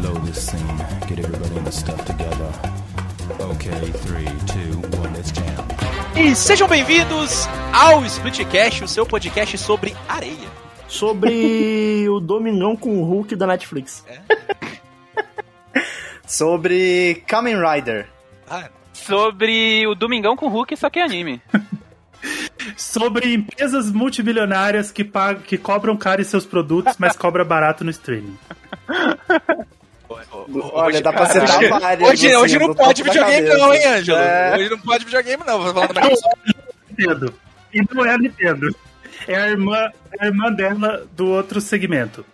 blow this scene. Get everybody in the stuff together. Okay, three, two, one, let's jam. E sejam bem-vindos ao Splitcast, o seu podcast sobre areia. Sobre o Domingão com o Hulk da Netflix. Sobre Kamen Rider. Ah, Sobre o Domingão com Hulk, só que é anime. Sobre empresas multibilionárias que, pagam, que cobram caro em seus produtos, mas cobra barato no streaming. Olha, dá pra cara, hoje- várias. Hoje, assim, hoje não pode videogame cabeça. não, hein, Ângelo? É. Hoje não pode videogame não, vou falando mais. Nintendo. E não é a Nintendo. É a irmã, a irmã dela do outro segmento.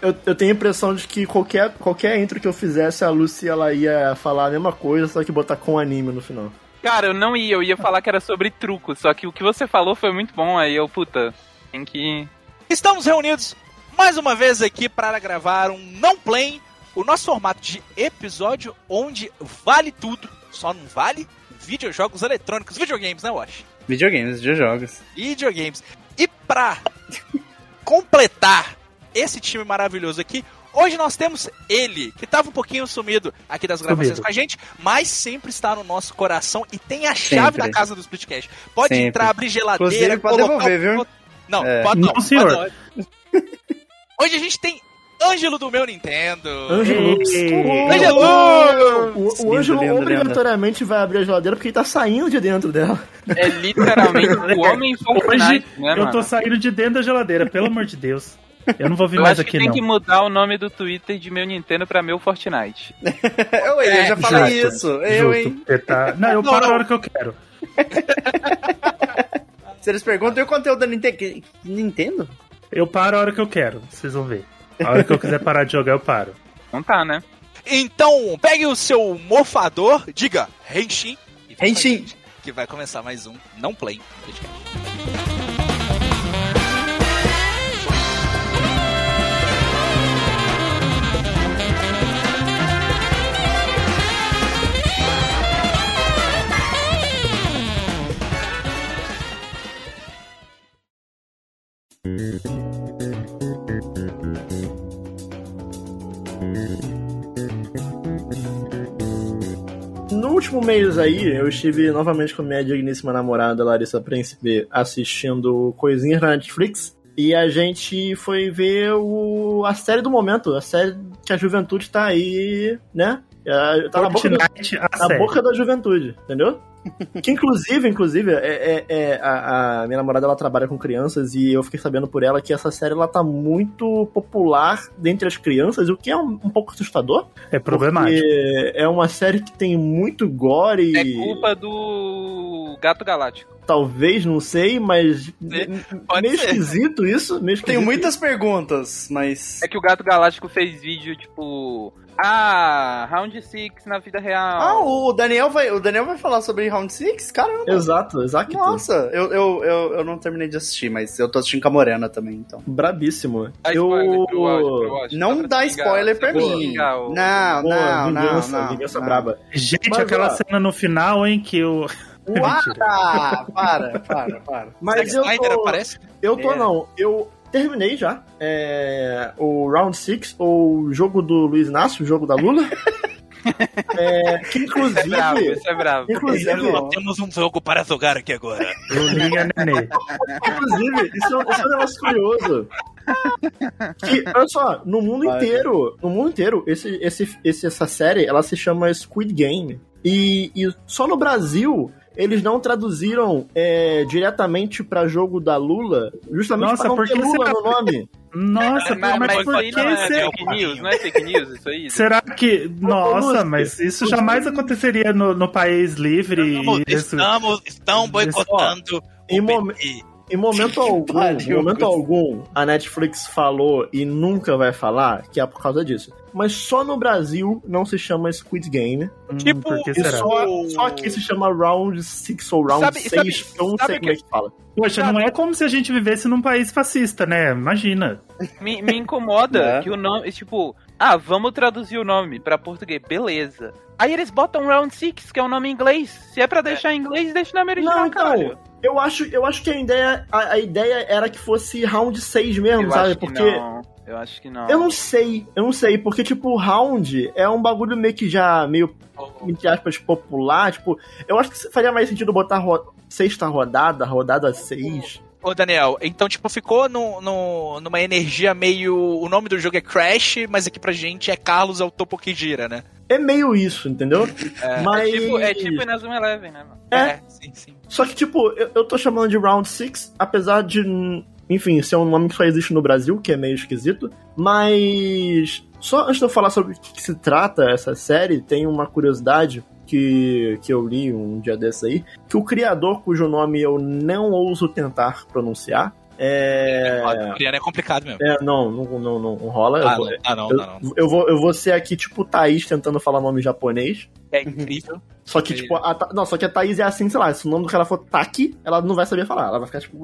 Eu, eu tenho a impressão de que qualquer, qualquer intro que eu fizesse, a Lucy ela ia falar a mesma coisa, só que botar com anime no final. Cara, eu não ia, eu ia falar que era sobre truco, só que o que você falou foi muito bom, aí eu, puta, tem que. Estamos reunidos mais uma vez aqui para gravar um Não Play, o nosso formato de episódio onde vale tudo, só não vale videojogos eletrônicos, videogames, né, Wash? Videogames, videojogos. Videogames. E pra completar esse time maravilhoso aqui, hoje nós temos ele, que tava um pouquinho sumido aqui das gravações Sumido. com a gente, mas sempre está no nosso coração e tem a chave Sempre. da casa do Splitcast. Pode Sempre. entrar, abrir geladeira, Inclusive, pode colocar devolver, o- viu? Não, É. pode não. Não, senhor. pode não. Hoje a gente tem Ângelo do meu Nintendo. Ângelo. Ângelo! O, Ângelo lindo, obrigatoriamente vai abrir a geladeira porque ele tá saindo de dentro dela. É literalmente o homem Hoje Fortnite, né, eu mano? tô saindo de dentro da geladeira, pelo amor de Deus. Eu não vou vir Eu mais acho que aqui, tem não. que mudar o nome do Twitter de meu Nintendo pra meu Fortnite. Eu, eu já falei Justo, isso. Eu, justo. hein? Tá- Não, eu Não, paro não. a hora que eu quero. Se eles perguntam, e o conteúdo da Nintendo? Que- Nintendo? Eu paro a hora que eu quero, vocês vão ver. A hora que eu quiser parar de jogar, eu paro. Não tá, né? Então, pegue o seu morfador, diga Henshin. Henshin. Que vai começar mais um Não Play. Podcast. No último mês aí, eu estive novamente com minha digníssima namorada Larissa Príncipe assistindo coisinhas na Netflix. E a gente foi ver o, a série do momento, a série que a juventude tá aí, né? É, Tá na boca, na boca da juventude, entendeu? Que inclusive, inclusive, é, é- é- a, a minha namorada ela trabalha com crianças e eu fiquei sabendo por ela que essa série ela tá muito popular dentre as crianças, o que é um, um pouco assustador. É problemático. Porque é uma série que tem muito gore. É culpa do Gato Galáctico. Talvez, não sei, mas. pode meio ser. esquisito isso. Meio Tenho esquisito. muitas perguntas, mas. É que o Gato Galáctico fez vídeo, tipo... Ah, Round 6 na vida real. Ah, o Daniel vai, o Daniel vai falar sobre Round 6? Caramba. Exato, exato. Nossa, eu, eu, eu, eu não terminei de assistir, mas eu tô assistindo com a Morena também, então. Brabíssimo. Dá eu. spoiler pro áudio, pro áudio, Não dá vingar, spoiler pra pra mim. Não, Pô, não, vingança, não, não. vingança não. braba. Gente, Mas, aquela ó, cena no final, hein, que o. Para, para, para, para. Mas Zack eu Snyder tô. aparece? Eu tô É. não. Eu terminei já. É, o Round 6, ou o jogo do Luiz Inácio, o jogo da Lula. é, que Isso é bravo, inclusive. isso é bravo. Inclusive. Temos um jogo para jogar aqui agora. Lulinha Nenê. Inclusive, isso, é- isso é um negócio curioso. Que, olha só, no mundo Vai. inteiro, no mundo inteiro, esse, esse, esse, essa série, ela se chama Squid Game. E, e só no Brasil, eles não traduziram é, diretamente pra jogo da Lula, justamente Nossa, pra não por ter que Lula no nome. Nossa, mas, mas, mas por isso que não é será? fake news, não é fake news isso aí? Será que. Nossa, mas isso jamais aconteceria no, no país livre. Estamos, e isso- estamos estão boicotando Em o momen- PT. Em momento algum, em momento algum, a Netflix falou e nunca vai falar que é por causa disso. Mas só no Brasil não se chama Squid Game. Hum, Tipo, que será? só, só aqui se chama Round 6 ou Round Sabe- 6, sabe- eu não sabe sei como é que- que fala. Poxa, não é como se a gente vivesse num país fascista, né? Imagina. Me, me incomoda É. que o nome, tipo, ah, vamos traduzir o nome pra português, beleza. Aí eles botam Round 6, que é o nome em inglês. Se é pra deixar em inglês, deixa na americano, Não, caralho. então, eu acho, eu acho que a ideia, a, a ideia era que fosse Round 6 mesmo, Eu sabe? acho que Porque não. Eu acho que não. Eu não sei, eu não sei, porque, tipo, round é um bagulho meio que já, meio, entre aspas, popular. Tipo, eu acho que faria mais sentido botar ro sexta rodada, rodada seis. Ô, Daniel, então, tipo, ficou no, no- numa energia meio. O nome do jogo é Crash, mas aqui pra gente é Carlos Autopo que gira, né? É meio isso, entendeu? É. Mas... É tipo, é tipo Inazuma Eleven, né, mano? É. sim, sim. Só que, tipo, eu, eu tô chamando de Round 6, apesar de, enfim, ser um nome que só existe no Brasil, que é meio esquisito. Mas, só antes de eu falar sobre o que, que se trata essa série, tem uma curiosidade que, que eu li um dia desses aí, que o criador, cujo nome eu não ouso tentar pronunciar, é... Coreano é complicado mesmo. é não, não, não, não rola. eu Ah, vou- não, ah, não, eu, não, não. eu vou, eu vou ser aqui, tipo, Thaís tentando falar nome japonês. É incrível. Só que, Aí. tipo, a, não, só que a Thaís é assim, sei lá, se o nome do cara for Taki, ela não vai saber falar. Ela vai ficar, tipo.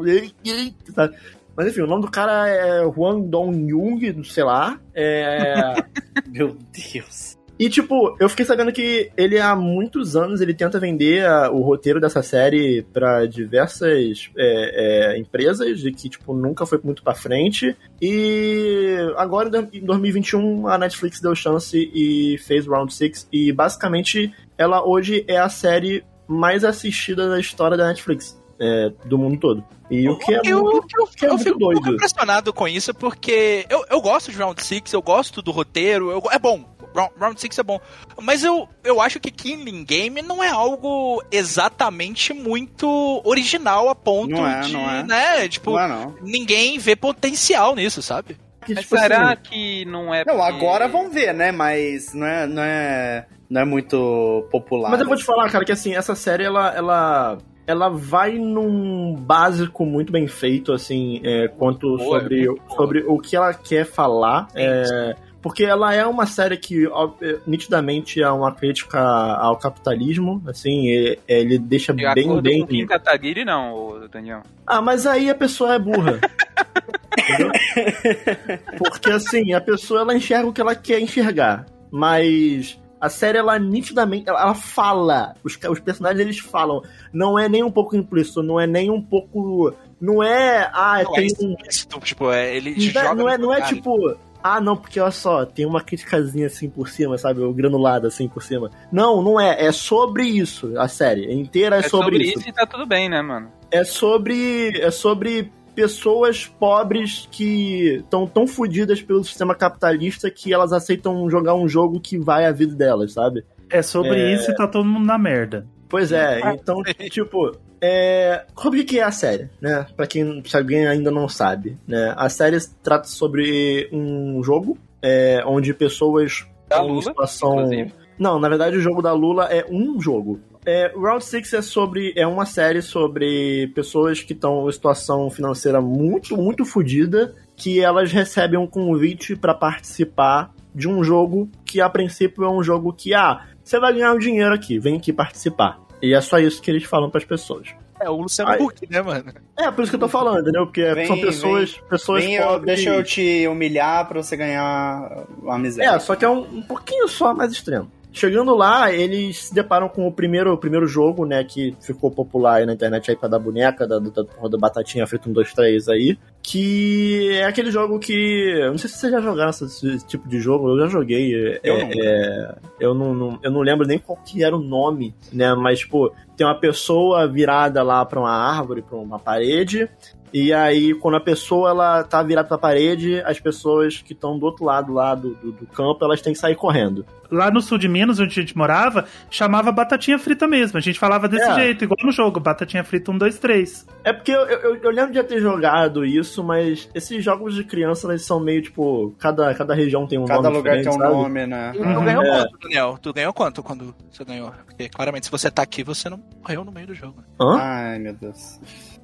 Sabe? Mas enfim, o nome do cara é Huang Dong-Jung, sei lá. É. Meu Deus. E, tipo, eu fiquei sabendo que ele há muitos anos ele tenta vender a- o roteiro dessa série pra diversas é, é, empresas e que, tipo, nunca foi muito pra frente. E agora, em 2021, a Netflix deu chance e fez Round 6. E, basicamente, ela hoje é a série mais assistida da história da Netflix. é, do mundo todo. E o que é eu, muito... eu, que é eu fico doido. impressionado com isso, porque eu, eu gosto de Round 6, eu gosto do roteiro, eu- é bom. Round- Round 6 é bom. Mas eu, eu acho que Killing Game não é algo exatamente muito original a ponto Não é, de, não é. né, tipo, Não é, não. ninguém vê potencial nisso, sabe? que, tipo, será assim, que não é Não, porque- agora vamos ver, né? Mas não é, não é, não é muito popular. Mas eu vou te falar, cara, que assim, essa série, ela, ela, ela vai num básico muito bem feito, assim, é, quanto Boa, sobre, boa. sobre o que ela quer falar. é, porque ela é uma série que, ó, é, nitidamente, é uma crítica ao capitalismo, assim, e- ele deixa De bem, bem... com Kim Kataguiri, não, Daniel. Ah, mas aí a pessoa é burra. Entendeu? Porque assim, a pessoa ela enxerga o que ela quer enxergar. Mas a série, ela nitidamente. Ela, ela fala. Os, os personagens eles falam. Não é nem um pouco implícito, não é nem um pouco. Não é. Ah, Não é tem isso, um. tipo, é, ele Não, joga não é, não é tipo. Ah, não, porque olha só, tem uma criticazinha assim por cima, sabe? O granulado assim por cima. Não, não é. É sobre isso, a série. Inteira é, É sobre, sobre, isso. isso e tá tudo bem, né, mano? é sobre é sobre pessoas pobres que estão tão fodidas pelo sistema capitalista que elas aceitam jogar um jogo que vai a vida delas, sabe? É sobre É. isso e tá todo mundo na merda. Pois é, então, tipo, é... sobre o que é a série, né? Pra quem, se alguém ainda não sabe, né? A série trata sobre um jogo é, onde pessoas Da Lula, situação... inclusive. Não, na verdade o jogo da Lula é um jogo. É, Round 6 é sobre. É uma série sobre pessoas que estão em situação financeira muito, muito fodida, que elas recebem um convite pra participar de um jogo que a princípio é um jogo que, ah, você vai ganhar um dinheiro aqui, vem aqui participar. E é só isso que eles falam pras pessoas. É o Luciano Ai. Huck, né, mano? É, por isso que eu tô falando, entendeu? Porque Vem, são pessoas, pessoas Vem, eu- pobres. deixa eu te humilhar pra você ganhar uma miséria. É, só que é um, um pouquinho só mais extremo. Chegando lá, eles se deparam com o primeiro, o primeiro jogo, né, que ficou popular aí na internet aí pra dar boneca, da, da, da batatinha frita 1, 2, 3 aí. Que é aquele jogo que. Não sei se vocês já jogaram esse, esse tipo de jogo, eu já joguei. é- Eu é- não. é, eu, não, não- eu não lembro nem qual que era o nome, né? Mas, tipo, tem uma pessoa virada lá pra uma árvore, pra uma parede. E aí, quando a pessoa ela tá virada pra parede, as pessoas que estão do outro lado lá do, do, do campo, elas têm que sair correndo. Lá no sul de Minas, onde a gente morava, chamava batatinha frita mesmo. A gente falava desse É. jeito, igual no jogo, batatinha frita 1, 2, 3. É porque eu, eu, eu lembro de já ter jogado isso, mas esses jogos de criança, eles são meio tipo. Cada, cada região tem um Cada nome lugar tem um sabe? nome, né? Tu Uhum. ganhou É. quanto, Daniel? Tu ganhou quanto quando você ganhou? Porque claramente, se você tá aqui, você não morreu no meio do jogo. Hã? Ai, meu Deus.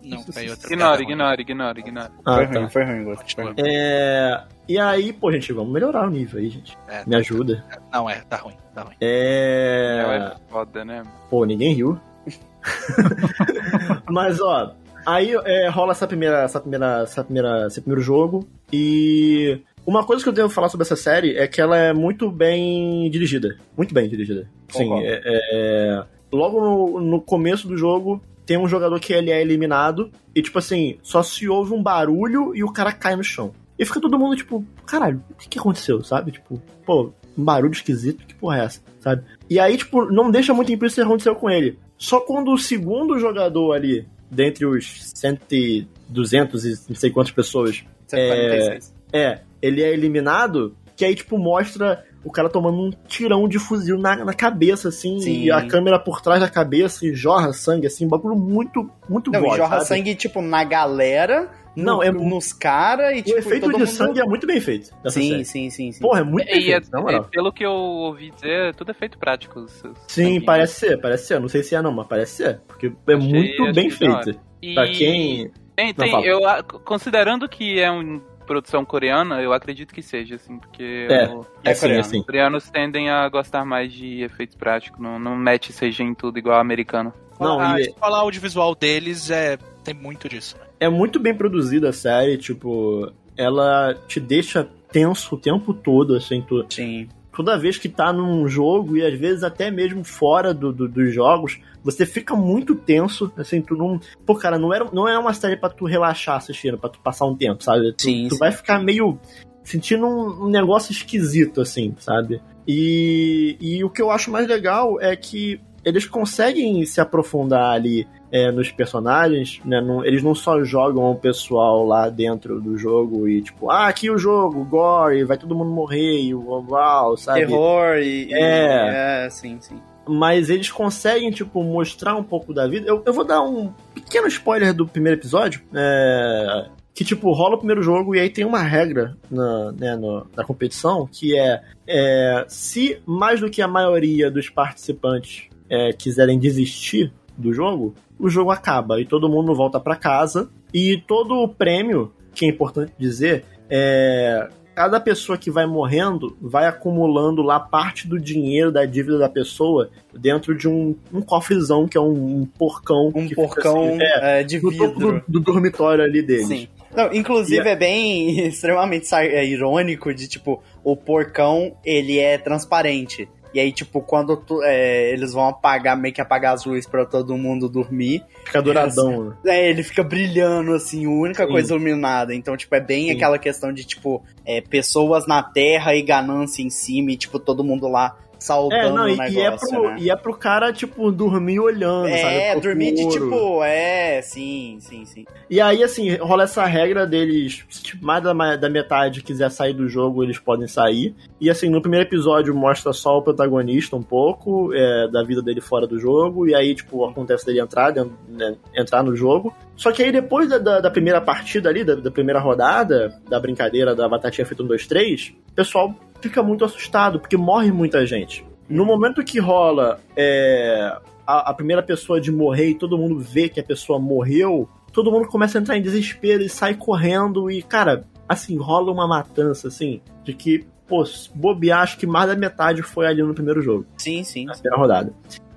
Não, foi outra. Ignora, ignora, ignora. Ah, foi tá. ruim, foi ruim, Gosto. Foi ruim. É. E aí, pô, gente, vamos melhorar o nível aí, gente. É, Me ajuda. Não, é, tá ruim, tá ruim. É. É foda, né? Pô, ninguém riu. Mas, ó, aí é, rola essa primeira, essa primeira, essa primeira, esse primeiro jogo e uma coisa que eu devo falar sobre essa série é que ela é muito bem dirigida, muito bem dirigida. Sim, é, é- logo no, no começo do jogo tem um jogador que ele é eliminado e tipo assim só se ouve um barulho e o cara cai no chão. E fica todo mundo, tipo, caralho, o que, que aconteceu, sabe? Tipo, pô, um barulho esquisito, que porra é essa, sabe? E aí, tipo, não deixa muito implícito o que aconteceu com ele. Só quando o segundo jogador ali, dentre os 100 e 200 e não sei quantas pessoas, 146. é, ele é eliminado, que aí, tipo, mostra o cara tomando um tirão de fuzil na, na cabeça, assim, Sim. e a câmera por trás da cabeça e jorra sangue, assim, um bagulho muito, muito Não, bom. jorra sabe? sangue, tipo, na galera, no- Não, é- nos caras e, O tipo, efeito todo de mundo... sangue é muito bem feito. Sim, série. sim, sim, sim. Porra, é muito bem E, é- feito, e moral. pelo que eu ouvi dizer, tudo é feito prático. os- os Sim, sanguinhos. parece ser, parece ser. Não sei se é não, mas parece ser. Porque é Achei- muito achei bem feito. E Pra quem. Tem, tem, eu, considerando que é uma produção coreana, eu acredito que seja, assim, porque É. o- É assim, coreano. assim. os coreanos tendem a gostar mais de efeitos práticos, não, não mete CG em tudo igual americano. Não, a e- escola audiovisual deles é, tem muito disso. né? É muito bem produzida a série, tipo. Ela te deixa tenso o tempo todo, assim, tu, Sim. Toda vez que tá num jogo, e às vezes até mesmo fora do, do- dos jogos, você fica muito tenso, assim, tu não. Pô, cara, não, era, não é uma série pra tu relaxar assistindo, pra tu passar um tempo, sabe? Tu, Sim, tu sim. vai ficar meio sentindo um, um negócio esquisito, assim, sabe? E, e o que eu acho mais legal é que eles conseguem se aprofundar ali é, nos personagens, né? Não- eles não só jogam o pessoal lá dentro do jogo e tipo, ah, aqui o jogo, gore, vai todo mundo morrer e uau, uau, sabe? Terror e... e- É. É, sim, sim. mas eles conseguem, tipo, mostrar um pouco da vida. Eu, eu vou dar um pequeno spoiler do primeiro episódio. é, que, tipo, rola o primeiro jogo e aí tem uma regra na, né, no- na competição que é, é, se mais do que a maioria dos participantes é, quiserem desistir do jogo, o jogo acaba e todo mundo volta pra casa. E todo o prêmio, que é importante dizer, é cada pessoa que vai morrendo vai acumulando lá parte do dinheiro da dívida da pessoa dentro de um, um cofrezão que é um, um porcão. Um fica porcão assim, é, é, de vidro. do, do dormitório ali deles. Sim. Não, inclusive é bem extremamente é, irônico de, tipo, o porcão, ele é transparente. E aí, tipo, quando tu- é, eles vão apagar, meio que apagar as luzes pra todo mundo dormir, Fica douradão. né? é, ele fica brilhando, assim, a única Sim. coisa iluminada. Então, tipo, é bem Sim. aquela questão de, tipo, é, pessoas na terra e ganância em cima e, tipo, todo mundo lá saudando É, não, o e, negócio, e é pro, né? e é pro cara, tipo, dormir olhando, É, sabe? pro dormir de, tipo, é, sim, sim, sim. E aí, assim, rola essa regra deles, se tipo, mais da, da metade quiser sair do jogo, eles podem sair. E assim, no primeiro episódio mostra só o protagonista um pouco, é, da vida dele fora do jogo, e aí, tipo, acontece dele entrar, dentro- né, entrar no jogo. Só que aí depois da, da, da primeira partida ali, da, da primeira rodada, da brincadeira da batatinha feita um, dois, três, o pessoal fica muito assustado, porque morre muita gente. No momento que rola é, a, a primeira pessoa de morrer e todo mundo vê que a pessoa morreu, todo mundo começa a entrar em desespero e sai correndo e, cara, assim, rola uma matança, assim, de que, pô, bobear, acho que mais da metade foi ali no primeiro jogo, Sim, sim. na primeira rodada.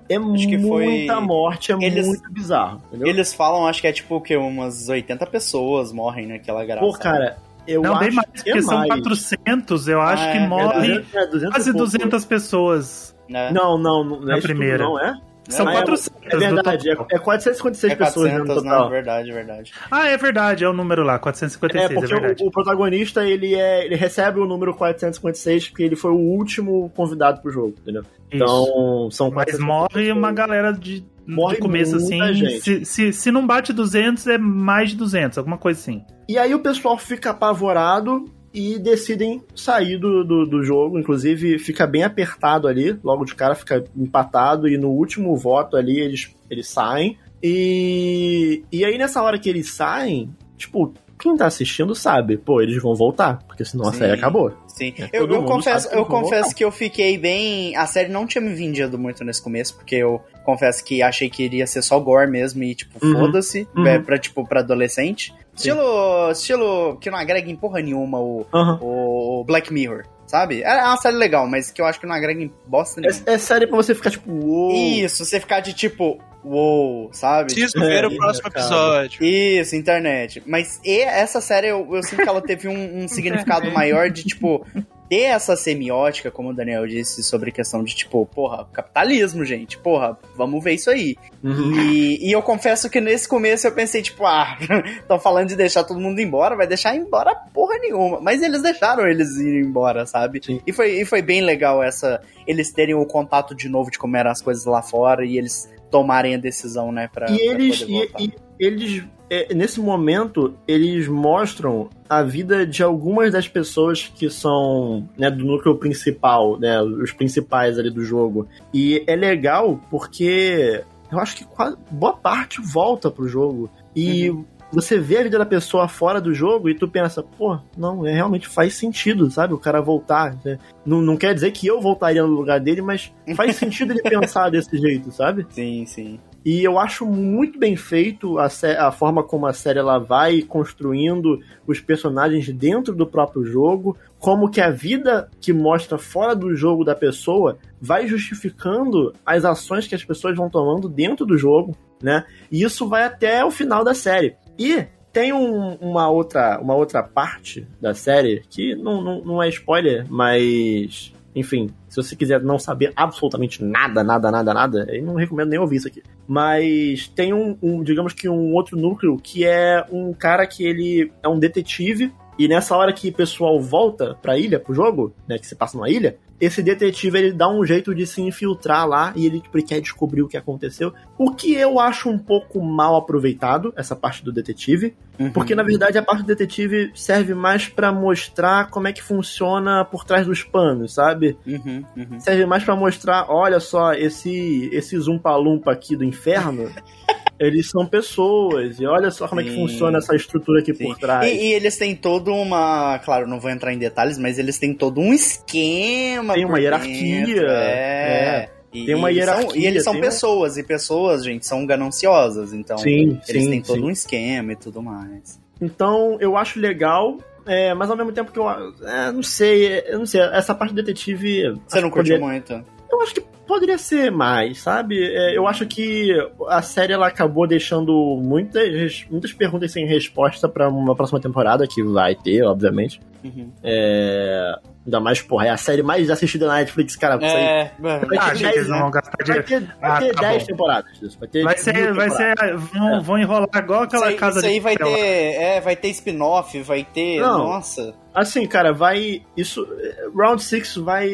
É que foi- muita morte, é Eles- muito bizarro, entendeu? Eles falam, acho que é tipo o quê? Umas 80 pessoas morrem naquela gravação. Pô, cara, eu Não, acho bem mais, que porque é são mais. 400, eu acho Ah, que é morre verdade. É, 200 quase e pouco. 200 pessoas. Né? Não, não, não Na é isso tudo, primeira. não é? São Ah, é- 400 É verdade, é, total. é 456 É pessoas no 400, total. né? Verdade, verdade. Ah, é verdade, é o número lá, 456, É, é, porque verdade. o, o protagonista, ele, é, ele recebe o número 456 porque ele foi o último convidado pro jogo, entendeu? Isso. Então, são Mas 456 morre uma pessoas. galera de, Morre de começo assim. gente. Se, se, se não bate 200, é mais de 200, alguma coisa assim. E aí o pessoal fica apavorado e decidem sair do, do, do jogo. Inclusive, fica bem apertado ali, logo de cara fica empatado, e no último voto ali eles, eles saem. E, e aí, nessa hora que eles saem, tipo, quem tá assistindo sabe, pô, eles vão voltar, porque senão a Sim. série acabou. Sim. É, eu eu confesso, eu confesso voltar. que eu fiquei bem. A série não tinha me vendido muito nesse começo, porque eu confesso que achei que iria ser só gore mesmo e, tipo, Uhum. foda-se, Uhum. é, pra, tipo, pra adolescente. Estilo. Estilo que não agrega em porra nenhuma o, Aham. o Black Mirror, sabe? É uma série legal, mas que eu acho que não agrega em bosta nenhuma. É, é série pra você ficar tipo, uou. Isso, você ficar de tipo, uou, sabe? Preciso É, ver o isso, próximo cara. episódio. Isso, internet. Mas e essa série, eu, eu sinto que ela teve um, um significado maior de, tipo, ter essa semiótica, como o Daniel disse, sobre questão de tipo, porra, capitalismo, gente, porra, vamos ver isso aí. Uhum. E, e eu confesso que nesse começo eu pensei, tipo, ah, estão falando de deixar todo mundo embora, vai deixar embora porra nenhuma. Mas eles deixaram eles ir embora, sabe? Sim. E foi, e foi bem legal essa. Eles terem o contato de novo de como eram as coisas lá fora e eles tomarem a decisão, né, pra, E pra eles, poder e, voltar. e eles é, nesse momento, eles mostram a vida de algumas das pessoas que são né, do núcleo principal, né, os principais ali do jogo. E é legal porque eu acho que quase, boa parte volta pro jogo. E você vê a vida da pessoa fora do jogo e tu pensa, pô, não, é, realmente faz sentido, sabe? O cara voltar. né? Não, não quer dizer que eu voltaria no lugar dele, mas faz sentido ele pensar desse jeito, sabe? Sim, sim. E eu acho muito bem feito a, a forma como a série ela vai construindo os personagens dentro do próprio jogo, como que a vida que mostra fora do jogo da pessoa vai justificando as ações que as pessoas vão tomando dentro do jogo, né? E isso vai até o final da série. E tem um- uma, outra, uma outra parte da série que não, não, não é spoiler, mas enfim, se você quiser não saber absolutamente nada, nada, nada, nada, eu não recomendo nem ouvir isso aqui. Mas tem um, um, digamos que um outro núcleo que é um cara que ele é um detetive. E nessa hora que o pessoal volta pra ilha, pro jogo, né, que você passa numa ilha, esse detetive ele dá um jeito de se infiltrar lá e ele, quer descobrir o que aconteceu. O que eu acho um pouco mal aproveitado, essa parte do detetive. Porque, na verdade, a parte do detetive serve mais pra mostrar como é que funciona por trás dos panos, sabe? Uhum, uhum. Serve mais pra mostrar, olha só, esse esse Zumpa-Lumpa aqui do inferno, eles são pessoas, e olha só como é que Sim. funciona essa estrutura aqui Sim. por trás. E, e eles têm toda uma. Claro, não vou entrar em detalhes, mas eles têm todo um esquema. Tem uma hierarquia, dentro, É. E, Tem uma e são- hierarquia, e eles são pessoas, e pessoas, gente, são gananciosas. Então, Sim, eles sim, têm todo sim. um esquema e tudo mais. Então, eu acho legal, é, mas ao mesmo tempo que eu é, não sei, eu não sei, essa parte do detetive. Você não curtiu poderia- muito? Eu acho que poderia ser mais, sabe? É, eu acho que a série ela acabou deixando muitas, muitas perguntas sem resposta pra uma próxima temporada, que vai ter, obviamente. Uhum. É, ainda mais, porra, é a série mais assistida na Netflix, cara. Isso aí- É, mano. Vai Ah, ter achei 10, que eles não vão gastar Vai dinheiro. ter, vai Ah, ter tá 10 bom. temporadas disso. Vai ter Vai 10 ser, vai ser. Vão, vão enrolar igual aquela isso aí, casa isso aí de vai papel ter. É, vai ter spin-off, vai ter. Não. Nossa. Assim, cara, vai. Isso. Round 6 vai.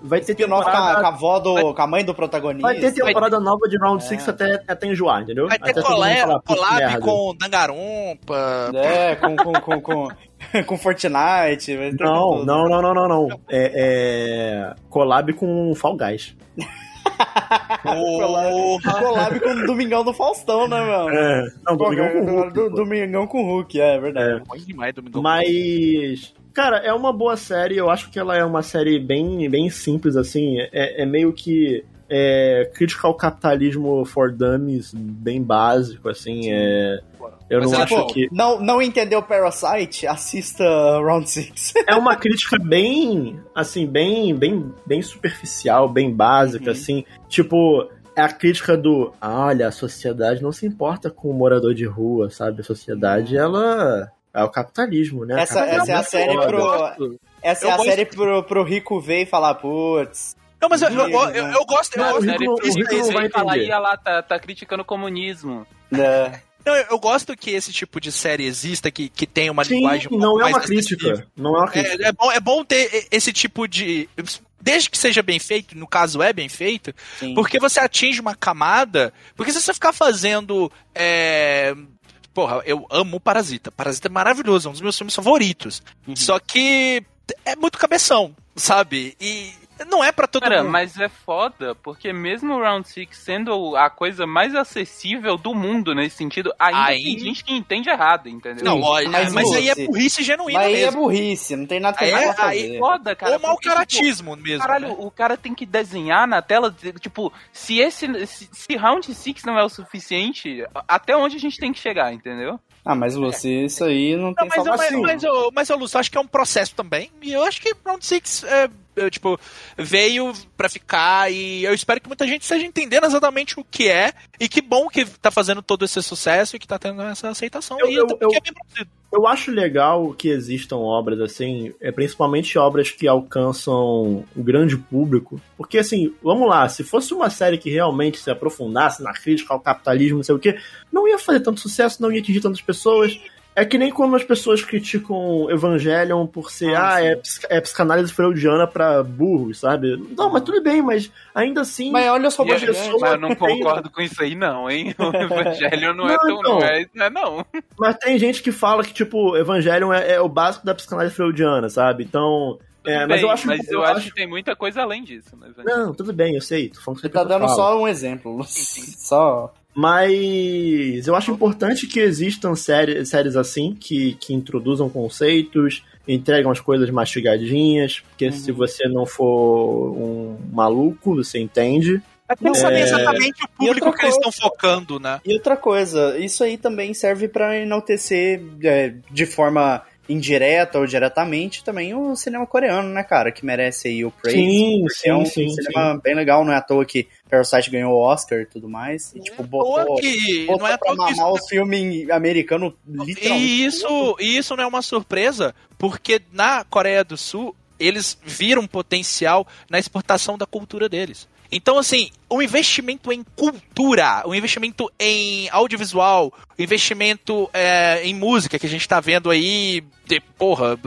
Vai ter Spin-off com, a- temporada. com a avó do. com a mãe do protagonista. Vai ter temporada nova de Round É. 6 até, até enjoar, entendeu? Vai ter até collab, falar, "Putz, collab merda." com Dangarompa. É, com, com, com, com, com Fortnite. Não, não, não, não, não, não. É, é. Collab com Fall Guys. Porra. Collab com o Domingão do Faustão, né, mano? É. Não, Domingão com Hulk, Do-. Domingão com Hulk, é verdade. Bom demais, Domingão. Mas. Cara, é uma boa série. Eu acho que ela é uma série bem, bem simples, assim. É, é meio que. É, crítica ao capitalismo for dummies, bem básico, assim. É, eu Mas não ela, acho pô, que. Não, não entendeu Parasite? Assista Round 6. É uma crítica bem, assim, bem, bem, bem superficial, bem básica, Uhum. assim. Tipo, é a crítica do, ah, olha, a sociedade não se importa com o morador de rua, sabe? A sociedade, ela é o capitalismo, né? Uhum. Essa- Capitalismo essa é a série foda. pro- Essa Eu é a gosto- série pro, pro Rico ver e falar, putz. Não, mas eu, eu, eu, eu- eu gosto, eu gosto o Rico não- o disso, Rico não isso vai Fala aí, lá, tá, tá criticando o comunismo. né? Não, eu, gosto que esse tipo de série exista, que, que tem uma Sim, linguagem um não é uma acessível. crítica. Não é uma crítica. É, é bom, é bom ter esse tipo de. Desde que seja bem feito, no caso é bem feito, Sim. porque você atinge uma camada. Porque se você ficar fazendo. é, Porra, eu amo Parasita. Parasita é maravilhoso, é um dos meus filmes favoritos. Uhum. Só que é muito cabeção, sabe? E não é pra todo Cara, mundo. mas é foda, porque mesmo o Round 6 sendo a coisa mais acessível do mundo nesse sentido, ainda tem Ainda- gente que entende errado, entendeu? Não, lógico, mas mas, aí é burrice genuína Mas aí é mesmo. burrice, não tem nada que Aí é- aí fazer. foda, cara. Ou mau tipo, caratismo mesmo. Caralho, né? o cara tem que desenhar na tela, tipo, se esse se, se round 6 não é o suficiente, até onde a gente tem que chegar, entendeu? Ah, mas você, isso aí não tem Não, mas, eu- mas, salvação. mas, eu, mas eu, Lúcio, acho que é um processo também. E eu acho que Round 6 é, eu, tipo, veio pra ficar e eu espero que muita gente esteja entendendo exatamente o que é e que bom que tá fazendo todo esse sucesso e que tá tendo essa aceitação Eu- aí, eu- eu- é. Eu acho legal que existam obras assim, é, principalmente obras que alcançam o grande público. Porque, assim, vamos lá, se fosse uma série que realmente se aprofundasse na crítica ao capitalismo, não sei o quê, não ia fazer tanto sucesso, não ia atingir tantas pessoas. É que nem quando as pessoas criticam Evangelion por ser, Ah, ah, é, é psicanálise freudiana pra burros, sabe? Não, mas tudo bem, mas ainda assim. Mas olha eu- gigantes. mas eu não concordo com isso aí, não, hein? O Evangelho não, é Não, tão. então. Não é, não é, não. Mas tem gente que fala que, tipo, Evangelion é, é o básico da psicanálise freudiana, sabe? Então. É, mas eu acho mas eu acho que tem muita coisa além disso, né? Não, tudo bem, eu sei. Tô falando que Você tá dando só um exemplo. Só. Mas eu acho importante que existam séries, séries assim, que, que introduzam conceitos, entregam as coisas mastigadinhas, porque se você não for um maluco, você entende. É eles sabem É. exatamente o público que eles estão focando, né? E outra coisa, isso aí também serve pra enaltecer é, de forma indireta ou diretamente também o cinema coreano, né, cara? Que merece aí o praise. Sim, porque é um sim, sim, cinema bem legal, não é à toa que Parasite ganhou o Oscar e tudo mais. E, tipo, botou, Ou que botou não é pra mamar o filme americano literalmente. E isso, e isso não é uma surpresa, porque na Coreia do Sul eles viram potencial na exportação da cultura deles. Então, assim, o investimento em cultura, o investimento em audiovisual, o investimento é, em música que a gente tá vendo aí, de, porra,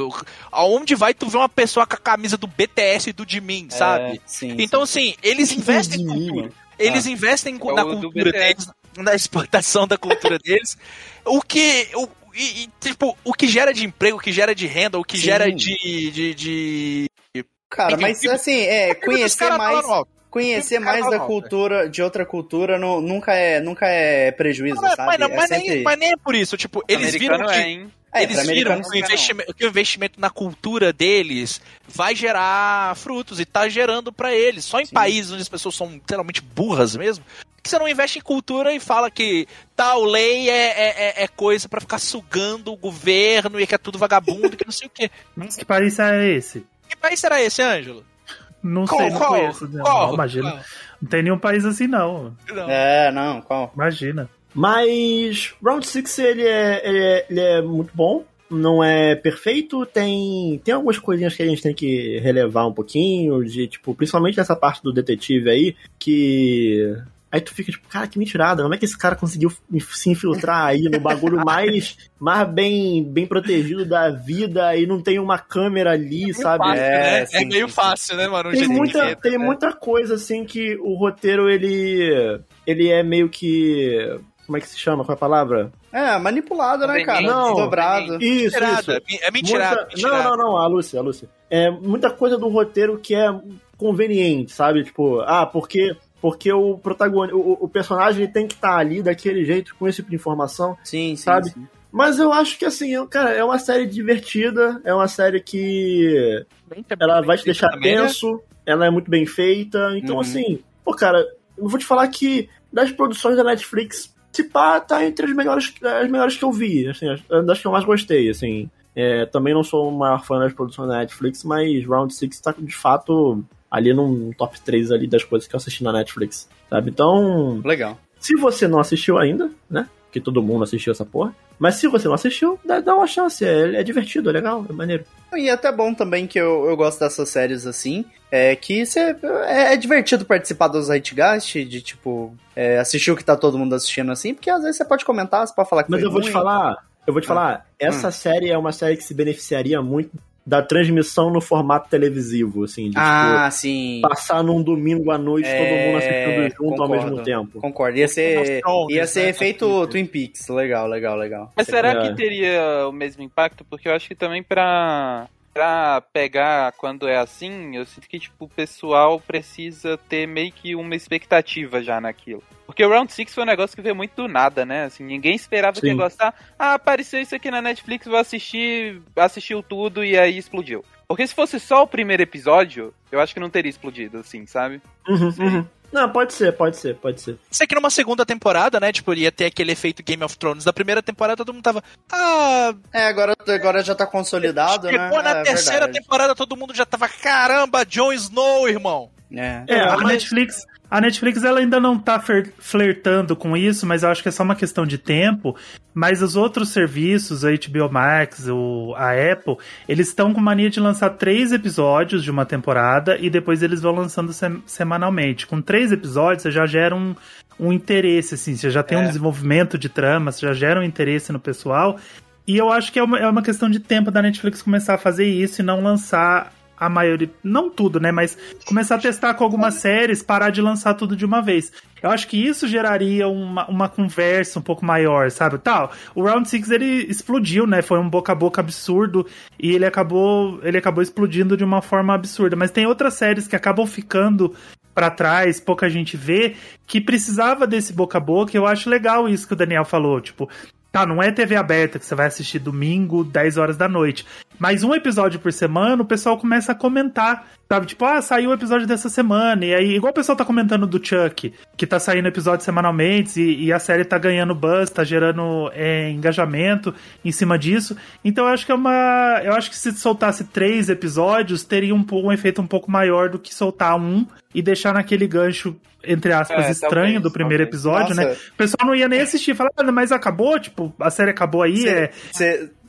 aonde vai tu ver uma pessoa com a camisa do BTS e do Jimin, É, sabe? sim, Então, assim, eles investem em mim, cultura. Eles investem É na cultura deles, na exportação da cultura deles. O que. O, e, e, tipo, o que gera de emprego, o que gera de renda, o que Sim. gera de. de, de... Cara, Enfim, mas tipo, assim, é, conhecer caras mais. ó, Conhecer mais da cultura, de outra cultura, não, nunca, é, nunca é prejuízo, Mas, sabe? mas, é mas, sempre... nem, mas nem é por isso. Tipo, eles viram que. é, hein? É, eles viram que o, não. investimento, que o investimento na cultura deles vai gerar frutos e tá gerando pra eles. Só em Sim. países onde as pessoas são literalmente burras mesmo, que você não investe em cultura e fala que tal lei é, é, é- é coisa pra ficar sugando o governo e que é tudo vagabundo, que não sei o quê. Mas que país é esse? Que país será esse, Ângelo? Não Qual, sei, não qual, conheço. Não, qual, imagina. qual? Não tem nenhum país assim, não. Não. É, não, qual? Imagina. Mas Round 6 ele é, ele, é, ele é muito bom. Não é perfeito, tem, tem algumas coisinhas que a gente tem que relevar um pouquinho, de tipo, principalmente nessa parte do detetive aí, que Aí tu fica tipo, cara, que mentirada, como é que esse cara conseguiu se infiltrar aí no bagulho mais, mais bem, bem protegido da vida e não tem uma câmera ali, sabe? Fácil, É, né? sim, é meio sim, fácil, né, mano? Tem muita, tem né? muita coisa assim que o roteiro ele ele é meio que como é que se chama? Qual é a palavra? É, manipulado, né, cara? Não. Dobrado. Isso, isso. É Muita- mentirada. Não, não, não, a Lúcia, a Lúcia. É muita coisa do roteiro que é conveniente, sabe? Tipo, ah, porque porque o protagonista, o, o personagem ele tem que estar ali daquele jeito com esse tipo de informação. Sim, sim. Sabe? sim. Mas eu acho que assim, cara, é uma série divertida, é uma série que ela vai te deixar Também, né? tenso, ela é muito bem feita. Então, Uhum. assim, pô, cara, eu vou te falar que das produções da Netflix, se pá, tá entre as melhores, as melhores que eu vi, assim, as, das que eu mais gostei, assim. É, também não sou o maior fã das produções da Netflix, mas Round 6 tá de fato ali num top 3 ali das coisas que eu assisti na Netflix, sabe? Então, Legal. se você não assistiu ainda, né? Porque todo mundo assistiu essa porra. Mas se você não assistiu, dá, dá uma chance. É, é divertido, é legal, é maneiro. E é até bom também que eu, eu gosto dessas séries assim, é que cê, é, é divertido participar dos Zeitgeist, de tipo, é, assistir o que tá todo mundo assistindo assim, porque às vezes você pode comentar, você pode falar que Mas eu vou te ruim. falar, eu vou te Ah. falar, essa série é uma série que se beneficiaria muito da transmissão no formato televisivo, assim, de Ah, sim. tipo, passar num domingo à noite É, todo mundo assistindo junto ao concordo. mesmo tempo. Concordo. Ia ser, Thrones, ia ser né? feito Twin Peaks. Legal, legal, legal. Mas será É. que teria o mesmo impacto? Porque eu acho que também pra, pra pegar quando é assim, eu sinto que tipo, o pessoal precisa ter meio que uma expectativa já naquilo. Porque o Round 6 foi um negócio que veio muito do nada, né? Assim, ninguém esperava que ia Sim. gostar. Ah, apareceu isso aqui na Netflix, vou assistir, assistiu tudo e aí explodiu. Porque se fosse só o primeiro episódio, eu acho que não teria explodido, assim, sabe? Uhum, uhum. Não, pode ser, pode ser, pode ser. Sei que numa segunda temporada, né? Tipo, ia ter aquele efeito Game of Thrones da primeira temporada, todo mundo tava. Ah. É, agora, agora já tá consolidado, né? Chegou na É terceira verdade. temporada, todo mundo já tava. Caramba, Jon Snow, irmão. É. É, a Netflix, a Netflix ela ainda não tá flertando com isso, mas eu acho que é só uma questão de tempo. Mas os outros serviços, a HBO Max, o, a Apple, eles estão com mania de lançar três episódios de uma temporada e depois eles vão lançando sem- semanalmente. Com três episódios, você já gera um, um interesse, assim, você já tem um É. desenvolvimento de trama, você já gera um interesse no pessoal. E eu acho que é uma, é uma questão de tempo da Netflix começar a fazer isso e não lançar a maioria. Não tudo, né? Mas começar a testar com algumas séries, parar de lançar tudo de uma vez. Eu acho que isso geraria uma, uma conversa um pouco maior, sabe? Tal. O Round Six ele explodiu, né? Foi um boca a boca absurdo e ele acabou, ele acabou explodindo de uma forma absurda. Mas tem outras séries que acabam ficando pra trás, pouca gente vê, que precisava desse boca a boca. Eu acho legal isso que o Daniel falou, tipo, Tá, não é TV aberta que você vai assistir domingo, 10 horas da noite. Mas um episódio por semana, o pessoal começa a comentar. Sabe, tipo, ah, saiu o episódio dessa semana. E aí, igual o pessoal tá comentando do Chuck, que tá saindo episódio semanalmente e, e a série tá ganhando buzz, tá gerando é, engajamento em cima disso. Então eu acho que é uma. Eu acho que se soltasse três episódios, teria um, um efeito um pouco maior do que soltar um e deixar naquele gancho, entre aspas, É, estranho talvez, do primeiro talvez. episódio, né? Nossa. O pessoal não ia nem assistir, falar, ah, mas acabou, tipo, a série acabou aí, é.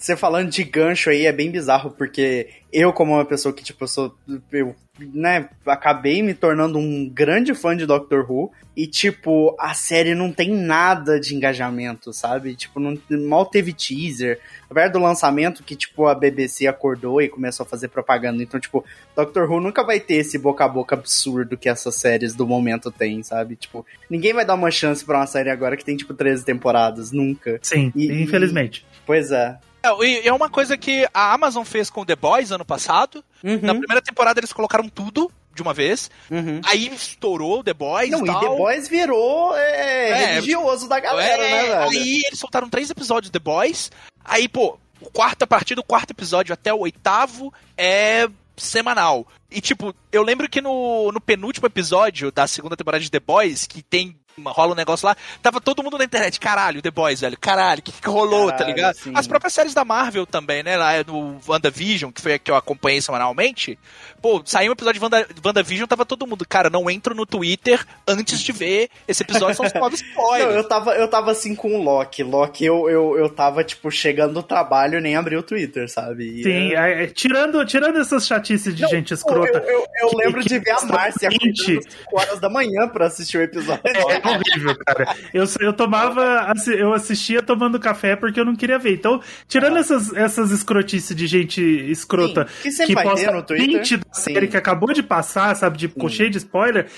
Você falando de gancho aí é bem bizarro, porque eu, como uma pessoa que, tipo, eu sou. Eu, né, acabei me tornando um grande fã de Doctor Who. E, tipo, a série não tem nada de engajamento, sabe? Tipo, não, mal teve teaser. Apesar do lançamento que, tipo, a BBC acordou e começou a fazer propaganda. Então, tipo, Doctor Who nunca vai ter esse boca a boca absurdo que essas séries do momento têm, sabe? Tipo, ninguém vai dar uma chance pra uma série agora que tem, tipo, 13 temporadas. Nunca. Sim, E- infelizmente. Pois é. É, e é uma coisa que a Amazon fez com The Boys ano passado. Na primeira temporada eles colocaram tudo de uma vez. Uhum. Aí estourou The Boys Não, e e tal. The Boys virou é, É, religioso da galera, É, né, velho? Aí eles soltaram três episódios de The Boys. Aí, pô, o quarto, a partir do quarto episódio até o oitavo é semanal. E, tipo, eu lembro que no, no penúltimo episódio da segunda temporada de The Boys, que tem. Rola um negócio lá, tava todo mundo na internet, caralho, The Boys, velho, caralho, o que, que rolou, tá Caralho, ligado? sim. As próprias séries da Marvel também, né? Lá no WandaVision, que foi a que eu acompanhei semanalmente. Pô, saiu um episódio de Wanda, WandaVision, tava todo mundo, cara, não entro no Twitter antes de ver esse episódio, são os novos Não, spoilers. eu tava, eu tava assim com o Loki. Loki, eu, eu, eu tava, tipo, chegando do trabalho e nem abri o Twitter, sabe? E Sim, é- é, tirando, tirando essas chatices de Não, gente pô, escrota. Eu, eu, eu que- lembro que de ver a Márcia extremamente- acordando às 5 horas da manhã pra assistir o episódio. É horrível, cara. Eu, eu tomava, eu assistia tomando café porque eu não queria ver. Então, tirando essas, essas escrotices de gente escrota Sim, que vai posta no Twitter. print da Sim. série que acabou de passar, sabe, de, Sim. cheio de spoiler.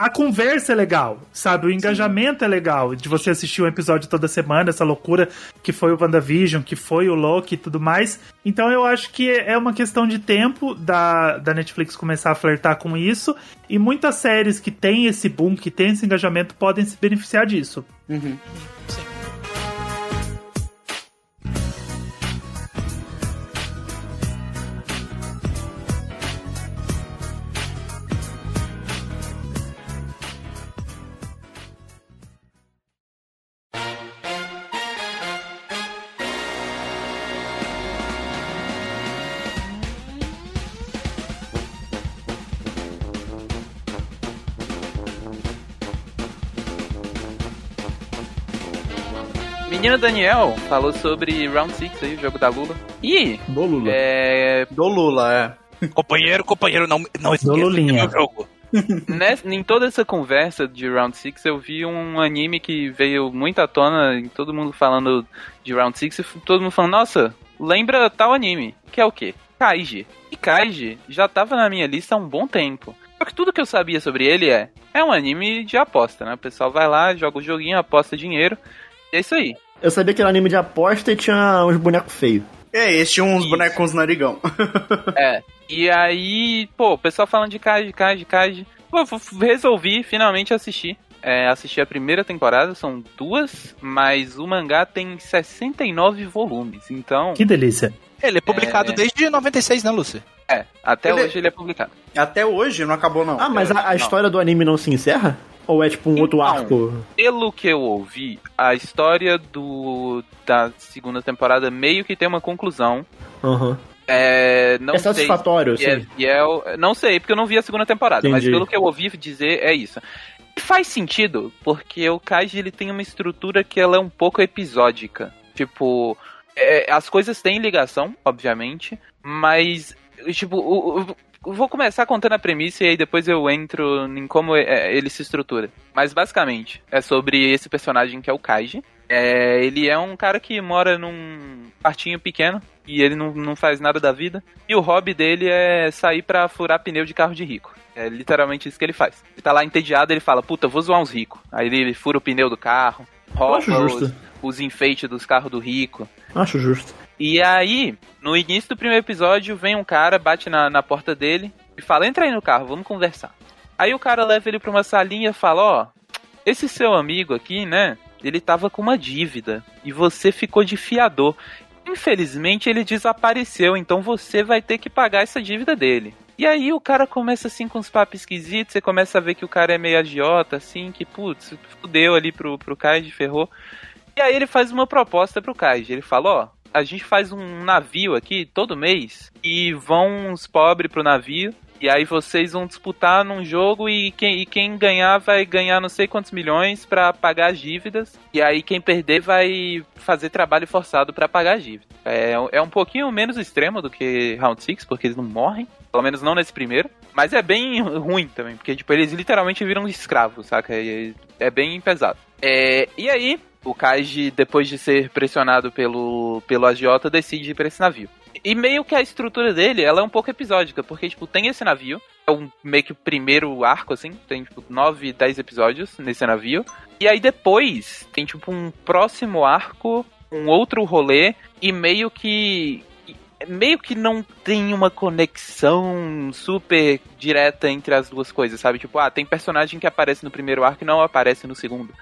A conversa é legal, sabe? O engajamento é legal de você assistir um episódio toda semana, essa loucura que foi o WandaVision, que foi o Loki e tudo mais. Então eu acho que é uma questão de tempo da, da Netflix começar a flertar com isso. E muitas séries que têm esse boom, que têm esse engajamento, podem se beneficiar disso. Uhum. Sim. Menino Daniel falou sobre Round 6 aí, o jogo da Lula. E Do Lula. é, Do Lula, é. Companheiro, companheiro, não, não esqueça que é Lulinha. meu jogo. nessa- em toda essa conversa de Round 6, eu vi um anime que veio muito à tona, e todo mundo falando de Round 6, e todo mundo falando, nossa, lembra tal anime, que é o quê? Kaiji. E Kaiji já tava na minha lista há um bom tempo. Só que tudo que eu sabia sobre ele é, é um anime de aposta, né? O pessoal vai lá, joga o joguinho, aposta dinheiro, e é isso aí. Eu sabia que era anime de aposta e tinha uns bonecos feios. É, esse tinha uns Isso. bonecos narigão. É. E aí, pô, o pessoal falando de Kaiji, Kaiji, Kaiji. Pô, resolvi finalmente assistir. É, assisti a primeira temporada, são duas, mas o mangá tem 69 volumes. Então, Que delícia. Ele é publicado É. desde 96, né, Lúcia? é, até Ele- hoje ele é publicado. Até hoje não acabou, não. Ah, mas a, a história do anime não se encerra? Ou é tipo um outro Então, arco? Pelo que eu ouvi, a história do da segunda temporada meio que tem uma conclusão. Aham. É, não É sei satisfatório, se é, assim. e é o- não sei, porque eu não vi a segunda temporada, mas Entendi. pelo que eu ouvi dizer, é isso. E faz sentido, porque o Kaiji ele tem uma estrutura que ela é um pouco episódica. Tipo, é, as coisas têm ligação, obviamente, mas, tipo, o- vou começar contando a premissa e aí depois eu entro em como é, ele se estrutura. Mas basicamente, é sobre esse personagem que é o Kaiji. É, ele é um cara que mora num quartinho pequeno e ele não, não faz nada da vida. E o hobby dele é sair pra furar pneu de carro de rico. É literalmente isso que ele faz. Ele tá lá entediado, ele fala, puta, vou zoar uns ricos. Aí ele fura o pneu do carro, rouba os, os enfeites dos carros do rico. Acho justo. E aí, no início do primeiro episódio, vem um cara, bate na, na porta dele e fala: entra aí no carro, vamos conversar. Aí o cara leva ele pra uma salinha e fala: ó, esse seu amigo aqui, né? Ele tava com uma dívida e você ficou de fiador. Infelizmente ele desapareceu, então você vai ter que pagar essa dívida dele. E aí o cara começa assim com uns papos esquisitos, você começa a ver que o cara é meio agiota, assim, que putz, fudeu ali pro, pro Kaiji, ferrou. E aí ele faz uma proposta pro Kaiji. Ele fala, ó, a gente faz um navio aqui todo mês e vão uns pobres pro navio. E aí vocês vão disputar num jogo e quem, e quem ganhar vai ganhar não sei quantos milhões pra pagar as dívidas. E aí quem perder vai fazer trabalho forçado pra pagar as dívidas. É, é um pouquinho menos extremo do que Round 6, porque eles não morrem. Pelo menos não nesse primeiro. Mas é bem ruim também, porque tipo, eles literalmente viram escravos, saca? E é bem pesado. É, e aí, o Kaiji, depois de ser pressionado pelo, pelo agiota, decide ir pra esse navio. E meio que a estrutura dele, ela é um pouco episódica, porque, tipo, tem esse navio, é um meio que o primeiro arco, assim, tem, tipo, 9, 10 episódios nesse navio. E aí depois tem, tipo, um próximo arco, um outro rolê, e meio que meio que não tem uma conexão super direta entre as duas coisas, sabe? Tipo, ah, tem personagem que aparece no primeiro arco e não aparece no segundo.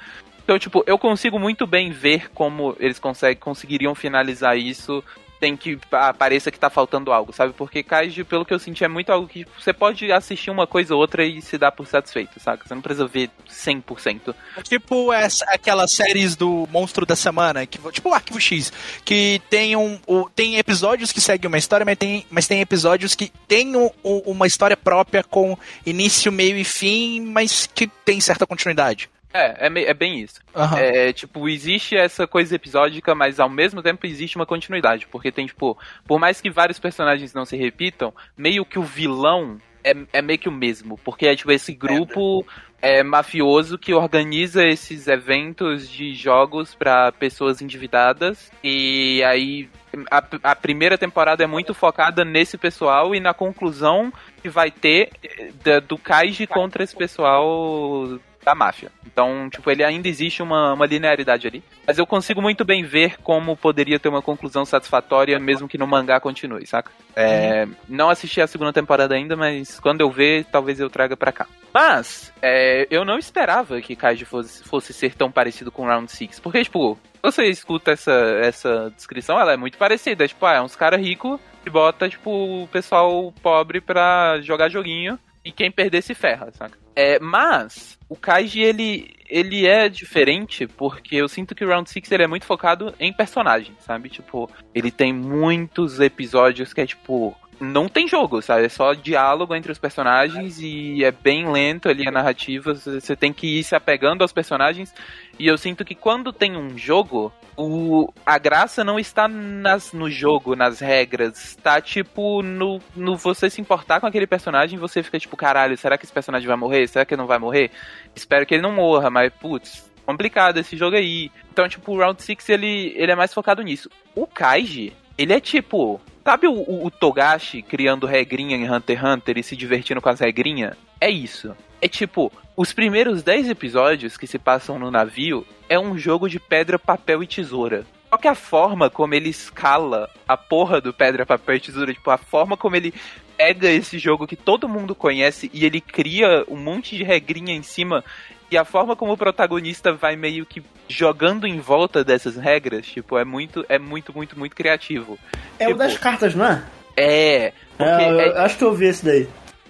Então, tipo, eu consigo muito bem ver como eles conseguem, conseguiriam finalizar isso tem que ah, pareça que tá faltando algo, sabe? Porque Kaiji, pelo que eu senti, é muito algo que você pode assistir uma coisa ou outra e se dar por satisfeito, saca? Você não precisa ver 100%. Tipo essa, aquelas séries do Monstro da Semana, que, tipo o Arquivo X, que tem, um, o, tem episódios que seguem uma história, mas tem, mas tem episódios que tem um, um, uma história própria com início, meio e fim, mas que tem certa continuidade. É, é, é bem isso. Aham. É, tipo, existe essa coisa episódica, mas ao mesmo tempo existe uma continuidade. Porque tem, tipo, por mais que vários personagens não se repitam, meio que o vilão é, é meio que o mesmo. Porque é, tipo, esse grupo é, mafioso que organiza esses eventos de jogos pra pessoas endividadas. E aí. A, a primeira temporada é muito focada nesse pessoal e na conclusão que vai ter eh, da- do Kaiji contra esse pessoal da máfia. Então, tipo, ele ainda existe uma, uma linearidade ali. Mas eu consigo muito bem ver como poderia ter uma conclusão satisfatória, mesmo que no mangá continue, saca? É, Não assisti a segunda temporada ainda, mas quando eu ver, talvez eu traga pra cá. Mas, é, eu não esperava que Kaiji fosse, fosse ser tão parecido com Round 6. Porque, tipo, você escuta essa, essa descrição, ela é muito parecida. Tipo, ah, é uns caras ricos que bota, tipo, o pessoal pobre pra jogar joguinho. E quem perder se ferra, saca? É, mas o Kaiji ele, ele é diferente porque eu sinto que o Round 6 ele é muito focado em personagens, sabe? Tipo, ele tem muitos episódios que é tipo. Não tem jogo, sabe? É só diálogo entre os personagens e é bem lento ali a narrativa. Você tem que ir se apegando aos personagens. E eu sinto que quando tem um jogo, o, a graça não está nas, no jogo, nas regras. Tá tipo no, no você se importar com aquele personagem. Você fica tipo, caralho, será que esse personagem vai morrer? Será que ele não vai morrer? Espero que ele não morra, mas putz, complicado esse jogo aí. Então, tipo, o Round 6 ele, ele é mais focado nisso. O Kaiji, ele é tipo. Sabe o, o, o Togashi criando regrinha em Hunter x Hunter e se divertindo com as regrinhas? É isso. É tipo, os primeiros 10 episódios que se passam no navio é um jogo de pedra, papel e tesoura. Só que a forma como ele escala a porra do pedra, papel e tesoura, tipo, a forma como ele pega esse jogo que todo mundo conhece e ele cria um monte de regrinha em cima e a forma como o protagonista vai meio que jogando em volta dessas regras, tipo, é muito, é muito, muito, muito criativo. É o Tipo, das cartas, não é? É, porque É, eu, é- acho que eu vi esse daí.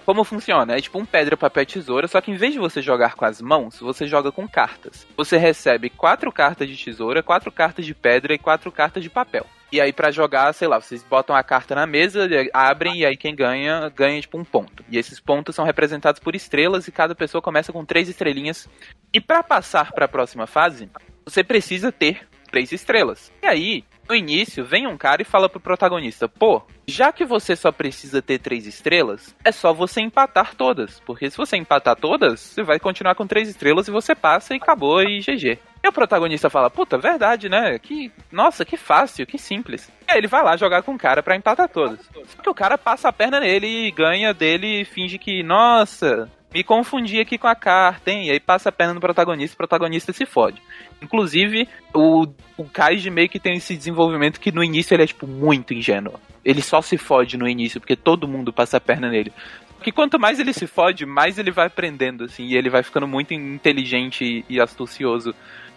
Como funciona? É tipo um pedra, papel tesoura, só que em vez de você jogar com as mãos, você joga com cartas. Você recebe quatro cartas de tesoura, quatro cartas de pedra e quatro cartas de papel. E aí pra jogar, sei lá, vocês botam a carta na mesa, abrem e aí quem ganha, ganha tipo um ponto. E esses pontos são representados por estrelas e cada pessoa começa com três estrelinhas. E para passar para a próxima fase, você precisa ter três estrelas. E aí, no início, vem um cara e fala pro protagonista: pô, já que você só precisa ter três estrelas, é só você empatar todas. Porque se você empatar todas, você vai continuar com três estrelas e você passa e acabou e GG. E o protagonista fala: puta, verdade, né? Que, nossa, que fácil, que simples. E aí ele vai lá jogar com o cara pra empatar todas. Só que o cara passa a perna nele e ganha dele e finge que, nossa, me confundi aqui com a carta, hein? E aí passa a perna no protagonista, o protagonista se fode. Inclusive, o, o Kaiji meio que tem esse desenvolvimento que no início ele é, tipo, muito ingênuo. Ele só se fode no início, porque todo mundo passa a perna nele. Porque quanto mais ele se fode, mais ele vai aprendendo, assim, e ele vai ficando muito inteligente e astucioso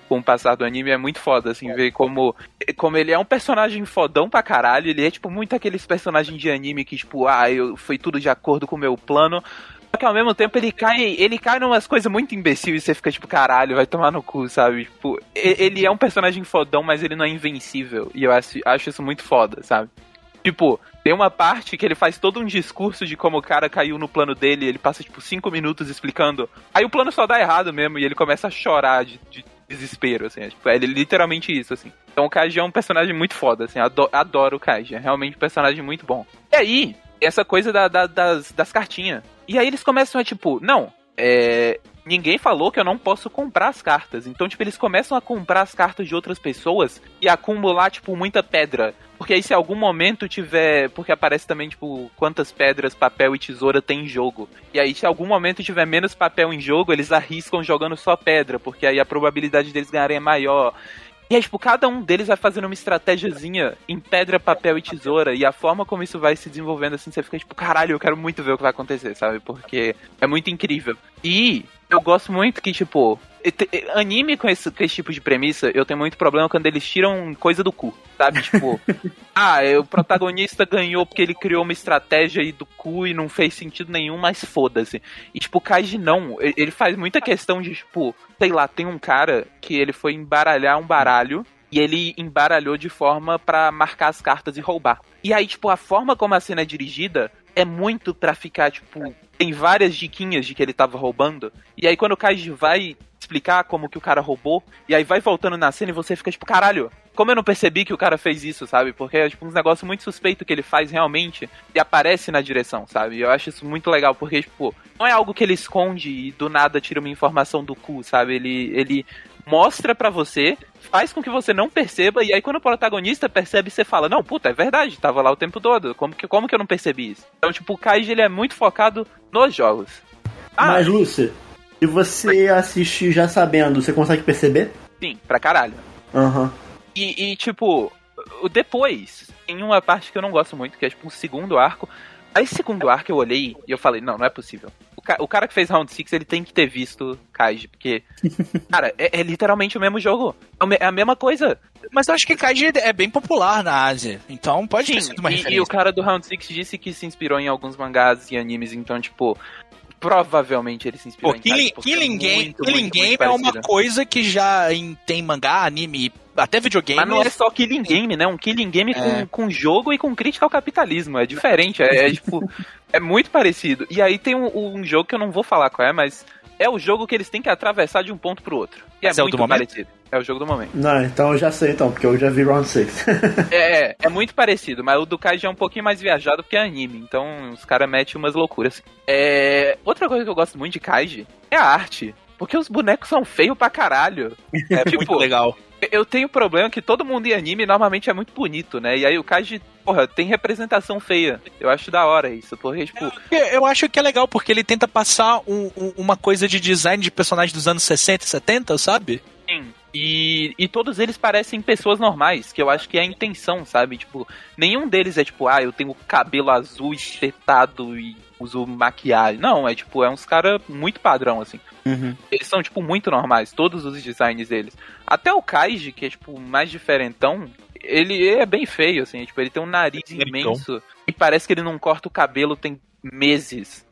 com o passar do anime. É muito foda, assim, ver como, como ele é um personagem fodão pra caralho. Ele é, tipo, muito aqueles personagens de anime que, tipo, ah, eu, foi tudo de acordo com o meu plano. Só que ao mesmo tempo ele cai, ele cai numas coisas muito imbecil e você fica tipo, caralho, vai tomar no cu, sabe? Tipo, ele é um personagem fodão, mas ele não é invencível. E eu acho, acho isso muito foda, sabe? Tipo, tem uma parte que ele faz todo um discurso de como o cara caiu no plano dele, ele passa tipo cinco minutos explicando. Aí o plano só dá errado mesmo e ele começa a chorar de, de desespero, assim. É, tipo, é literalmente isso, assim. Então o Kaiji é um personagem muito foda, assim. Adoro, adoro o Kaiji, é realmente um personagem muito bom. E aí, essa coisa da, da, das, das cartinhas. E aí eles começam a tipo, não, é, ninguém falou que eu não posso comprar as cartas. Então, tipo, eles começam a comprar as cartas de outras pessoas e acumular, tipo, muita pedra. Porque aí se algum momento tiver. Porque aparece também, tipo, quantas pedras, papel e tesoura tem em jogo. E aí, se algum momento tiver menos papel em jogo, eles arriscam jogando só pedra. Porque aí a probabilidade deles ganharem é maior. E tipo, cada um deles vai fazendo uma estratégiazinha em pedra, papel e tesoura. E a forma como isso vai se desenvolvendo, assim, você fica tipo, caralho, eu quero muito ver o que vai acontecer, sabe? Porque é muito incrível. E eu gosto muito que, tipo, anime com esse, com esse tipo de premissa, eu tenho muito problema quando eles tiram coisa do cu, sabe? Tipo, ah, o protagonista ganhou porque ele criou uma estratégia aí do cu e não fez sentido nenhum, mas foda-se. E, tipo, o Kaiji não, ele faz muita questão de, tipo, sei lá, tem um cara que ele foi embaralhar um baralho e ele embaralhou de forma para marcar as cartas e roubar. E aí, tipo, a forma como a cena é dirigida é muito pra ficar, tipo, tem várias diquinhas de que ele tava roubando. E aí quando o Kaiji vai explicar como que o cara roubou, e aí vai voltando na cena e você fica tipo, caralho, como eu não percebi que o cara fez isso, sabe? Porque é tipo um negócio muito suspeito que ele faz realmente e aparece na direção, sabe? Eu acho isso muito legal, porque, tipo, não é algo que ele esconde e do nada tira uma informação do cu, sabe? Ele, ele mostra para você, faz com que você não perceba, e aí quando o protagonista percebe, você fala, não, puta, é verdade, tava lá o tempo todo, como que, como que eu não percebi isso? Então, tipo, o Kaiji, ele é muito focado nos jogos. Ah, Mas, Lúcia, se você assistir já sabendo, você consegue perceber? Sim, pra caralho. Aham. Uhum. E, e, tipo, depois, em uma parte que eu não gosto muito, que é tipo um segundo arco, Aí, segundo arco, eu olhei e eu falei, não, não é possível. O, ca o cara que fez Round 6, ele tem que ter visto Kaiji, porque, cara, é, é, literalmente o mesmo jogo. É, é a mesma coisa. Mas eu acho que Kaiji é bem popular na Ásia, então pode Sim, ter sido uma e, referência. E o cara do Round 6 disse que se inspirou em alguns mangás e animes, então, tipo, provavelmente ele se inspirou Pô, em Killing, Killing Game, muito, Killing muito, Game muito é uma coisa que já em, tem mangá, anime, até videogame. Mas não é só Killing Game, né? Um Killing Game é. com, com jogo e com crítica ao capitalismo. É diferente, é, é tipo. é muito parecido. E aí tem um, um, jogo que eu não vou falar qual é, mas é o jogo que eles têm que atravessar de um ponto pro outro. E é, é muito parecido. É o jogo do momento. Não, então eu já sei então, porque eu já vi Round 6. é, é, é muito parecido, mas o do Kai já é um pouquinho mais viajado porque é anime, então os caras metem umas loucuras. É, outra coisa que eu gosto muito de Kaiji é a arte. Porque os bonecos são feios pra caralho. É tipo, muito legal. Eu tenho problema que todo mundo em anime normalmente é muito bonito, né? E aí o Kaiji, porra, tem representação feia. Eu acho da hora isso, porque, tipo... Eu acho que é legal, porque ele tenta passar um, um, uma coisa de design de personagem dos anos 60 e 70, sabe? E, e todos eles parecem pessoas normais, que eu acho que é a intenção, sabe? Tipo, nenhum deles é tipo, ah, eu tenho cabelo azul espetado e uso maquiagem. Não, é tipo, é uns caras muito padrão, assim. Uhum. Eles são, tipo, muito normais, todos os designs deles. Até o Kaiji, que é, tipo, mais diferentão, ele é bem feio, assim. Tipo, ele tem um nariz imenso e parece que ele não corta o cabelo tem meses.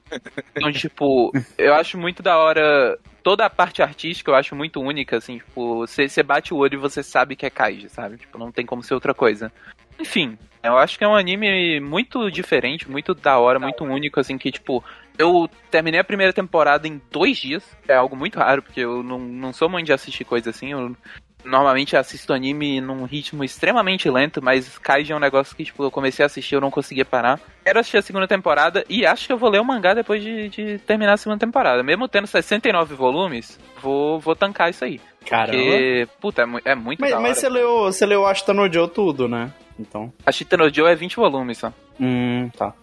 Então, tipo, eu acho muito da hora. Toda a parte artística eu acho muito única, assim, tipo, você bate o olho e você sabe que é Kaiji, sabe? Tipo, não tem como ser outra coisa. Enfim, eu acho que é um anime muito diferente, muito da hora, muito único, assim, que, tipo, eu terminei a primeira temporada em dois dias. É algo muito raro, porque eu não, não sou muito de assistir coisa assim. Eu normalmente assisto anime num ritmo extremamente lento, mas Kaiji é um negócio que, tipo, eu comecei a assistir eu não conseguia parar. Quero assistir a segunda temporada e acho que eu vou ler o mangá depois de, de terminar a segunda temporada. Mesmo tendo 69 volumes, vou, vou tancar isso aí. Caramba. Porque, puta, é, mu- é muito Mas, da mas você leu, você leu Ashita no Joe tudo, né? Então. A Shita no Joe é 20 volumes só. Hum, tá.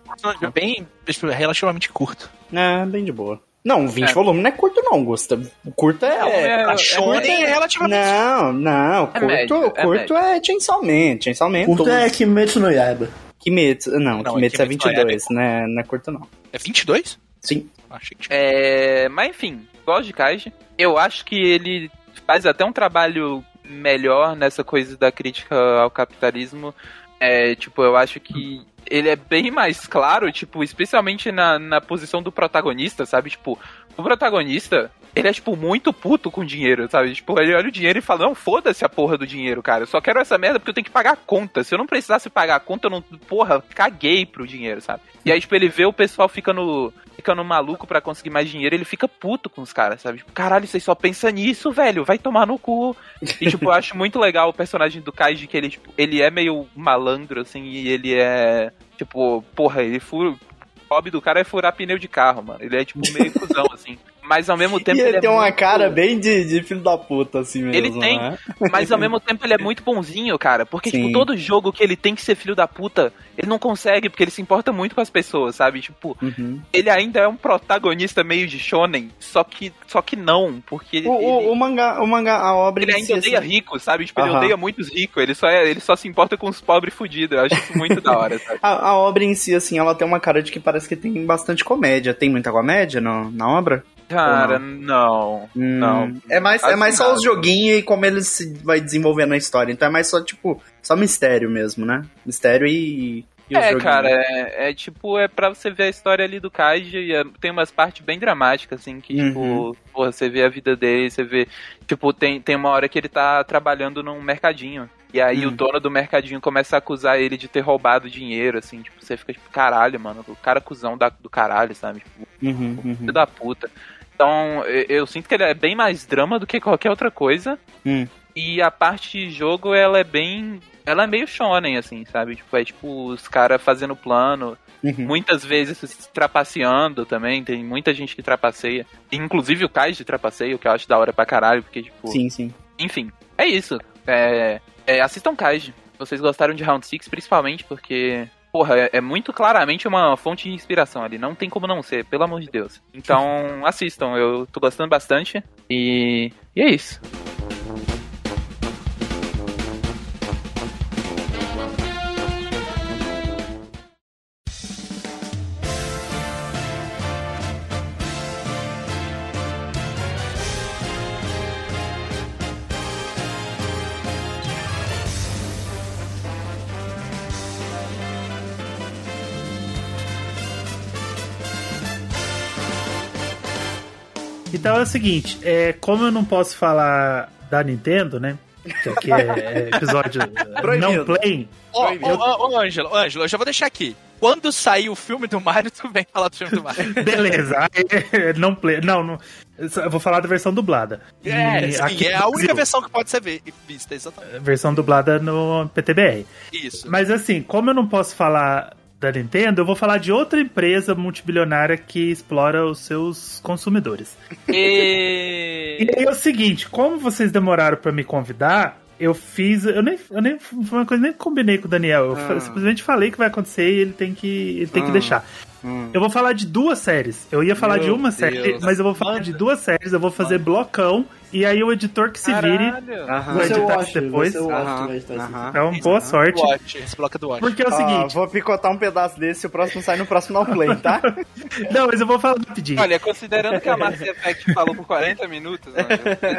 Bem, tipo, relativamente curto. É, bem de boa. Não, 20 É. volumes não é curto não, Gustavo. O curto é... Não, é- A Shonen é relativamente Não, não, É curto, médio, é curto é, Chainsaw Man, Chainsaw Man Curto é Kimetsu no Yaiba. Kimetsu, não, Não, Kimetsu é Kimetsu no Yaiba 22, né, não é curto não. É 22? Sim. Achei que É, mas enfim, gosto de Kaiji. Eu acho que ele faz até um trabalho melhor nessa coisa da crítica ao capitalismo. É, tipo, eu acho que ele é bem mais claro, tipo, especialmente na, na posição do protagonista, sabe? Tipo, o protagonista, ele é, tipo, muito puto com dinheiro, sabe? Tipo, ele olha o dinheiro e fala, não, foda-se a porra do dinheiro, cara. Eu só quero essa merda porque eu tenho que pagar a conta. Se eu não precisasse pagar a conta, eu não, porra, caguei pro dinheiro, sabe? E aí, tipo, ele vê o pessoal ficando, ficando maluco pra conseguir mais dinheiro, ele fica puto com os caras, sabe? Tipo, caralho, vocês só pensam nisso, velho, vai tomar no cu. E, tipo, eu acho muito legal o personagem do Kaiji, que ele, tipo, ele é meio malandro, assim, e ele é, tipo, porra, ele fura... O hobby do cara é furar pneu de carro, mano. Ele é, tipo, meio cuzão, assim. Mas ao mesmo tempo e ele, é tem uma muito- cara bem de, de filho da puta, assim mesmo, Ele tem. né? Mas ao mesmo tempo ele é muito bonzinho, cara. Porque, Sim. tipo, todo jogo que ele tem que ser filho da puta, ele não consegue, porque ele se importa muito com as pessoas, sabe? Tipo, Uhum. ele ainda é um protagonista meio de shonen, só que, só que não, porque O, ele, o mangá, o mangá, a obra ele ainda odeia assim, rico, sabe? Tipo, ele odeia muitos ricos, ele só, é, ele só se importa com os pobres fudidos. Eu acho isso muito da hora, sabe? a, a obra em si, assim, ela tem uma cara de que parece que tem bastante comédia. Tem muita comédia no, na obra? Cara, não. Hum, Não. É mais, é mais só os joguinhos e como ele se vai desenvolvendo a história. Então é mais só, tipo, só mistério mesmo, né? Mistério e. e É, cara, é, é tipo, é pra você ver a história ali do Kaiji e é- tem umas partes bem dramáticas, assim, que, Uhum. tipo, porra, você vê a vida dele, você vê, tipo, tem, tem uma hora que ele tá trabalhando num mercadinho. E aí Hum. o dono do mercadinho começa a acusar ele de ter roubado dinheiro, assim, tipo, você fica tipo, caralho, mano, o cara cuzão da, do caralho, sabe? Tipo, Uhum, uhum. filho da puta. Então, eu, sinto que ele é bem mais drama do que qualquer outra coisa. Hum. E a parte de jogo, ela é bem. Ela é meio shonen, assim, sabe? Tipo, é tipo os caras fazendo plano. Uhum. Muitas vezes se trapaceando também. Tem muita gente que trapaceia. Inclusive o Kaiji trapaceia, o que eu acho da hora pra caralho, porque, tipo. Sim, sim. Enfim, é isso. É, é, assistam Kaiji. Vocês gostaram de Round 6, principalmente porque. Porra, é, é muito claramente uma fonte de inspiração ali. Não tem como não ser, pelo amor de Deus. Então, assistam. Eu tô gostando bastante. E, e é isso. Então é o seguinte, é, como eu não posso falar da Nintendo, né? Que aqui é, é episódio não play. Ô, ô, ô, Ângelo, Ângelo, eu já vou deixar aqui. Quando sair o filme do Mario, tu vem falar do filme do Mario. Beleza, aí, não play. Não, não, eu vou falar da versão dublada. É, E sim, aqui é a única versão que pode ser vi- vista, exatamente. versão dublada no PTBR. Isso. Mas assim, como eu não posso falar da Nintendo, eu vou falar de outra empresa multibilionária que explora os seus consumidores. E... E é o seguinte, como vocês demoraram pra me convidar, eu fiz, eu nem, eu nem foi uma coisa nem combinei com o Daniel, eu fa- simplesmente falei que vai acontecer e ele tem que, ele tem que Ah. deixar. Hum. Eu vou falar de duas séries. Eu ia falar Meu de uma Deus. série, mas eu vou falar Manda. de duas séries, eu vou fazer blocão e aí o editor que se vire. Caralho. Vai Você é o editar isso depois? é. Então, boa sorte. Watch, esse bloco é do Watch. Porque é o Ó, seguinte, vou picotar um pedaço desse e o próximo sai no próximo no play, tá? não, mas eu vou falar rapidinho. Olha, considerando que a Mass Effect falou por 40 minutos, mano,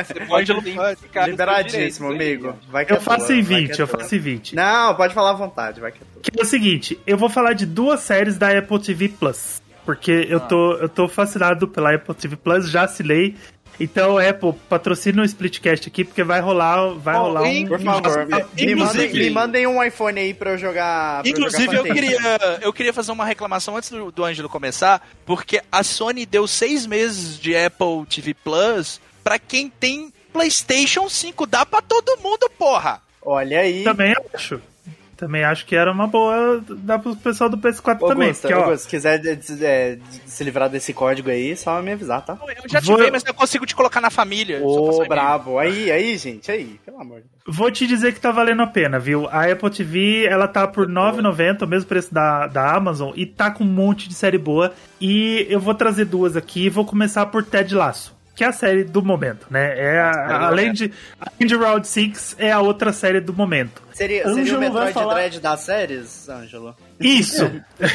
você pode ficar Liberadíssimo, direito, amigo. Vai que Eu é faço tua, em vai 20, que é eu faço em 20. Não, pode falar à vontade, vai que é tua. Que é o seguinte, eu vou falar de duas séries da Apple TV Plus. porque eu, tô, eu tô fascinado pela Apple TV Plus, já assinei. Então, Apple, patrocina o Splitcast aqui, porque vai rolar, vai Bom, rolar um. Por favor, me, mandem, me mandem um iPhone aí pra eu jogar. pra Inclusive, jogar eu queria, eu queria fazer uma reclamação antes do, do Ângelo começar, porque a Sony deu seis meses de Apple TV Plus pra quem tem PlayStation 5. Dá pra todo mundo, porra! Olha aí. Também acho. Também acho que era uma boa. Dá pro pessoal do PS4 Ô, também. Porque, ó, Gusta, se quiser de- de- é, de- se livrar desse código aí, só me avisar, tá? Eu já Vou- tive, mas eu consigo te colocar na família. Ô, brabo. Aí, aí, gente, aí, pelo amor de Deus. Vou te dizer que tá valendo a pena, viu? A Apple TV, ela tá por R$ 9,90, o mesmo preço da, da Amazon, e tá com um monte de série boa. E eu vou trazer duas aqui e vou começar por Ted Lasso. Que é a série do momento, né? É a- além, de, além de Round 6, é a outra série do momento. Seria, seria o Metroid falar- Dread das séries, Ângelo? Isso!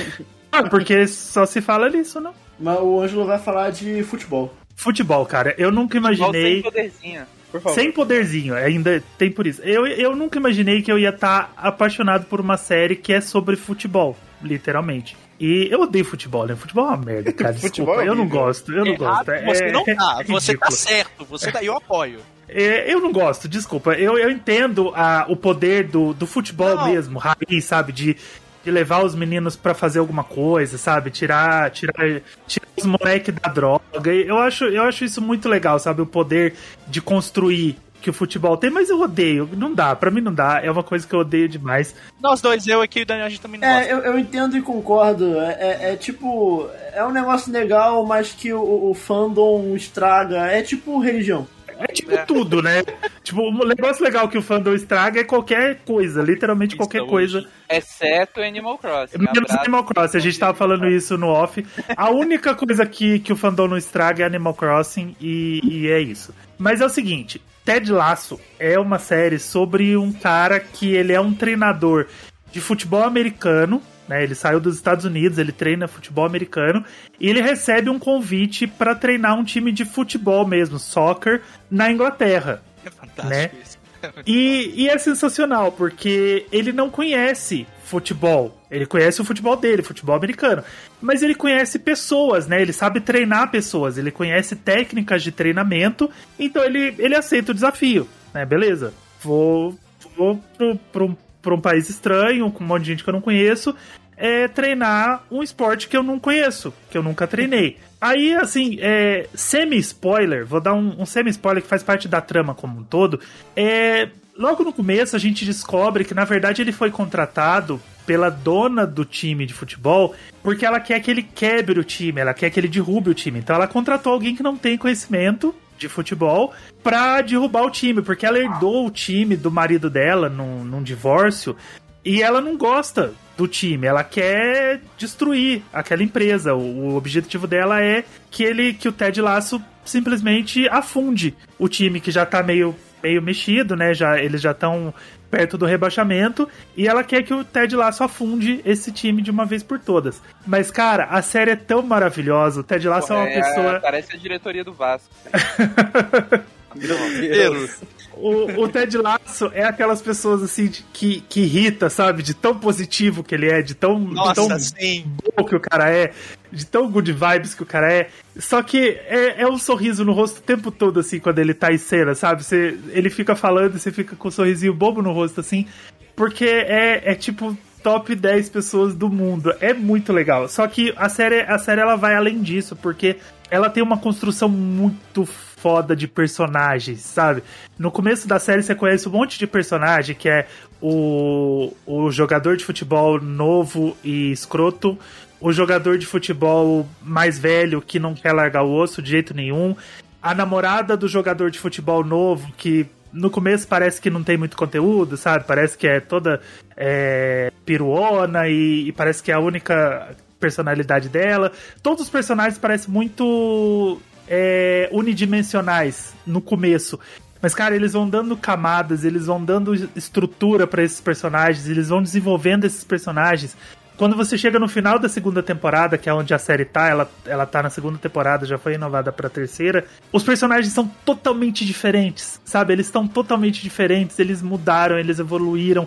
Ah, Porque só se fala nisso, não? Mas o Ângelo vai falar de futebol. Futebol, cara. Eu nunca imaginei. sem poderzinho. Por favor. Sem poderzinho, ainda tem por isso. Eu, eu nunca imaginei que eu ia estar apaixonado por uma série que é sobre futebol, literalmente. E eu odeio futebol, né? Futebol é uma merda, cara. Futebol Desculpa, é eu não gosto, eu não gosto. Errado, você não tá, é você tá certo, você tá, eu apoio. É, eu não gosto, desculpa. Eu, eu entendo a, o poder do, do futebol Não. mesmo, raiz, sabe? De, de levar os meninos pra fazer alguma coisa, sabe? Tirar, tirar, tirar os moleques da droga. Eu acho, eu acho isso muito legal, sabe? O poder de construir que o futebol tem, mas eu odeio. Não dá, pra mim não dá. É uma coisa que eu odeio demais. Nós dois, eu aqui e o Daniel, a gente também não gosta. É, eu, eu entendo e concordo. É, é- é tipo. É um negócio legal, mas que o, o fandom estraga. É tipo religião. É tipo tudo, né? tipo, um negócio legal que o fandom estraga é qualquer coisa, literalmente qualquer coisa. Exceto Animal Crossing. Menos Abraço. Animal Crossing, a gente tava falando isso no off. A única coisa que, que o fandom não estraga é Animal Crossing e, e é isso. Mas é o seguinte, Ted Lasso é uma série sobre um cara que ele é um treinador de futebol americano, né? Ele saiu dos Estados Unidos, ele treina futebol americano e ele recebe um convite para treinar um time de futebol mesmo, soccer, na Inglaterra. É fantástico né? isso. E, e é sensacional, porque ele não conhece futebol. Ele conhece o futebol dele, futebol americano. Mas ele conhece pessoas, né? Ele sabe treinar pessoas, ele conhece técnicas de treinamento. Então ele, ele aceita o desafio, né? Beleza. Vou, vou pro, pro, pra um país estranho, com um monte de gente que eu não conheço. É treinar um esporte que eu não conheço, que eu nunca treinei. Aí, assim, é, semi-spoiler, vou dar um, um semi-spoiler que faz parte da trama como um todo. É, logo no começo a gente descobre que, na verdade, ele foi contratado pela dona do time de futebol porque ela quer que ele quebre o time, ela quer que ele derrube o time. Então ela contratou alguém que não tem conhecimento de futebol pra derrubar o time, porque ela herdou o time do marido dela num, num divórcio e ela não gosta do time, ela quer destruir aquela empresa. O, o objetivo dela é que ele, que o Ted Lasso simplesmente afunde o time que já tá meio, meio mexido, né? Já, eles já estão perto do rebaixamento e ela quer que o Ted Lasso afunde esse time de uma vez por todas. Mas cara, a série é tão maravilhosa. O Ted Lasso é uma É, pessoa Parece a diretoria do Vasco. Meu Deus. O, o Ted Lasso é aquelas pessoas assim de- que, que irrita, sabe? De tão positivo que ele é, de tão, de tão Nossa, sim. bom que o cara é, de tão good vibes que o cara é. Só que é, é um sorriso no rosto o tempo todo, assim, quando ele tá em cena, sabe? Você, ele fica falando e você fica com um sorrisinho bobo no rosto, assim. Porque é, é tipo top 10 pessoas do mundo. É muito legal. Só que a série, a série ela vai além disso, porque ela tem uma construção muito foda de personagens, sabe? No começo da série você conhece um monte de personagem que é o, o jogador de futebol novo e escroto, o jogador de futebol mais velho que não quer largar o osso de jeito nenhum, a namorada do jogador de futebol novo que no começo parece que não tem muito conteúdo, sabe? Parece que é toda é, piruona e, e parece que é a única personalidade dela. Todos os personagens parecem muito é, unidimensionais no começo. Mas, cara, eles vão dando camadas, eles vão dando estrutura para esses personagens, eles vão desenvolvendo esses personagens. Quando você chega no final da segunda temporada, que é onde a série tá, ela, ela tá na segunda temporada, já foi renovada pra terceira, os personagens são totalmente diferentes, sabe? Eles estão totalmente diferentes, eles mudaram, eles evoluíram.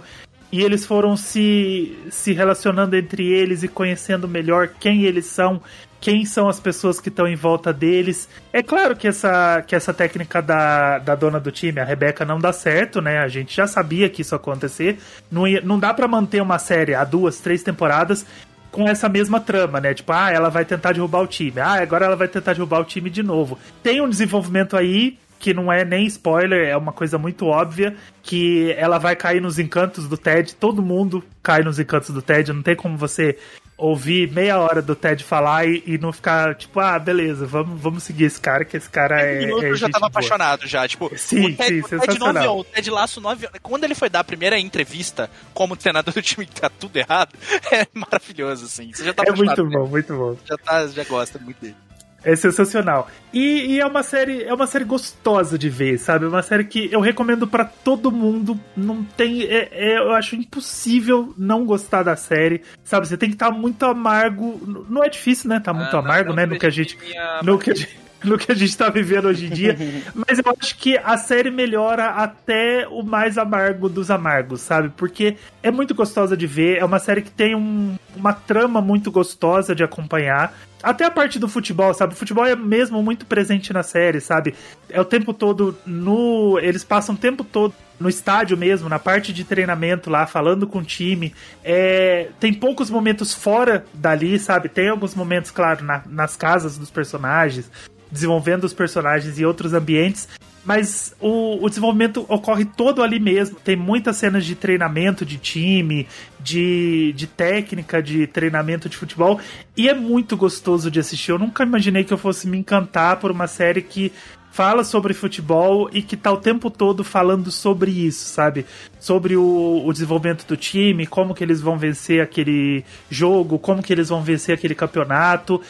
e eles foram se, se relacionando entre eles e conhecendo melhor quem eles são, quem são as pessoas que estão em volta deles. É claro que essa, que essa técnica da, da dona do time, a Rebeca, não dá certo, né? A gente já sabia que isso ia acontecer. Não, ia, não dá para manter uma série há duas, três temporadas com essa mesma trama, né? Tipo, ah, ela vai tentar derrubar o time. Ah, agora ela vai tentar derrubar o time de novo. Tem um desenvolvimento aí que não é nem spoiler, é uma coisa muito óbvia, que ela vai cair nos encantos do Ted, todo mundo cai nos encantos do Ted, não tem como você ouvir meia hora do Ted falar e, e não ficar, tipo, ah, beleza, vamos, vamos seguir esse cara, que esse cara é. é eu já tava boa. apaixonado já. Tipo, Sim, o Ted, sim, o Ted sensacional. noviou, o Ted Laço noviou. Quando ele foi dar a primeira entrevista como treinador do time que tá tudo errado, é maravilhoso, assim. Você já tá É muito por bom, muito bom. Já, tá, já gosta muito dele. É sensacional. E, e é uma série, é uma série gostosa de ver, sabe? É uma série que eu recomendo pra todo mundo. Não tem, é- é- eu acho impossível não gostar da série, sabe? Você tem que estar muito amargo. Não é difícil, né? Tá muito Ah, amargo, não, né? não No que a gente, minha- no que a gente, no que a gente tá vivendo hoje em dia. Mas eu acho que a série melhora até o mais amargo dos amargos, sabe? Porque é muito gostosa de ver. É uma série que tem um- uma trama muito gostosa de acompanhar. Até a parte do futebol, sabe? O futebol é mesmo muito presente na série, sabe? É o tempo todo no. Eles passam o tempo todo no estádio mesmo, na parte de treinamento lá, falando com o time. É, tem poucos momentos fora dali, sabe? Tem alguns momentos, claro, na- nas casas dos personagens, desenvolvendo os personagens em outros ambientes. Mas o, o desenvolvimento ocorre todo ali mesmo. Tem muitas cenas de treinamento de time, de, de técnica, de treinamento de futebol. E é muito gostoso de assistir. Eu nunca imaginei que eu fosse me encantar por uma série que fala sobre futebol e que tá o tempo todo falando sobre isso, sabe? Sobre o, o desenvolvimento do time, como que eles vão vencer aquele jogo, como que eles vão vencer aquele campeonato.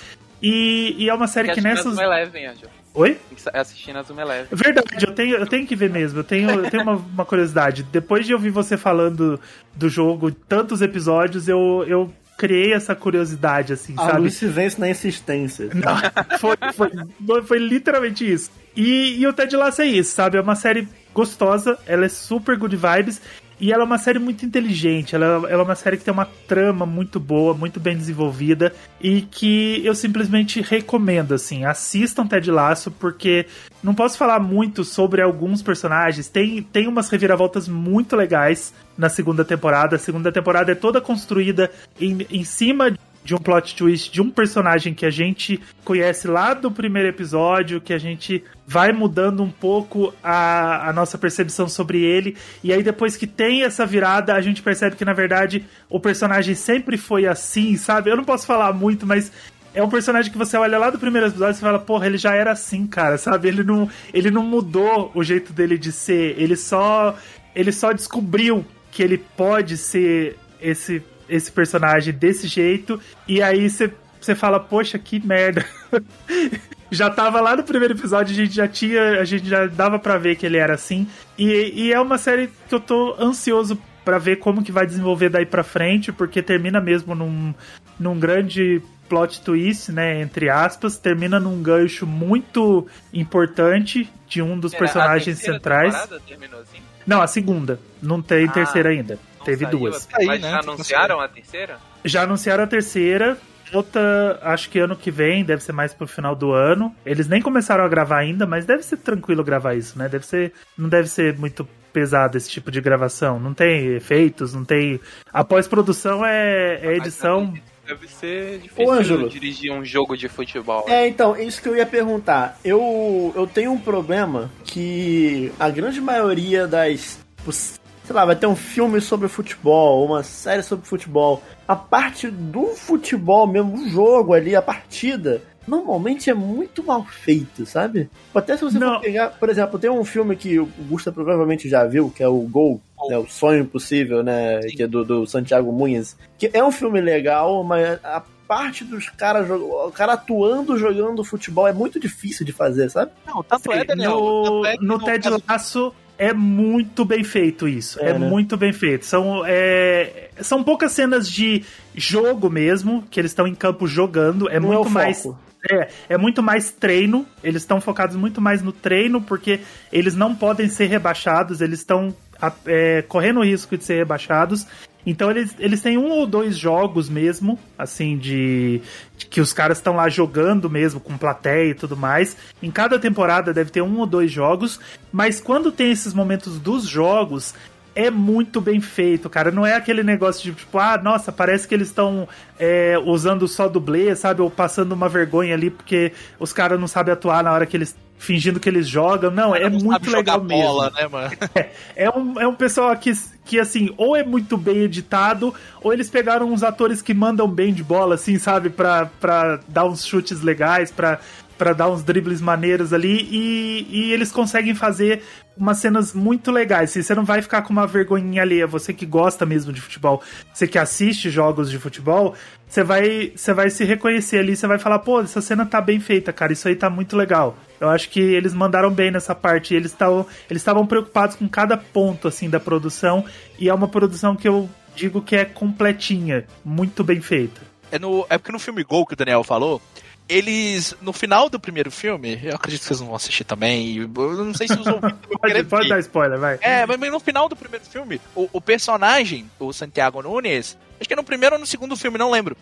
E, e é uma série que nessas. Zuma Eleven, Angel. Oi? Assistindo a Zuma Eleven. Verdade, eu tenho, eu tenho que ver mesmo. Eu tenho, eu tenho uma, uma curiosidade. Depois de ouvir você falando do jogo, tantos episódios, eu, eu criei essa curiosidade, assim, A sabe? luz se vence na insistência. Não, foi, foi, foi, foi literalmente isso. E, e o Ted Lasso é isso, sabe? É uma série gostosa, ela é super good vibes. E ela é uma série muito inteligente, ela, ela é uma série que tem uma trama muito boa, muito bem desenvolvida e que eu simplesmente recomendo, assim, assistam Ted Lasso porque não posso falar muito sobre alguns personagens, tem, tem umas reviravoltas muito legais na segunda temporada, a segunda temporada é toda construída em, em cima de um plot twist de um personagem que a gente conhece lá do primeiro episódio, que a gente vai mudando um pouco a, a nossa percepção sobre ele. E aí, depois que tem essa virada, a gente percebe que, na verdade, o personagem sempre foi assim, sabe? Eu não posso falar muito, mas é um personagem que você olha lá do primeiro episódio e você fala, porra, ele já era assim, cara, sabe? Ele não, ele não mudou o jeito dele de ser, ele só, ele só descobriu que ele pode ser esse, esse personagem desse jeito, e aí você, fala, poxa, que merda. já tava lá no primeiro episódio, a gente já tinha, a gente já dava pra ver que ele era assim, e, e é uma série que eu tô ansioso pra ver como que vai desenvolver daí pra frente, porque termina mesmo num, num grande plot twist, né, entre aspas, termina num gancho muito importante de um dos personagens A terceira centrais. assim? Não, a segunda. Não tem Ah, terceira ainda. Não Teve saiu duas. a- Aí, Mas né, já que anunciaram a terceira? Já anunciaram a terceira. Outra, acho que ano que vem, deve ser mais pro final do ano. Eles nem começaram a gravar ainda, mas deve ser tranquilo gravar isso, né? Deve ser. Não deve ser muito pesado esse tipo de gravação. Não tem efeitos, não tem. A pós-produção é, é edição. Deve ser Ô, difícil Ângelo. dirigir um jogo de futebol. É, então, isso que eu ia perguntar. Eu, eu tenho um problema que a grande maioria das. Sei lá, vai ter um filme sobre futebol, uma série sobre futebol. A parte do futebol mesmo, o jogo ali, a partida, normalmente é muito mal feito, sabe? Até se você Não. for pegar, por exemplo, tem um filme que o Gusta provavelmente já viu, que é o Gol, né, o Sonho Impossível, né, que é do, do Santiago Munhas, que é um filme legal, mas a parte dos caras, o cara atuando, jogando futebol é muito difícil de fazer, sabe? Não, tanto é, Daniel. no tanto é que no Ted caso- Lasso é muito bem feito isso. É, É, né? muito bem feito. São, é, são poucas cenas de jogo mesmo, que eles estão em campo jogando. É Não muito é mais. É, é muito mais treino. Eles estão focados muito mais no treino, porque eles não podem ser rebaixados. Eles estão é, correndo o risco de ser rebaixados. Então eles, eles têm um ou dois jogos mesmo, assim, de, de que os caras estão lá jogando mesmo, com plateia e tudo mais. Em cada temporada deve ter um ou dois jogos, mas quando tem esses momentos dos jogos, é muito bem feito, cara. Não é aquele negócio de tipo, ah, nossa, parece que eles estão é, usando só dublê, sabe? Ou passando uma vergonha ali porque os caras não sabem atuar na hora que eles. fingindo que eles jogam. Não, é Não muito legal mesmo. bola, né, mano? É um, é um pessoal que, que, assim, ou é muito bem editado, ou eles pegaram uns atores que mandam bem de bola, assim, sabe? Pra, pra dar uns chutes legais, pra, pra dar uns dribles maneiros ali, e, e eles conseguem fazer umas cenas muito legais. Você não vai ficar com uma vergonhinha alheia. Você que gosta mesmo de futebol, você que assiste jogos de futebol, você vai, você vai se reconhecer ali, você vai falar, pô, essa cena tá bem feita, cara, isso aí tá muito legal. Eu acho que eles mandaram bem nessa parte. Eles estavam eles estavam preocupados com cada ponto assim da produção e é uma produção que eu digo que é completinha, muito bem feita. É, no, é porque no filme Gol que o Daniel falou, eles, no final do primeiro filme, eu acredito que vocês não vão assistir também, eu não sei se os ouvintes vão Pode, pode dar spoiler, vai. É, mas no final do primeiro filme, o, o personagem, o Santiago Nunes, acho que é no primeiro ou no segundo filme, não lembro.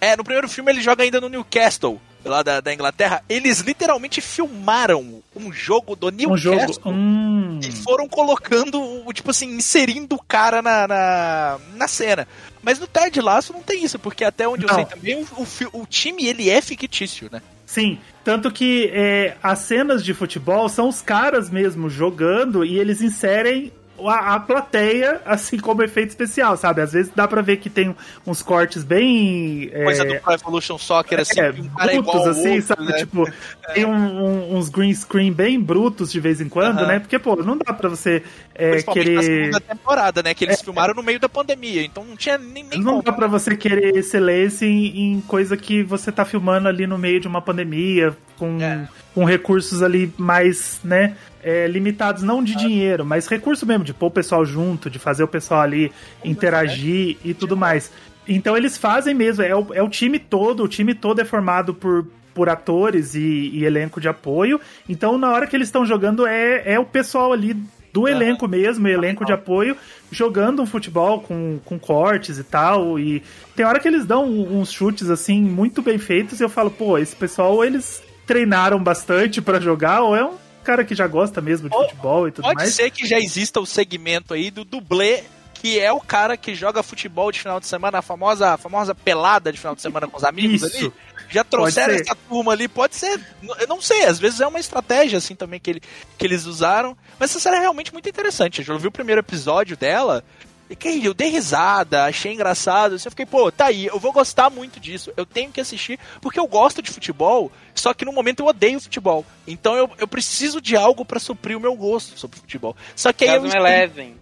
É, no primeiro filme ele joga ainda no Newcastle, lá da, da Inglaterra. Eles literalmente filmaram um jogo do Um Newcastle. jogo. Hum, E foram colocando, o- tipo assim, inserindo o cara na, na, na cena. Mas no Ted Lasso não tem isso, porque até onde eu Não. sei também, o, o, o time ele é fictício, né? sim. Tanto que é, as cenas de futebol são os caras mesmo jogando e eles inserem a, a plateia, assim como efeito especial, sabe? Às vezes dá pra ver que tem uns cortes bem. é, Coisa do Pro Evolution Soccer, assim, É, um cara é brutos, assim, outro, sabe? né? Tipo, tem um- um- uns green screen bem brutos de vez em quando, Aham. né? Porque, pô, não dá pra você é, Principalmente na querer. segunda temporada, né? Que eles filmaram no meio da pandemia, então não tinha nem, nem Não como. dá pra você querer excelência em, em coisa que você tá filmando ali no meio de uma pandemia, com, É. com recursos ali mais, né? é, limitados, não de dinheiro, mas recurso mesmo, de pôr o pessoal junto, de fazer o pessoal ali interagir e tudo mais. Então eles fazem mesmo, é o, é o time todo, o time todo é formado por, por atores e, e elenco de apoio. Então na hora que eles estão jogando é, é o pessoal ali do elenco mesmo, elenco de apoio, jogando um futebol com, com cortes e tal. E tem hora que eles dão uns chutes assim muito bem feitos e eu falo, pô, esse pessoal eles treinaram bastante pra jogar ou é um cara que já gosta mesmo de Ou- futebol e tudo Pode mais. ser que já exista o segmento aí do dublê, que é o cara que joga futebol de final de semana, a famosa, a famosa pelada de final de semana com os amigos Isso. ali. Já trouxeram essa turma ali, pode ser. Eu não sei, às vezes é uma estratégia assim também que, ele, que eles usaram. Mas essa série é realmente muito interessante. Eu já vi o primeiro episódio dela. E que eu dei risada, achei engraçado. assim, Eu fiquei, pô, tá aí, eu vou gostar muito disso. Eu tenho que assistir, porque eu gosto de futebol, só que no momento eu odeio futebol. Então eu, eu preciso de algo pra suprir o meu gosto sobre futebol. Só que aí eu escolhi- Eleven.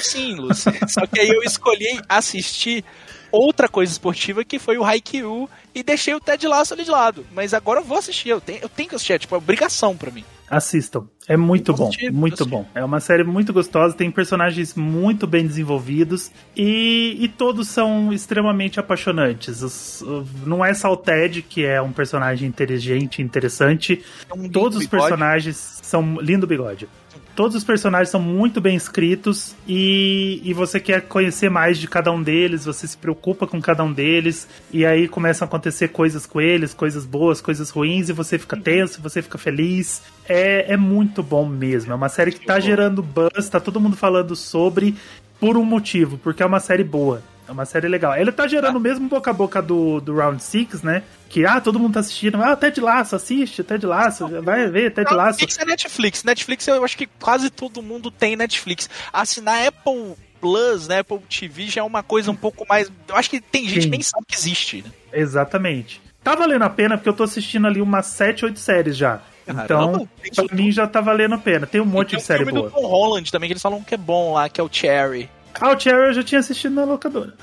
Sim, Lúcio. Só que aí eu escolhi assistir outra coisa esportiva que foi o Haikyuu e deixei o Ted Lasso ali de lado. Mas agora eu vou assistir, eu tenho, eu tenho que assistir, é tipo é obrigação pra mim. Assistam. É muito bom, muito bom. É uma série muito gostosa, tem personagens muito bem desenvolvidos e, e todos são extremamente apaixonantes. Os- não é só o Ted, que é um personagem inteligente, interessante. É um Todos os bigode. personagens são. Lindo bigode. Todos os personagens são muito bem escritos e, e você quer conhecer mais de cada um deles, você se preocupa com cada um deles, e aí começam a acontecer coisas com eles, coisas boas, coisas ruins, e você fica tenso, você fica feliz. É, é muito bom mesmo. É uma série que tá gerando buzz, tá todo mundo falando sobre por um motivo, porque é uma série boa. É uma série legal. Ele tá gerando o mesmo boca a boca do, do Round 6, né? Que, ah, todo mundo tá assistindo. Ah, Ted Laço, assiste, Ted Laço, vai ver, Ted Laço. Netflix é Netflix. Netflix eu acho que quase todo mundo tem Netflix. Assinar Apple Plus, né, Apple TV já é uma coisa um pouco mais... Eu acho que tem gente Sim. que nem sabe que existe, né? Exatamente. Tá valendo a pena porque eu tô assistindo ali umas 7, 8 séries já. Caramba, Então, tem isso pra mim já tá valendo a pena. Tem um monte Tem de série filme boa. do Tom Holland também, que eles falam que é bom lá, que é o Cherry. Ah, o Cherry eu já tinha assistido na locadora.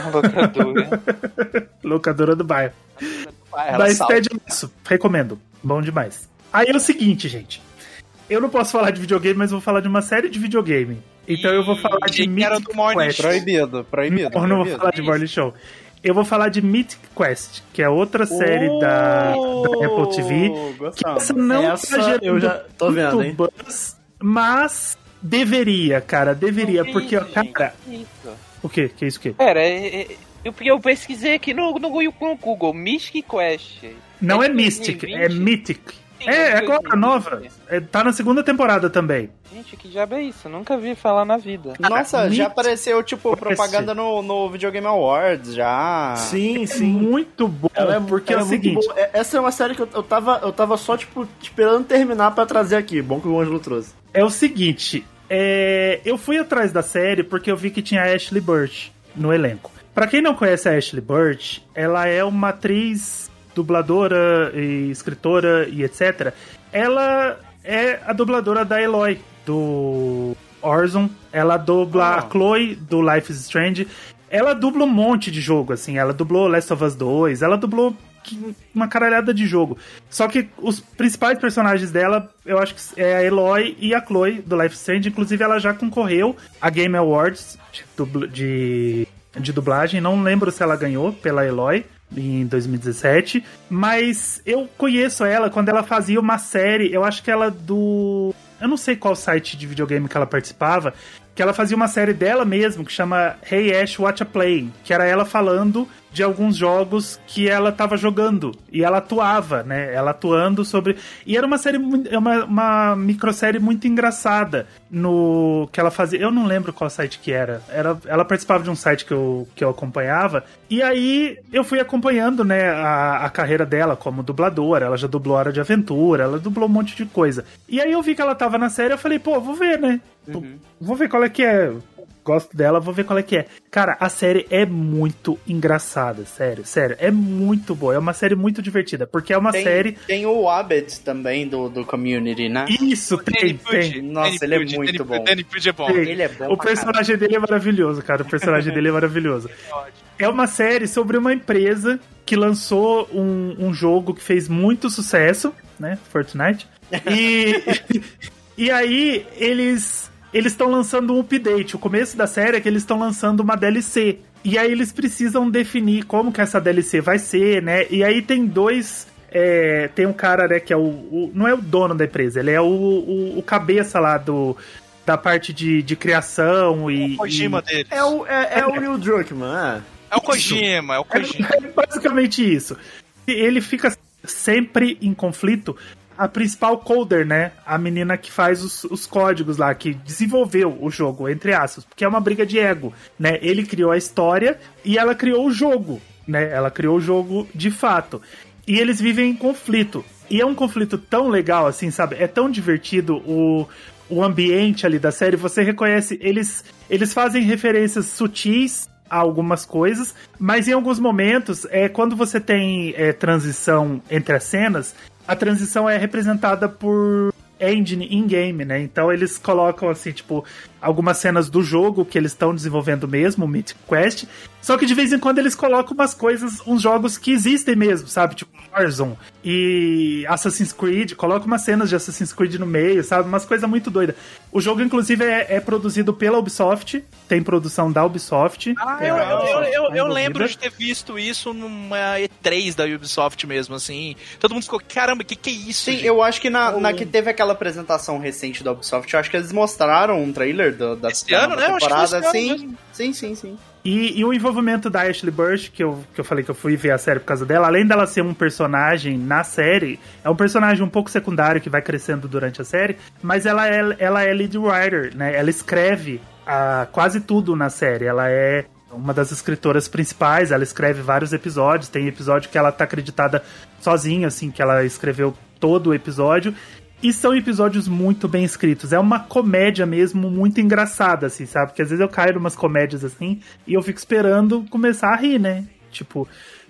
Uma locadora. Locadora do bairro. Ah, Mas. Ted Lasso, recomendo. Bom demais. Aí é o seguinte, gente. Eu não posso falar de videogame, mas vou falar de uma série de videogame. Então eu vou falar de Mythic do Morning Quest. Proibido, proibido. Não, não vou proibido. falar de Morning Show. Eu vou falar de Mythic Quest, que é outra série da, da Apple TV. Oh, Que essa não Essa tá gerando eu já tô vendo, hein? buzz, mas deveria, cara, deveria, Que porque, isso, cara, Que isso? o quê? Que isso que? Pera, é, é, eu, eu pesquisei aqui no, no, Google- Mystic Quest. Não é, de Mystic, 2020? é Mythic. Sim, É, é agora, 2020. nova. É, tá na segunda temporada também. Gente, que diabo é isso? Nunca vi falar na vida. Nossa, já apareceu, tipo, Parece. propaganda no, no Video Game Awards, já. Sim, É sim. muito bom, Ela é, porque ela é o seguinte. É- Essa é uma série que eu, eu, tava, eu tava só, tipo, esperando terminar pra trazer aqui. Bom que o Ângelo trouxe. é o seguinte, é, eu fui atrás da série porque eu vi que tinha a Ashley Burch no elenco. Pra quem não conhece a Ashley Burch, ela é uma atriz, dubladora e escritora e etc. Ela é a dubladora da Eloy do Horizon. Ela dubla Ah. a Chloe do Life is Strange. Ela dubla um monte de jogo, assim. Ela dublou Last of Us 2, ela dublou uma caralhada de jogo. Só que os principais personagens dela, eu acho que é a Eloy e a Chloe do Life Strange. Inclusive, ela já concorreu a Game Awards de, de, de dublagem. Não lembro se ela ganhou pela Eloy em 2017, mas eu conheço ela quando ela fazia uma série, eu acho que ela do eu não sei qual site de videogame que ela participava, que ela fazia uma série dela mesmo que chama Hey Ash Watch a Play, que era ela falando de alguns jogos que ela tava jogando e ela atuava, né? Ela atuando sobre e era uma série é uma, uma microsérie muito engraçada no que ela fazia. Eu não lembro qual site que era. Era ela participava de um site que eu, que eu acompanhava e aí eu fui acompanhando, né, a, a carreira dela como dubladora. Ela já dublou Hora de Aventura, ela dublou um monte de coisa. E aí eu vi que ela tava na série, eu falei, pô, vou ver, né? Pô, Vou ver qual é que é. Gosto dela, vou ver qual é que é. Cara, a série é muito engraçada, sério, sério. É muito boa, é uma série muito divertida, porque é uma Tem, série. tem o Abed também do, do Community, né? Isso, tem, tem. Nossa, ele é muito bom. Danny é bom. Tem. Ele é bom O personagem dele é maravilhoso, cara. O personagem dele é maravilhoso. É uma série sobre uma empresa que lançou um, um jogo que fez muito sucesso, né? Fortnite. E, e aí eles eles estão lançando um update. O começo da série é que eles estão lançando uma DLC. E aí eles precisam definir como que essa DLC vai ser, né? E aí tem dois é, tem um cara, né, que é o, o- Não é o dono da empresa, ele é o, o, o cabeça lá do. Da parte de, de criação e. O Kojima dele. É o, é, é o Neil Druckmann, é. É o Kojima, é o Kojima. É basicamente isso. E Ele fica sempre em conflito. A principal coder, né? A menina que faz os, os códigos lá, que desenvolveu o jogo, entre aspas, porque é uma briga de ego, né? Ele criou a história e ela criou o jogo, né? Ela criou o jogo de fato. E eles vivem em conflito. E é um conflito tão legal, assim, sabe? É tão divertido o, o ambiente ali da série. Você reconhece, eles, eles fazem referências sutis a algumas coisas, mas em alguns momentos, é, quando você tem é, transição entre as cenas, a transição é representada por engine in-game, né? Então eles colocam, assim, tipo, algumas cenas do jogo que eles estão desenvolvendo mesmo, o Mythic Quest, só que de vez em quando eles colocam umas coisas, uns jogos que existem mesmo, sabe? Tipo Warzone e Assassin's Creed, coloca umas cenas de Assassin's Creed no meio, sabe? Umas coisas muito doidas. O jogo, inclusive, é, é produzido pela Ubisoft, tem produção da Ubisoft. Ah, É, eu, eu, eu, eu, eu envolvida. lembro de ter visto isso numa E3 da Ubisoft mesmo, assim. Todo mundo ficou, caramba, que que é isso? Sim, gente?" eu acho que na, na que teve aquela apresentação recente da Ubisoft, eu acho que eles mostraram um trailer do, da, Esse da ano, né? Eu acho que foi temporada. esse ano sim, mesmo. Sim, sim, sim. E, e o envolvimento da Ashley Burch, que eu, que eu falei que eu fui ver a série por causa dela, além dela ser um personagem na série, é um personagem um pouco secundário que vai crescendo durante a série, mas ela é, ela é lead writer, né? Ela escreve ah, quase tudo na série. Ela é uma das escritoras principais, ela escreve vários episódios, tem episódio que ela tá acreditada sozinha, assim, que ela escreveu todo o episódio. E são episódios muito bem escritos. É uma comédia mesmo muito engraçada, assim, sabe? Porque às vezes eu caio numas comédias assim e eu fico esperando começar a rir, né? Tipo,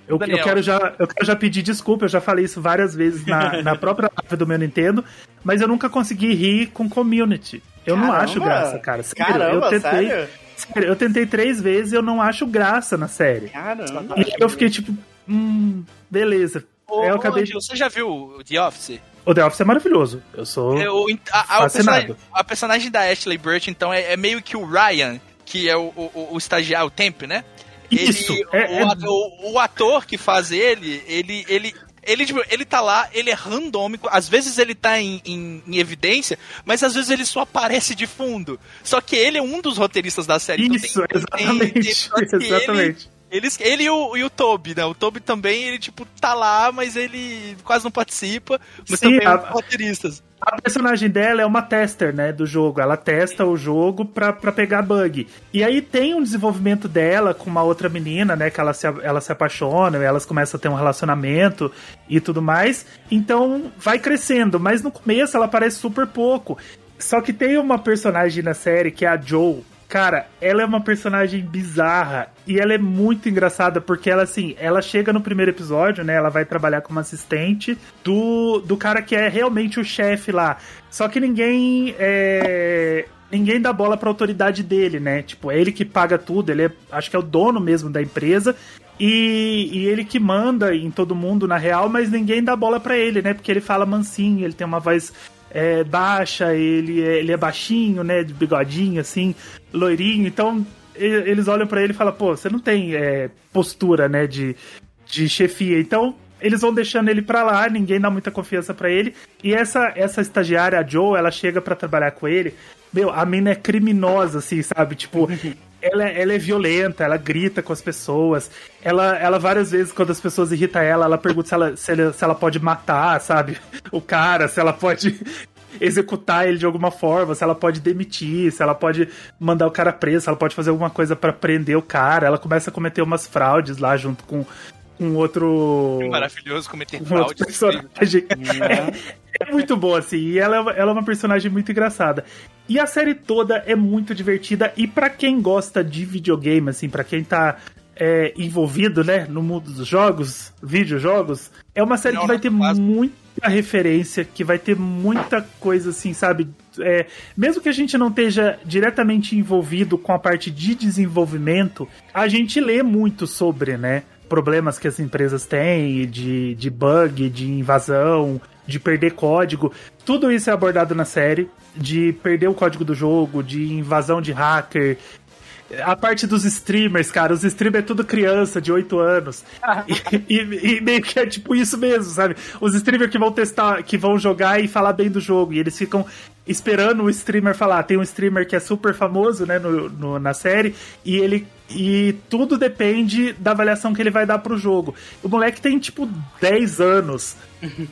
eu, eu quero já, eu quero já pedir desculpa, eu já falei isso várias vezes na, na própria live do meu Nintendo, mas eu nunca consegui rir com community. Eu não Caramba! acho graça, cara. Sério, Caramba, eu tentei. sério? sério, eu tentei três vezes e eu não acho graça na série. Caramba. E eu fiquei tipo, hum, beleza. Ô, eu acabei. Você já viu The Office? O The Office é maravilhoso. Eu sou. É, o, a, a, o personagem, a personagem da Ashley Burch, então, é, é meio que o Ryan, que é o, o, o estagiário, o Temp, né? Isso, Ele, é- o, é- ator, o ator que faz ele, ele, ele Ele, tipo, ele tá lá, ele é randômico, às vezes ele tá em, em, em evidência, mas às vezes ele só aparece de fundo. Só que ele é um dos roteiristas da série. então Isso, tem- exatamente. tem- ele- exatamente. Eles, ele e o, e o Toby, né? O Toby também, ele, tipo, tá lá, mas ele quase não participa. Mas Sim, também é um a- roteiristas. A personagem dela é uma tester, né, do jogo. Ela testa o jogo pra, pra pegar bug. E aí tem um desenvolvimento dela com uma outra menina, né, que ela se, ela se apaixona, elas começam a ter um relacionamento e tudo mais. Então vai crescendo, mas no começo ela aparece super pouco. Só que tem uma personagem na série que é a Joe. Cara, ela é uma personagem bizarra e ela é muito engraçada porque ela assim, ela chega no primeiro episódio, né? Ela vai trabalhar como assistente do, do cara que é realmente o chefe lá. Só que ninguém é, ninguém dá bola pra autoridade dele, né? Tipo, é ele que paga tudo, ele é, acho que é o dono mesmo da empresa. E, e ele que manda em todo mundo, na real, mas ninguém dá bola pra ele, né? Porque ele fala mansinho, ele tem uma voz é, baixa, ele é, ele é baixinho, né? De bigodinho, assim, loirinho. Então, eles olham pra ele e falam, pô, você não tem é, postura, né? De, de chefia. Então, eles vão deixando ele pra lá, ninguém dá muita confiança pra ele. E essa, essa estagiária, a Joe, ela chega pra trabalhar com ele. Meu, a mina é criminosa, assim, sabe? Tipo, ela, é- ela é violenta, ela grita com as pessoas. Ela, ela várias vezes, quando as pessoas irritam ela, ela pergunta se ela, se ela, se ela pode matar, sabe? O cara, se ela pode executar ele de alguma forma, se ela pode demitir, se ela pode mandar o cara preso, se ela pode fazer alguma coisa pra prender o cara. Ela começa a cometer umas fraudes lá junto com um outro. Maravilhoso cometer um outro personagem. É, é muito boa, assim. E ela é, uma, ela é uma personagem muito engraçada. E a série toda é muito divertida. E pra quem gosta de videogame, assim, pra quem tá é, envolvido, né, no mundo dos jogos, videojogos, é uma série Não, que vai não, ter quase. muita referência, que vai ter muita coisa, assim, sabe? É, mesmo que a gente não esteja diretamente envolvido com a parte de desenvolvimento, a gente lê muito sobre, né? Problemas que as empresas têm, de, de bug, de invasão, de perder código. Tudo isso é abordado na série. De perder o código do jogo, de invasão de hacker. A parte dos streamers, cara, os streamers é tudo criança de 8 anos. e, e- e meio que é tipo isso mesmo, sabe? Os streamers que vão testar, que vão jogar e falar bem do jogo. E eles ficam esperando o streamer falar. Tem um streamer que é super famoso, né, no, no- na série, e ele. E tudo depende da avaliação que ele vai dar pro jogo. O moleque tem, tipo, 10 anos.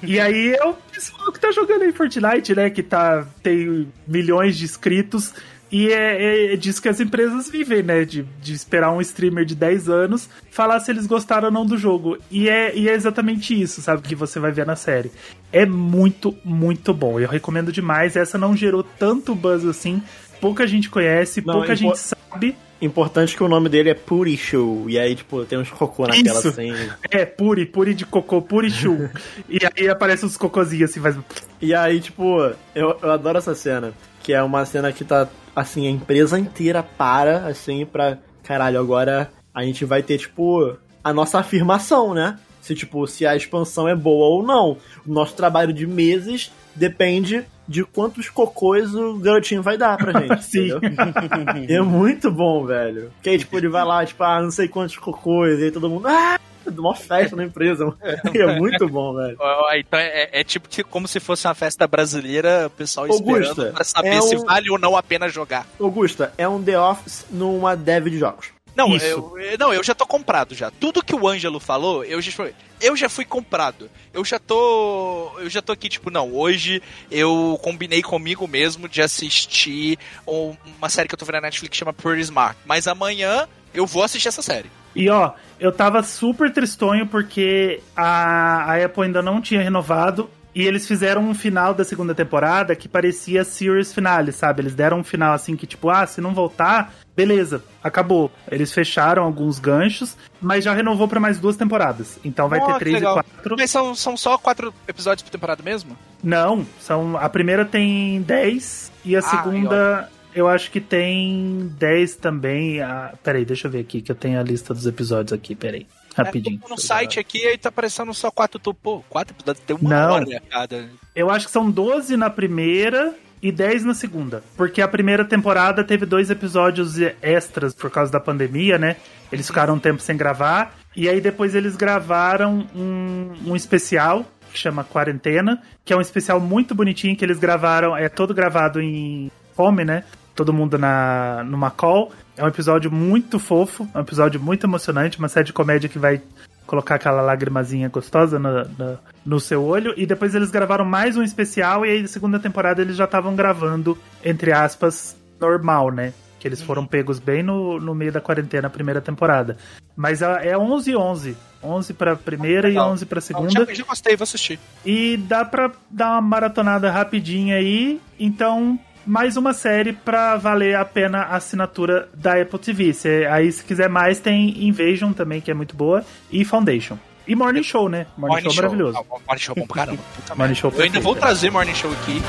E aí é o pessoal que tá jogando aí Fortnite, né? Que tá, tem milhões de inscritos. E é, é disso que as empresas vivem, né? De, de esperar um streamer de 10 anos falar se eles gostaram ou não do jogo. E é, e é exatamente isso, sabe? Que você vai ver na série. É muito, muito bom. Eu recomendo demais. Essa não gerou tanto buzz assim. Pouca gente conhece, Não, pouca gente sabe. Importante que o nome dele é Puri Show. E aí, tipo, tem uns cocô na tela Isso. assim. É, puri, puri de cocô, puri chu. e aí aparecem uns cocôzinhos assim, faz. E aí, tipo, eu, eu adoro essa cena. Que é uma cena que tá, assim, a empresa inteira para, assim, pra. Caralho, agora a gente vai ter, tipo, a nossa afirmação, né? Se, tipo, se a expansão é boa ou não. O nosso trabalho de meses depende de quantos cocôs o garotinho vai dar pra gente. Sim. entendeu? É muito bom, velho. Que aí, tipo, ele vai lá, tipo, ah, não sei quantos cocôs, e aí todo mundo. Ah! Uma festa na empresa. mano. É muito bom, velho. Então é, é tipo que, como se fosse uma festa brasileira, o pessoal Augusta, esperando pra saber é se um- vale ou não a pena jogar. Augusta, é um The Office numa dev de jogos. Não, eu, eu- não, eu já tô comprado já. Tudo que o Ângelo falou, eu já fui, eu já fui comprado. Eu já tô, eu já tô aqui tipo, não, hoje eu combinei comigo mesmo de assistir um- uma série que eu tô vendo na Netflix que chama Pretty Smart, mas amanhã eu vou assistir essa série. E ó, eu tava super tristonho porque a, a Apple ainda não tinha renovado. E eles fizeram um final da segunda temporada que parecia Series Finale, sabe? Eles deram um final assim que, tipo, ah, se não voltar, beleza, acabou. Eles fecharam alguns ganchos, mas já renovou pra mais duas temporadas. Então vai Oh, ter três e quatro. Mas são, são só quatro episódios por temporada mesmo? Não, são. A primeira tem 10 e a Ah, segunda eu acho que tem 10 também. Ah, peraí, deixa eu ver aqui que eu tenho a lista dos episódios aqui, peraí. Rapidinho. É, no site aqui aí tá aparecendo só quatro, pô, quatro episódios, tem uma Não. hora cada. Eu acho que são 12 na primeira e 10 na segunda. Porque a primeira temporada teve dois episódios extras por causa da pandemia, né? Eles ficaram um tempo sem gravar. E aí depois eles gravaram um, um especial que chama Quarentena, que é um especial muito bonitinho que eles gravaram, é todo gravado em fome, né? Todo mundo na numa call. É um episódio muito fofo, é um episódio muito emocionante, uma série de comédia que vai colocar aquela lagrimazinha gostosa no, no, no seu olho. E depois eles gravaram mais um especial, e aí na segunda temporada eles já estavam gravando, entre aspas, normal, né? Que eles foram pegos bem no, no meio da quarentena, a primeira temporada. Mas é é 11 e 11. 11 pra primeira Legal. e 11 pra Já, segunda. já gostei, vou assistir. E dá pra dar uma maratonada rapidinha aí. Então, mais uma série pra valer a pena a assinatura da Apple TV. Se, aí, se quiser mais, tem Invasion também, que é muito boa. E Foundation. E Morning Show, né? Morning, Show, maravilhoso. Ah, Morning Show é bom pra caramba. Puta Morning merda. Show Eu ainda vou trazer Morning Show aqui.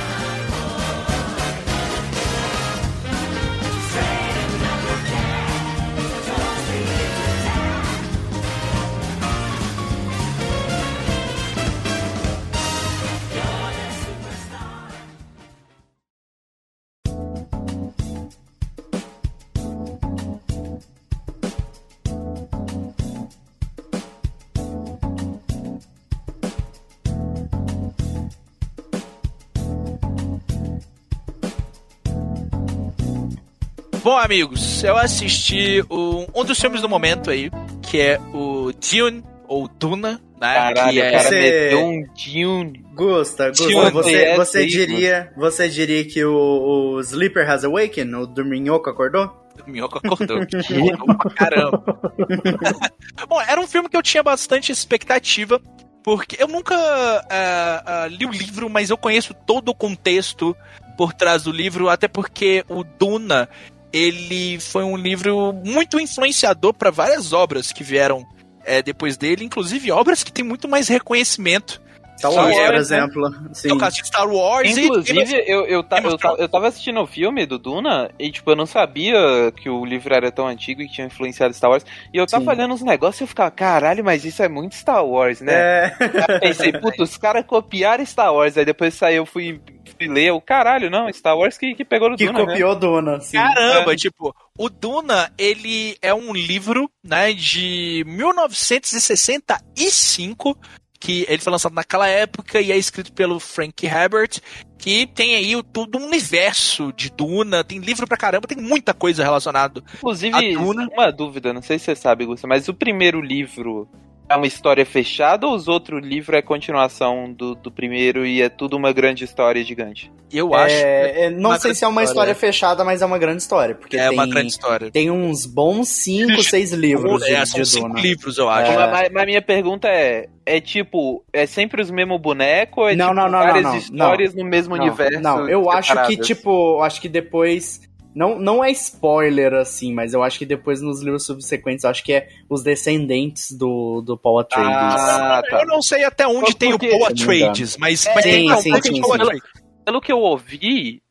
Bom, amigos, eu assisti o- um dos filmes do momento aí, que é o Dune, ou Duna, né? Caralho, que é... cara Você- meteu um Dune. Gusta, Gusta, você, é você diria, você diria que o, o Sleeper has awakened, o Dorminhoco acordou? O Minhoca acordou. Caramba. Bom, era um filme que eu tinha bastante expectativa, porque eu nunca ah, ah, li o livro, mas eu conheço todo o contexto por trás do livro, até porque o Duna, ele foi um livro muito influenciador para várias obras que vieram eh, depois dele, inclusive obras que têm muito mais reconhecimento. Star Wars, por né? exemplo. Sim. No caso de Star Wars e- Inclusive, eu, eu, ta- eu, ta- eu tava assistindo o filme do Duna e, tipo, eu não sabia que o livro era tão antigo e que tinha influenciado Star Wars. E eu tava Sim. olhando uns negócios e eu ficava, caralho, mas isso é muito Star Wars, né? É. Aí pensei, puta, os caras copiaram Star Wars. Aí depois saiu, eu fui, ler, o caralho, não, Star Wars que, que pegou no que Duna, né? copiou Duna. Sim. Caramba, tipo, o Duna, ele é um livro, né, de 1965, que ele foi lançado naquela época e é escrito pelo Frank Herbert, que tem aí o, todo um universo de Duna, tem livro pra caramba, tem muita coisa relacionada. Inclusive, A Duna. uma dúvida, não sei se você sabe, Gusta, mas o primeiro livro é uma história fechada ou os outros livros é continuação do, do primeiro e é tudo uma grande história gigante? Eu acho É, é, não sei se é uma história. história fechada, mas é uma grande história. Porque é tem, uma grande história. tem uns bons 5, 6 livros de, é, são de cinco Duna. livros, eu acho. É. Mas, mas- mas minha pergunta é: é tipo, é sempre os mesmos bonecos? ou É Não, tipo, não, não, várias não, não, histórias no mesmo Não, universo? Não, eu acho que, separadas? tipo, eu acho que depois. Não, não é spoiler, assim, mas eu acho que depois nos livros subsequentes, eu acho que é os descendentes do, do Paul Atreides. Ah, tá. Eu não sei até onde tem o Paul engano. Atreides, mas, É, mas tem sim, sim, sim, Paul. Atreides. Pelo que eu ouvi,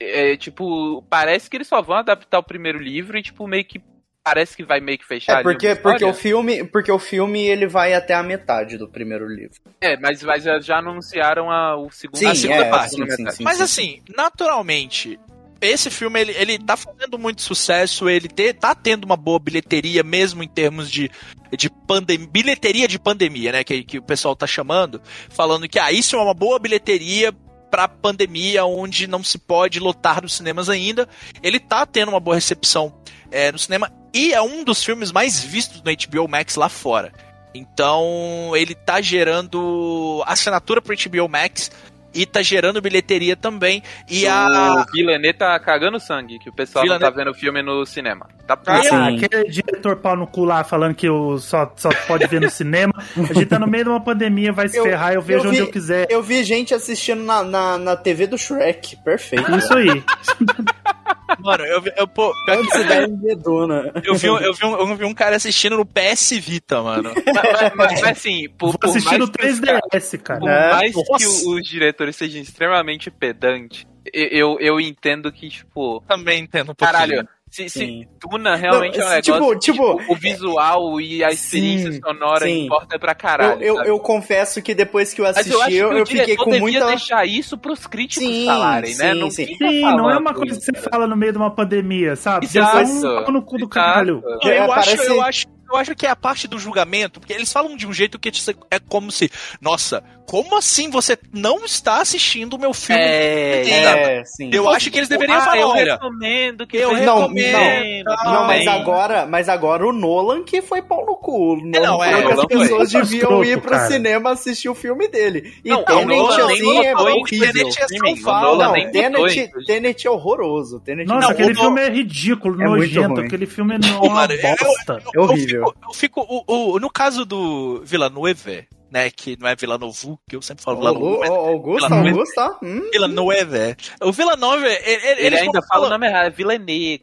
é, é, tipo, parece que eles só vão adaptar o primeiro livro e, tipo, meio que. Parece que vai meio que fechar É, porque, porque, o filme, porque o filme ele vai até a metade do primeiro livro. É, mas, mas já, já anunciaram a, o segundo Sim, a segunda é, parte, sim, sim, Mas sim. assim, naturalmente, esse filme ele, ele tá fazendo muito sucesso, ele te, tá tendo uma boa bilheteria, mesmo em termos de, de pandemia, bilheteria de pandemia, né? Que, que o pessoal tá chamando, falando que ah, isso é uma boa bilheteria pra pandemia, onde não se pode lotar nos cinemas ainda. Ele tá tendo uma boa recepção é, no cinema e é um dos filmes mais vistos no HBO Max lá fora. Então, ele tá gerando assinatura pro HBO Max e tá gerando bilheteria também. E a. O Villeneuve tá cagando sangue, que o pessoal não tá vendo o filme no cinema. Tá Ah, aquele diretor pau no cu lá falando que o só, só pode ver no cinema. A gente tá no meio de uma pandemia, vai se Eu- ferrar, eu vejo eu onde vi- eu quiser. Eu vi gente assistindo na, na, na TV do Shrek. Perfeito. Isso aí. Mano, eu vi. Eu, pô, que- deve ver Duna. eu vi, um- eu, vi um, eu vi um cara assistindo no PS Vita, mano. mas, mas- mas, assim, por, por que caras- 3DS, cara. Por É, mais que nossa. o- os diretores sejam extremamente pedantes, eu, eu, eu entendo que, tipo, Também entendo um pouquinho. caralho, se. Duna realmente Não, é um tipo- negócio que, tipo- o visual e a experiência Sim, sonora sim. importa pra Eu, caralho. eu, sabe? eu confesso que depois que eu Mas assisti, eu acho que eu, o eu fiquei com devia muita. deixar isso pros críticos Sim, falarem, né? sim, Não sim. fica Sim, não é uma coisa que isso. você fala no meio de uma pandemia, sabe? Você Exato. um no cu do caralho. Não, eu, É, acho, parece- eu acho eu acho que é a parte do julgamento, porque eles falam de um jeito que é como se, nossa, como assim você não está assistindo o meu filme? É, É, sim. Eu acho que eles deveriam ah, falar, eu olha, recomendo que eu Não, recomendo. não, não, mas agora, mas agora o Nolan que foi pau no cu. O Nolan não, é, as pessoas foi. deviam ir pro Cara. cinema assistir o filme dele. E Não, o Tenet, Nolan nem assim, é horrível. Tenet é Não, Tenet, Tenet é horroroso. Tenet Nossa, Não, aquele o- filme é ridículo, É nojento. Aquele filme é uma bosta. É horrível. Eu fico, no caso do Villeneuve, né, que não é Villeneuve, que eu sempre falo mas ô, Augusto, Villeneuve. Augusto, ó. Hum, Villeneuve, o Villeneuve, ele, ele, Ele ainda fala o nome errado, é Villeneuve.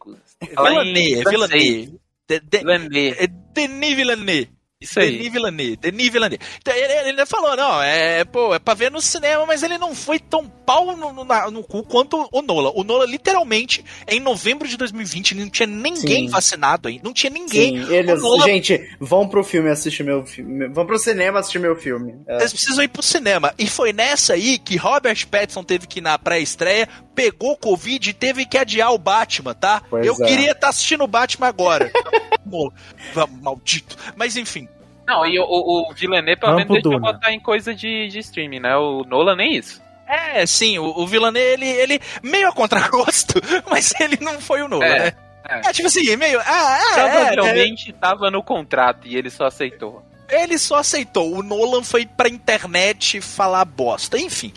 Fala em Villeneuve, francês. Villeneuve, De- de- Villeneuve. é Denis Villeneuve. Isso aí. Denis Villeneuve, Denis Villeneuve. Então, ele, ele ainda falou, não, é, pô, é pra ver no cinema, mas ele não foi tão pau no, no, na- no cu quanto o Nola. O Nola, literalmente, em novembro de 2020, não tinha ninguém Sim. vacinado ainda, não tinha ninguém. Sim, eles, O Nolan- gente, vão pro filme assistir meu filme. Vão pro cinema assistir meu filme. É. Eles precisam ir pro cinema. E foi nessa aí que Robert Pattinson teve que ir na pré-estreia, pegou Covid e teve que adiar o Batman, tá? Pois Eu é. queria estar assistindo o Batman agora. Maldito. Mas enfim. Não, e o, o, o Villeneuve pelo menos Duna. botar em coisa de, de streaming, né? O Nolan nem isso. É, sim, o, o Villeneuve, ele, ele meio a contragosto, mas ele não foi o Nolan, É, né? é. É, tipo assim, meio. Ah, é, é, Provavelmente tava no contrato e ele só aceitou. Ele só aceitou. O Nolan foi pra internet falar bosta. Enfim.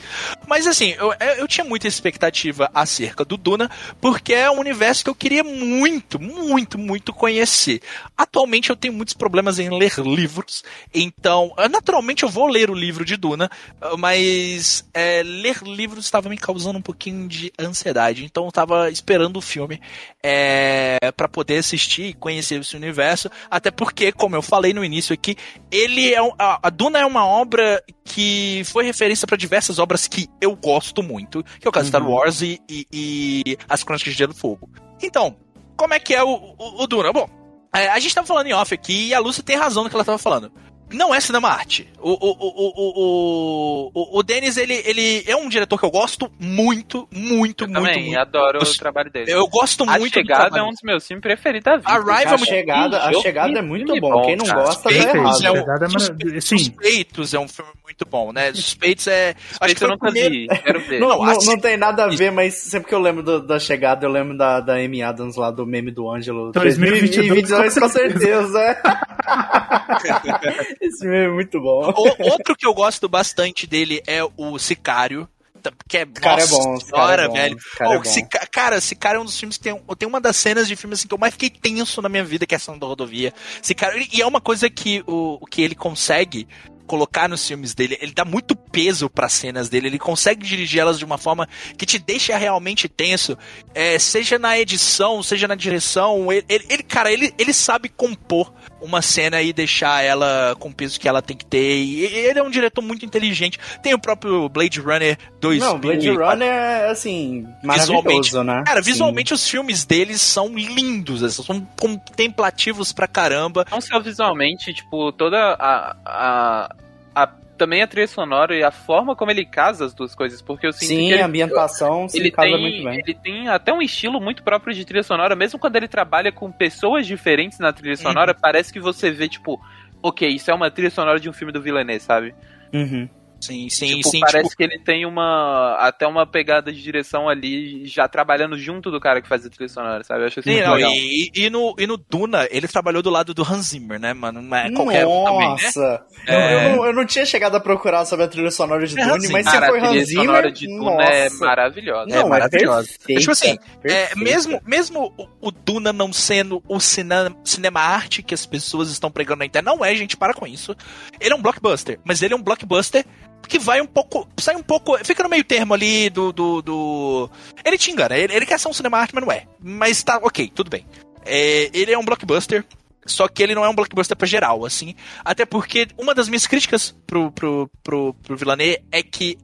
Mas assim, eu, eu tinha muita expectativa acerca do Duna, porque é um universo que eu queria muito, muito, muito conhecer. Atualmente eu tenho muitos problemas em ler livros, então, eh, naturalmente eu vou ler o livro de Duna, eh, mas eh, ler livros estava me causando um pouquinho de ansiedade, então eu tava esperando o filme é, para poder assistir e conhecer esse universo, até porque, como eu falei no início aqui, ele é um- a, a Duna é uma obra que foi referência para diversas obras que eu gosto muito, que é o caso de Star Wars e, e- e As Crônicas de Gelo e Fogo. Então, como é que é o, o, o Duna? Bom, é, a gente tava falando em off aqui e a Lúcia tem razão no que ela tava falando. Não é cinema arte. O, o, o, o, o, o, o Denis, ele, ele é um diretor que eu gosto muito, muito, Eu muito, também muito. adoro Eu- o trabalho dele. Eu gosto a muito do Chegada é um dos meus filmes preferidos da vida. É A muito chegada, a chegada é muito filme bom. bom, Quem não cara. gosta tá Suspeitos errado. é um- Chegada é. Suspeitos é um filme muito bom, né? Suspeitos é. Acho que Acho que eu o nunca primeiro. vi. Quero ver. Não, Não, não, assim- não tem nada a ver, mas sempre que eu lembro do- da chegada, eu lembro da, da Amy Adams lá do meme do Ângelo. 2022, 2022, com certeza. Esse meme é muito bom. O- outro que eu gosto bastante dele é o Sicário. tá- Que é, cara é nossa bom, esse cara é senhora, bom, velho. esse cara é Oh, bom. Sica- cara, Sicário é um dos filmes que tem, tem uma das cenas de filme assim, que eu mais fiquei tenso na minha vida, que é a cena da rodovia. Sicário, e é uma coisa que, o que ele consegue colocar nos filmes dele, ele dá muito peso para cenas dele, ele consegue dirigir elas de uma forma que te deixa realmente tenso, é, seja na edição, seja na direção, ele, ele- ele- cara, ele, ele sabe compor uma cena e deixar ela com o peso que ela tem que ter, e ele é um diretor muito inteligente, tem o próprio Blade Runner 2 Não, Blade Runner é, assim, Visualmente- maravilhoso, né? Cara, Sim. visualmente os filmes deles são lindos, eles são contemplativos pra caramba. Não só visualmente, tipo, toda a, a, a- Também a trilha sonora e a forma como ele casa as duas coisas, porque eu sinto Sim, que ele, a ambientação se ele casa tem, muito bem. ele tem até um estilo muito próprio de trilha sonora, mesmo quando ele trabalha com pessoas diferentes na trilha sonora, Uhum. parece que você vê, tipo, ok, isso é uma trilha sonora de um filme do Villeneuve, sabe? Uhum. Sim, sim, tipo, sim. parece tipo, que ele tem uma até uma pegada de direção ali, já trabalhando junto do cara que faz a trilha sonora, sabe? Eu acho isso sim, muito não, legal. e, e no, e no Duna, ele trabalhou do lado do Hans Zimmer, né, mano? Não é qualquer um também, né? Nossa! É. Eu, não, eu não tinha chegado a procurar sobre a trilha sonora de É, Dune, mas Cara, se foi a trilha Hans Zimmer, sonora de Duna é nossa. maravilhosa. Não, É maravilhosa. perfeita, Tipo assim, É, mesmo, mesmo o, o Duna não sendo o cinema, cinema arte que as pessoas estão pregando na internet, não é, gente, para com isso. Ele é um blockbuster, mas ele é um blockbuster que vai um pouco. Sai um pouco. Fica no meio termo ali do. do, do- Ele te engana, ele, ele quer ser um cinema arte, mas não é. Mas tá, ok, tudo bem. É, ele é um blockbuster. Só que ele não é um blockbuster pra geral, assim. Até porque uma das minhas críticas pro, pro, pro, pro Villeneuve é que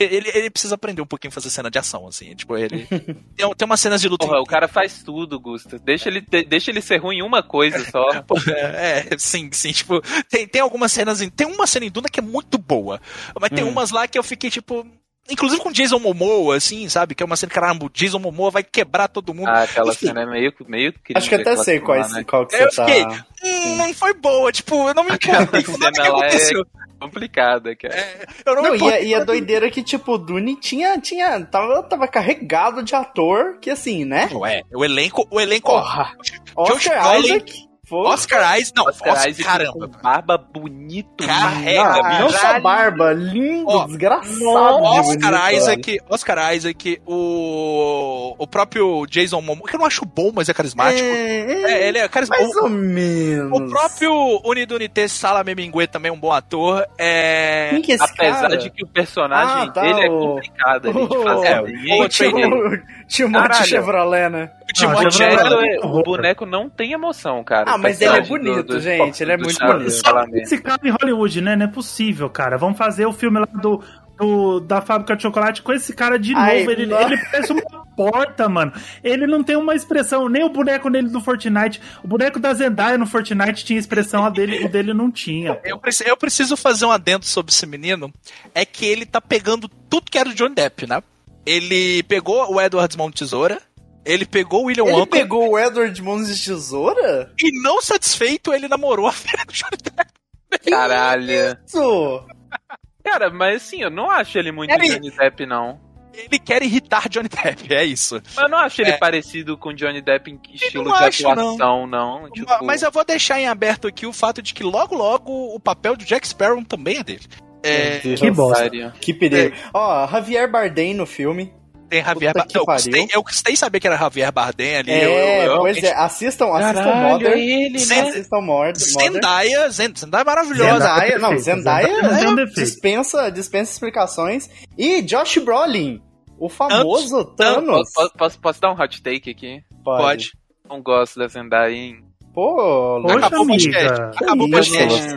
ele, ele precisa aprender um pouquinho a fazer cena de ação, assim. Tipo, ele. tem, tem umas cenas de luta. Porra, o cara faz tudo, Gusta. Deixa ele, de- deixa ele ser ruim em uma coisa só. É, é, sim, sim, tipo, tem, tem algumas cenas, em- tem uma cena em Duna que é muito boa, mas tem Hum. umas lá que eu fiquei tipo, Inclusive com Jason Momoa, assim, sabe? Que é uma cena, caramba, o Jason Momoa vai quebrar todo mundo. Ah, aquela Enfim, cena é meio, meio cringe, Acho que até aquela sei qual, lá, né? qual que Eu você tá. fiquei, Hum, não foi boa, tipo, eu não me nada que cena lá é- aconteceu. Complicada, cara. É, eu não, Não, e a, importei e a com doideira é que, tipo, o Dune tinha, tinha, tava, tava carregado de ator, que assim, né? Ué, o elenco, o elenco, Porra, Josh Isaac, pô. Oscar Isaac, não, Oscar Oscar, Isaac caramba. com barba bonito. Carrega, Ah, não bicho. só barba, lindo, Ó, desgraçado. de Oscar bonito, Isaac, Oscar Isaac, o o próprio Jason Momoa, que eu não acho bom, mas é carismático. É, É, ele é carismático. mais ou menos. O próprio Unidunité Salame Mingue também é um bom ator. É... Quem que é esse Apesar cara? de que o personagem Ah, tá, dele é o- complicado ali de o- fazer. é, o Timóteo Caralho. Chevrolet, né? O Timothée Ah, O Chevrolet. O boneco não tem emoção, cara. Ah, O mas ele é bonito, gente, ele é muito bonito. Chalamet. Esse cara em Hollywood, né? Não é possível, cara. Vamos fazer o filme lá do, do- da fábrica de chocolate com esse cara de Ai, novo. Ele, não. ele parece uma porta, mano. Ele não tem uma expressão, nem o boneco dele do Fortnite. O boneco da Zendaya no Fortnite tinha expressão, a dele, o dele não tinha. Eu, preci- eu preciso fazer um adendo sobre esse menino. É que ele tá pegando tudo que era do Johnny Depp, né? Ele pegou o Edward Mão Tesoura. Ele pegou o William Ele Wonka. pegou o Edward Mãos de Tesoura? E não satisfeito, ele namorou a filha do Johnny Depp. Caralho. Isso! Cara, mas assim, eu não acho ele muito Ele- Johnny Depp, não. Ele quer irritar Johnny Depp, é isso. Mas eu não acho ele É. parecido com Johnny Depp em estilo não de acho, atuação, não. Tipo, Ma- Mas eu vou deixar em aberto aqui o fato de que logo logo o papel do Jack Sparrow também é dele. É, Que bosta. sério. Que perigo. Ó, Javier Bardem no filme. Tem Javier Bardem. Eu custei, eu custei saber que era Javier Bardem ali. É, eu, eu, eu, pois é, assistam, assistam Caralho, Modern. é ele, Zen- né? Assistam Modern. Zendaya, Zend- Zendaya é maravilhosa. Zendaya, não, Zendaya Zendaya é, dispensa, dispensa explicações. E Josh Brolin, o famoso Thanos. Posso, posso, posso dar um hot take aqui? Pode. Não gosto da Zendaya, hein? Pô, Poxa, Acabou o podcast. Acabou o podcast.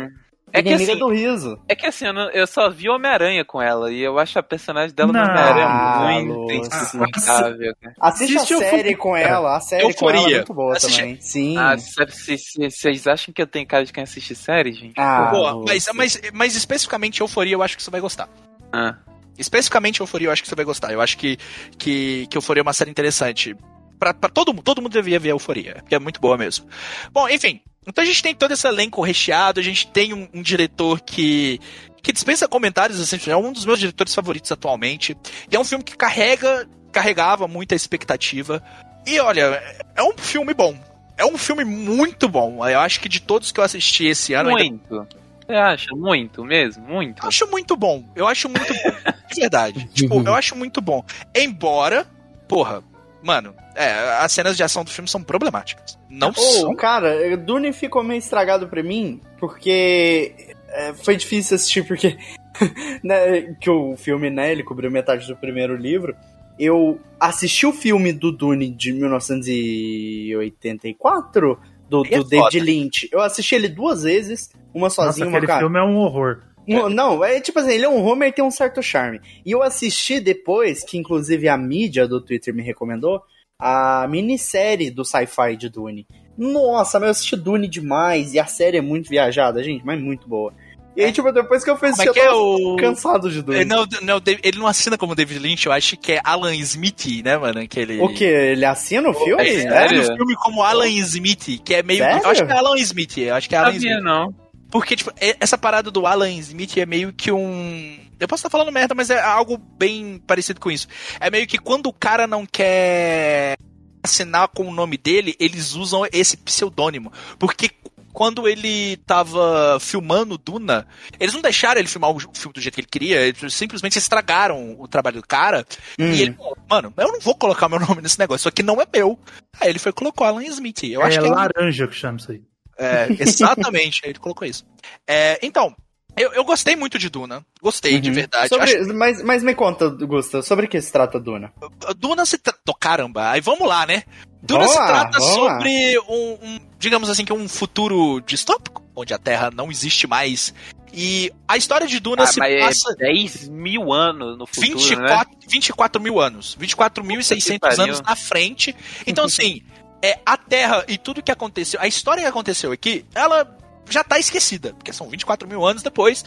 É que assim, do riso. é que assim, eu, não- eu só vi Homem-Aranha com ela e eu acho a personagem dela no Não. Homem-Aranha Ah, muito insuportável. cara. Assiste Assiste a o série com ela, a série com Euforia. ela é muito boa Assiste- também. Sim. Ah, vocês acham que eu tenho cara de quem assiste série, gente? Ah, Pô, mas, mas, mas especificamente Euforia eu acho que você vai gostar. Ah. Especificamente Euforia eu acho que você vai gostar. Eu acho que, que, que Euforia é uma série interessante. Pra, pra todo mundo, todo mundo devia ver Euforia, que é muito boa mesmo. Bom, enfim. Então a gente tem todo esse elenco recheado, a gente tem um, um diretor que, que dispensa comentários, assim, é um dos meus diretores favoritos atualmente. E é um filme que carrega, carregava muita expectativa. E olha, é um filme bom. É um filme muito bom. Eu acho que de todos que eu assisti esse ano, ainda Muito. Você acha? Muito mesmo? Muito. eu acho muito bom. Eu acho muito bom. De verdade. Tipo, eu acho muito bom. Embora, porra, mano, é, as cenas de ação do filme são problemáticas. Não Ô, são. cara, Dune ficou meio estragado pra mim, porque é, foi difícil assistir, porque né, que o filme, né, ele cobriu metade do primeiro livro. Eu assisti o filme do Dune de 1984, do, é do David foda. Lynch. Eu assisti ele duas vezes, uma Nossa, sozinha, uma aquele cara. filme é um horror. Não, Não, é tipo assim, ele é um Homer e tem um certo charme. E eu assisti depois, que inclusive a mídia do Twitter me recomendou, a minissérie do sci-fi de Dune. Nossa, mas eu assisti Dune demais e a série é muito viajada, gente, mas muito boa. E aí, tipo, depois que eu assistir, é que eu é o. cansado de Dune. Ele não, não, ele não assina como David Lynch, eu acho que é Alan Smith, né, mano? Aquele... O que? Ele assina o filme? é Ele assina o filme como Alan Smith, que é meio. Sério? Eu acho que é Alan Smith, eu acho que é Alan sabia, Smith. não. Porque, tipo, essa parada do Alan Smith é meio que um. Eu posso estar falando merda, mas é algo bem parecido com isso. É meio que quando o cara não quer assinar com o nome dele, eles usam esse pseudônimo. Porque quando ele tava filmando Duna, eles não deixaram ele filmar o filme do jeito que ele queria, eles simplesmente estragaram o trabalho do cara. Hum. E ele, falou, mano, eu não vou colocar meu nome nesse negócio, isso aqui não é meu. Aí ele foi e colocou Alan Smith. Eu acho é que é laranja que chama isso aí. É, exatamente, ele colocou isso. É, então, eu, eu gostei muito de Duna. Gostei, de Uhum. verdade. Sobre- Acho mas, mas me conta, Gusta, sobre o que se trata Duna? Duna se trata. Oh, caramba, aí vamos lá, né? Duna Vamos se trata lá. sobre um, um, digamos assim, que um futuro distópico, onde a Terra não existe mais. E a história de Duna Ah, se mas passa é 10 mil anos no futuro, né? 24, 24 mil anos. 24.600 Puta que pariu. anos na frente. Então, assim, é, a Terra e tudo que aconteceu, a história que aconteceu aqui, ela já tá esquecida, porque são 24 mil anos depois,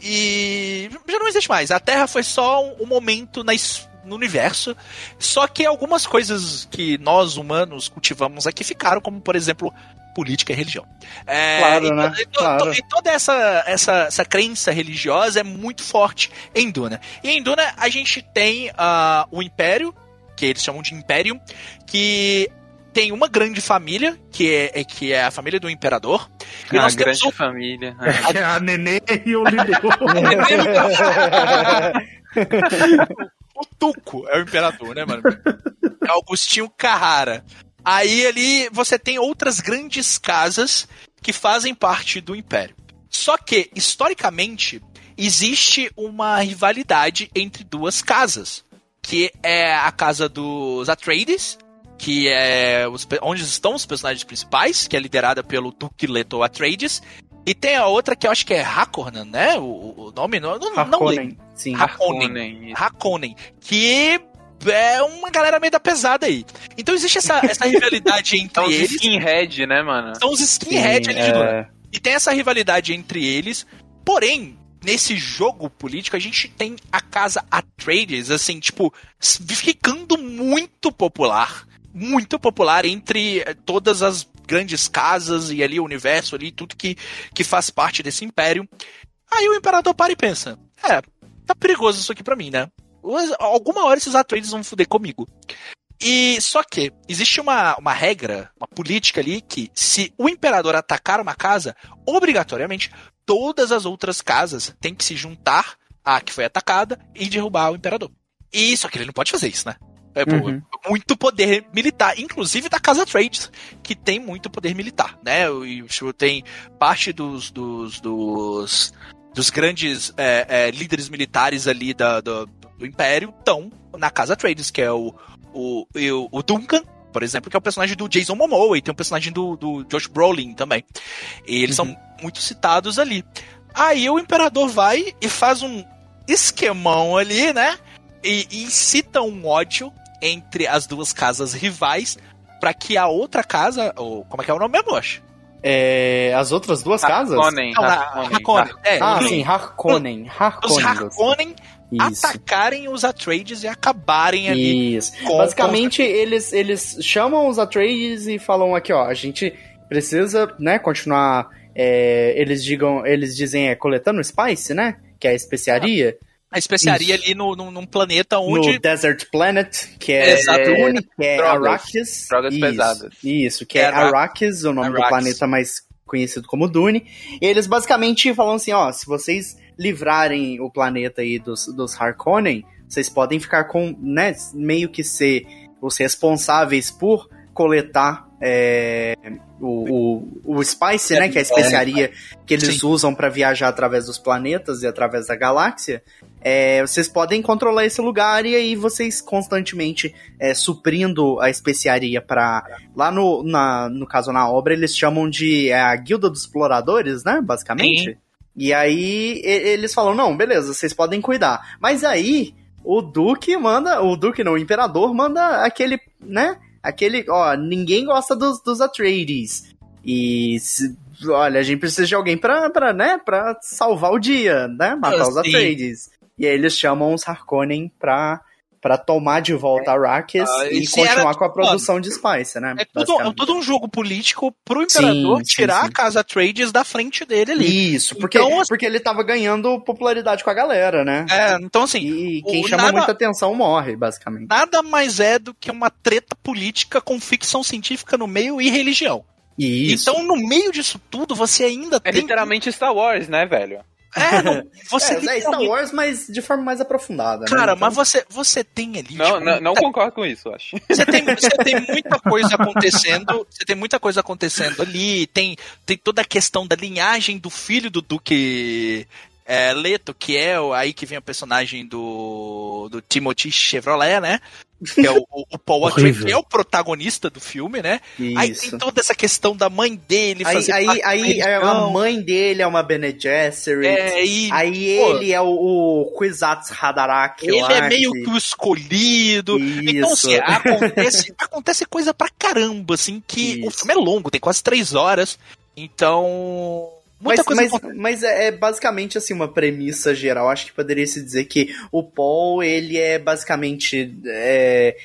e já não existe mais. A Terra foi só um, um momento na, no universo, só que algumas coisas que nós humanos cultivamos aqui ficaram, como por exemplo política e religião. É, Claro, e, to- né? e to- Claro. to- e toda essa, essa, essa crença religiosa é muito forte em Duna. E em Duna a gente tem ah, o Império, que eles chamam de Imperium, que tem uma grande família, que é, é- que é a família do Imperador. E Uma nós temos grande o- família. É a Nenê e o Lideu. o Tuco é o imperador, né, mano? É Augustinho Carrara. Aí ali você tem outras grandes casas que fazem parte do império. Só que, historicamente, existe uma rivalidade entre duas casas. Que é a casa dos Atreides, que é os onde estão os personagens principais, que é liderada pelo Duque Leto Atreides. E tem a outra que eu acho que é Hakornan, né? O, o nome não, não, não lembro. Sim. Isso. Hakonen, que é uma galera meio da pesada aí. Então existe essa, essa rivalidade entre São os eles. skinhead, né, mano? São os skinhead ali de é, E tem essa rivalidade entre eles. Porém, nesse jogo político, a gente tem a casa Atreides, assim, tipo, ficando muito popular. Muito popular entre eh, todas as grandes casas e ali o universo ali, tudo que, que faz parte desse império. Aí o imperador para e pensa: é, tá perigoso isso aqui pra mim, né? Alguma hora esses Atreides vão foder comigo. E só que existe uma, uma regra, uma política ali que se o imperador atacar uma casa, obrigatoriamente todas as outras casas têm que se juntar à que foi atacada e derrubar o imperador. E só que ele não pode fazer isso, né? É Uhum. muito poder militar, inclusive da casa Trades, que tem muito poder militar, né? E tem parte dos dos, dos, dos grandes é, é, líderes militares ali da, do, do Império estão na casa Trades, que é o, o, o, Duncan, por exemplo, que é o personagem do Jason Momoa, e tem o personagem do, do Josh Brolin também. E eles são muito citados ali. Aí o Imperador vai e faz um esquemão ali, né? E, e incita um ódio entre as duas casas rivais para que a outra casa, ou como é que é o nome mesmo, acho? é, as outras duas casas? Harkonnen, Não, na- Harkonnen, Harkonnen. É, Ah, sim, Harkonnen. Os Harkonnen. Harkonnen Isso. atacarem os Atreides e acabarem ali. Isso. com- Basicamente, eles, eles chamam os Atreides e falam aqui, ó, a gente precisa, né, continuar. é, eles digam, eles dizem é coletando Spice, né? Que é a especiaria. A especiaria Isso. ali no, no, num planeta onde No Desert Planet, que é Exato. Dune, que é Drogas. Arrakis. Drogas isso, eles basicamente falam assim, ó, se vocês livrarem o planeta aí dos, dos Harkonnen, vocês podem ficar com, né, meio que ser os responsáveis por coletar é, o, o, o Spice, né, que é a especiaria que eles Sim. usam pra viajar através dos planetas e através da galáxia. É, vocês podem controlar esse lugar e aí vocês constantemente é, suprindo a especiaria para lá no, na, no caso na obra eles chamam de é, a guilda dos exploradores, né, basicamente. Sim. E aí eles falam não, beleza, vocês podem cuidar. Mas aí o duque manda, o duque não, o imperador manda aquele, né, aquele, ó, ninguém gosta dos, dos Atreides. E se- olha, a gente precisa de alguém pra, pra, né, pra salvar o dia, né? Matar os Sim. Atreides. E aí eles chamam os Harkonnen pra, pra tomar de volta Arrakis Ah, e continuar era- com a produção de Spice, né? é tudo, é todo um jogo político pro Imperador Sim, sim, tirar sim. a casa Atreides da frente dele ali. Isso, porque, Então, assim- porque ele tava ganhando popularidade com a galera, né? É, então assim, E o- quem chama nada- muita atenção morre, basicamente. nada mais é do que uma treta política com ficção científica no meio e religião. E isso. Então, no meio disso tudo, você ainda É tem. literalmente Star Wars, né, velho? É, não, você é, é Star Wars, mas de forma mais aprofundada, né? Cara, Então- mas você, você tem ali. Não, tipo, não, não concordo com isso, eu acho. Você tem, você tem muita coisa acontecendo. Você tem muita coisa acontecendo ali. Tem, tem toda a questão da linhagem do filho do Duque é, Leto, que é o- aí que vem o personagem do, do Timothy Chevrolet, né? Que é o, o, o Paul Atreides, que é o protagonista do filme, né? Aí Isso. tem toda essa questão da mãe dele Aí, fazer aí, aí é, a religião. mãe dele é uma Bene Gesserit. É, e Aí pô, ele é o, o Kwisatz Haderach ele é meio que- o escolhido. Então, Isso. assim, acontece, acontece coisa pra caramba, assim, que o Isso. filme é longo, tem quase três horas. Então, Muita mas, coisa mas, mas é, é basicamente assim uma premissa geral. Acho que poderia se dizer que o Paul ele é basicamente é,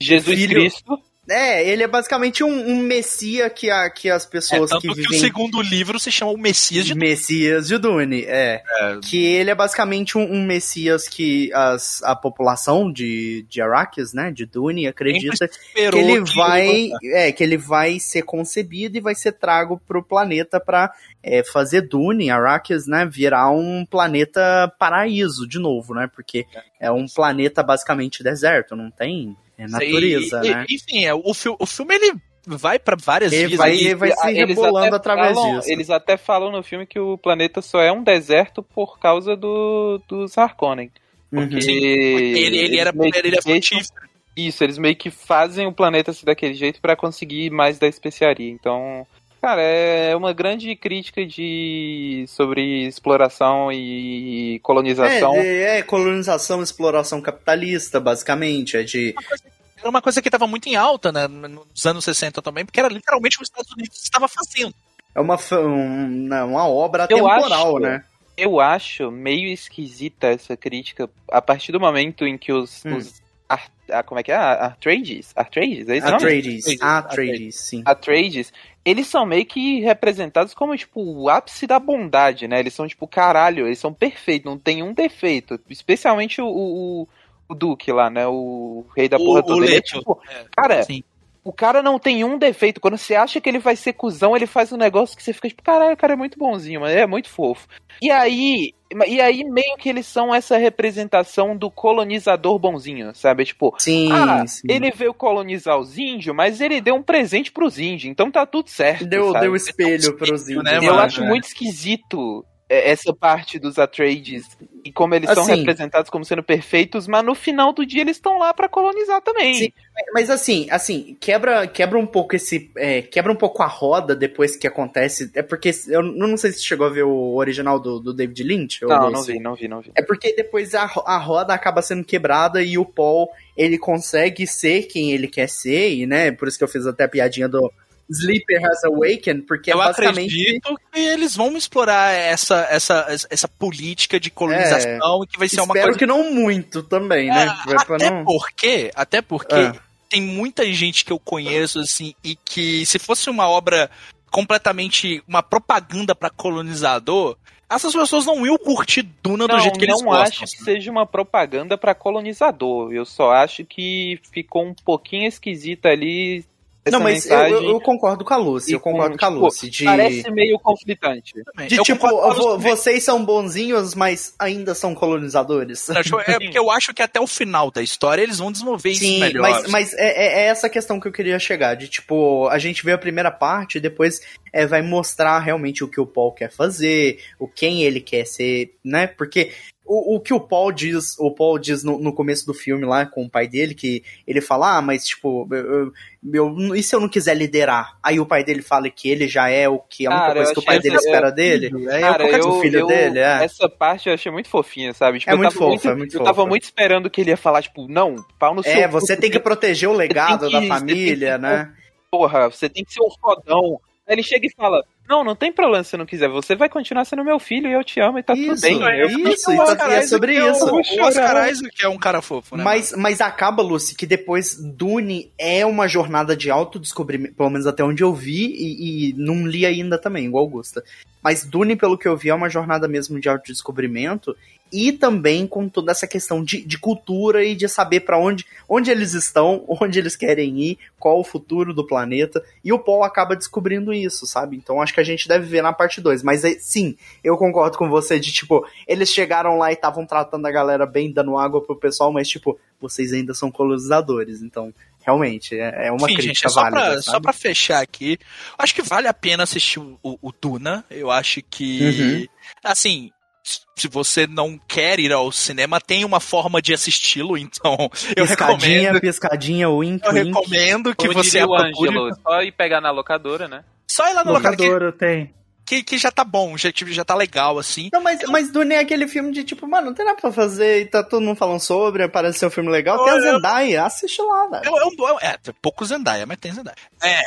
Jesus filho- Cristo. É ele é basicamente um, um messia que, a, que as É, pessoas tanto que que, vivem o segundo livro se chama O Messias de Messias de Dune, é. Que ele é basicamente um, um Messias que as, a população de, de Arrakis, né, de Dune, acredita que ele que- vai, é, que ele vai ser concebido e vai ser trago pro planeta pra é, fazer Dune, Arrakis, né, virar um planeta paraíso de novo, né, porque é um planeta basicamente deserto, não tem é, natureza, E- e- né. Enfim, é, o, fi- o filme ele vai pra várias vias. vai- ele vai se Eles rebolando através falam- disso. Eles até falam no filme que o planeta só é um deserto por causa do, dos Harkonnen. Uhum. Porque ele, ele era, ele era frutífero. Isso, eles meio que fazem o planeta ser daquele jeito pra conseguir mais da especiaria. Então, cara, é uma grande crítica de sobre exploração e colonização. É, é, é colonização, exploração capitalista, basicamente. É de. Era uma coisa que estava muito em alta né, nos anos 60 também, porque era literalmente o que os Estados Unidos estava fazendo. É uma, um- não, uma obra Eu temporal, acho- né? Eu acho meio esquisita essa crítica a partir do momento em que os. Hum. os Ar- ah, como é que é? Artrades? Artrades? É isso. Atreides, Atreides, sim. Atreides, eles são meio que representados como, tipo, o ápice da bondade, né? Eles são, tipo, caralho, eles são perfeitos, não tem um defeito. Especialmente o, o, o Duque lá, né? O rei da porra O, o toda. Ele é, tipo, É, cara, sim. o cara não tem um defeito. Quando você acha que ele vai ser cuzão, ele faz um negócio que você fica tipo, caralho, o cara é muito bonzinho, mas é muito fofo. E aí, e aí meio que eles são essa representação do colonizador bonzinho, sabe? Tipo, Sim, ah, sim. ele veio colonizar os índios, mas ele deu um presente pros índios, então tá tudo certo. Deu, sabe? deu espelho pros né, índios. Eu mano? acho muito esquisito essa parte dos Atreides e como eles são Assim. representados como sendo perfeitos, mas no final do dia eles estão lá pra colonizar também. Sim. Mas assim, assim, quebra, quebra um pouco esse. é, quebra um pouco a roda depois que acontece. É porque. Eu não sei se você chegou a ver o original do, do David Lynch. Não, não vi, não vi, não vi. É porque depois a, a roda acaba sendo quebrada e o Paul, ele consegue ser quem ele quer ser, e né, por isso que eu fiz até a piadinha do Sleeper Has Awakened, porque Eu é basicamente... acredito que eles vão explorar essa, essa, essa política de colonização e que vai ser uma Espero coisa que não muito também, né? É, até não- porque, até porque Ah. tem muita gente que eu conheço assim e que se fosse uma obra completamente uma propaganda pra colonizador, essas pessoas não iam curtir Duna do Não, jeito que eles não gostam. acho que seja uma propaganda pra colonizador. Eu só acho que ficou um pouquinho esquisita ali essa Não, mas eu, mensagem. eu- eu concordo com a Lucy, E eu concordo com, com a tipo, Lucy. De, Parece meio conflitante. De Eu tipo, vo- vocês são bonzinhos, mas ainda são colonizadores. Acho- É porque eu acho que até o final da história eles vão desenvolver isso Sim, melhor. mas, mas é, é- é essa questão que eu queria chegar. De tipo, a gente vê a primeira parte e depois é, vai mostrar realmente o que o Paul quer fazer, o quem ele quer ser, né? Porque o, o que o Paul diz, o Paul diz no, no começo do filme lá com o pai dele, que ele fala, ah, mas tipo, eu, eu- eu- e se eu não quiser liderar? Aí o pai dele fala que ele já é o que a única Cara, coisa que o pai dele espera dele. É, Cara, o filho dele, é. Essa parte eu achei muito fofinha, sabe? Tipo, É eu muito fofa, é muito Eu tava fofa. muito esperando que ele ia falar, tipo, não, pau no seu. É, você tem que proteger o legado que- da família, né? Porra, você tem que ser um fodão. Aí ele chega e fala: Não, não tem problema se você não quiser, você vai continuar sendo meu filho e eu te amo e tá tudo Isso, bem. é Eu- isso, O e tá- Oscar é sobre é isso. O Oscar Isaac é um cara fofo, né? Mas, mas acaba, Lucy, que depois Dune é uma jornada de autodescobrimento, pelo menos até onde eu vi, e, e não li ainda também, igual Augusta. Mas Dune, pelo que eu vi, é uma jornada mesmo de autodescobrimento, e também com toda essa questão de, de cultura e de saber pra onde, onde eles estão, onde eles querem ir, qual o futuro do planeta, e o Paul acaba descobrindo isso, sabe? Então acho que a gente deve ver na parte 2. Mas é, sim, eu concordo com você de tipo, eles chegaram lá e estavam tratando a galera bem, dando água pro pessoal, mas tipo, vocês ainda são colonizadores, então realmente é, é uma Enfim, crítica gente, é só, válida. pra, só pra fechar aqui, acho que vale a pena assistir o, o- Duna. Eu acho que, assim, s- se você não quer ir ao cinema, tem uma forma de assisti-lo, então eu piscadinha, recomendo. piscadinha, wink, Eu wink. recomendo que Como você o procure. Ângelo, só ir pegar na locadora, né? Só ir lá no local que, Locadora tem. que, que já tá bom, já, tipo, já tá legal, assim. Não, mas, mas Dune é aquele filme de tipo, mano, não tem nada pra fazer e tá todo mundo falando sobre, parece ser um filme legal. Tem a Zendaya, assiste lá, velho. É, é um bom. É, pouco Zendaya, mas tem Zendaya. É.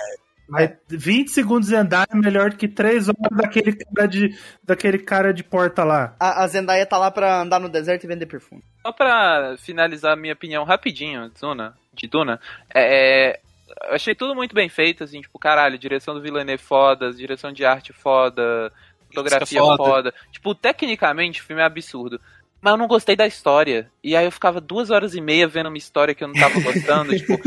Mas 20 segundos de Zendaya é melhor que 3 horas daquele cara de, daquele cara de porta lá. A, a Zendaya tá lá pra andar no deserto e vender perfume. Só pra finalizar a minha opinião rapidinho, Duna, de Duna, é, eu achei tudo muito bem feito, assim, tipo, caralho, direção do Villeneuve foda, direção de arte foda, fotografia foda. foda. Tipo, tecnicamente o filme é absurdo. Mas eu não gostei da história. E aí eu ficava duas horas e meia vendo uma história que eu não tava gostando. tipo,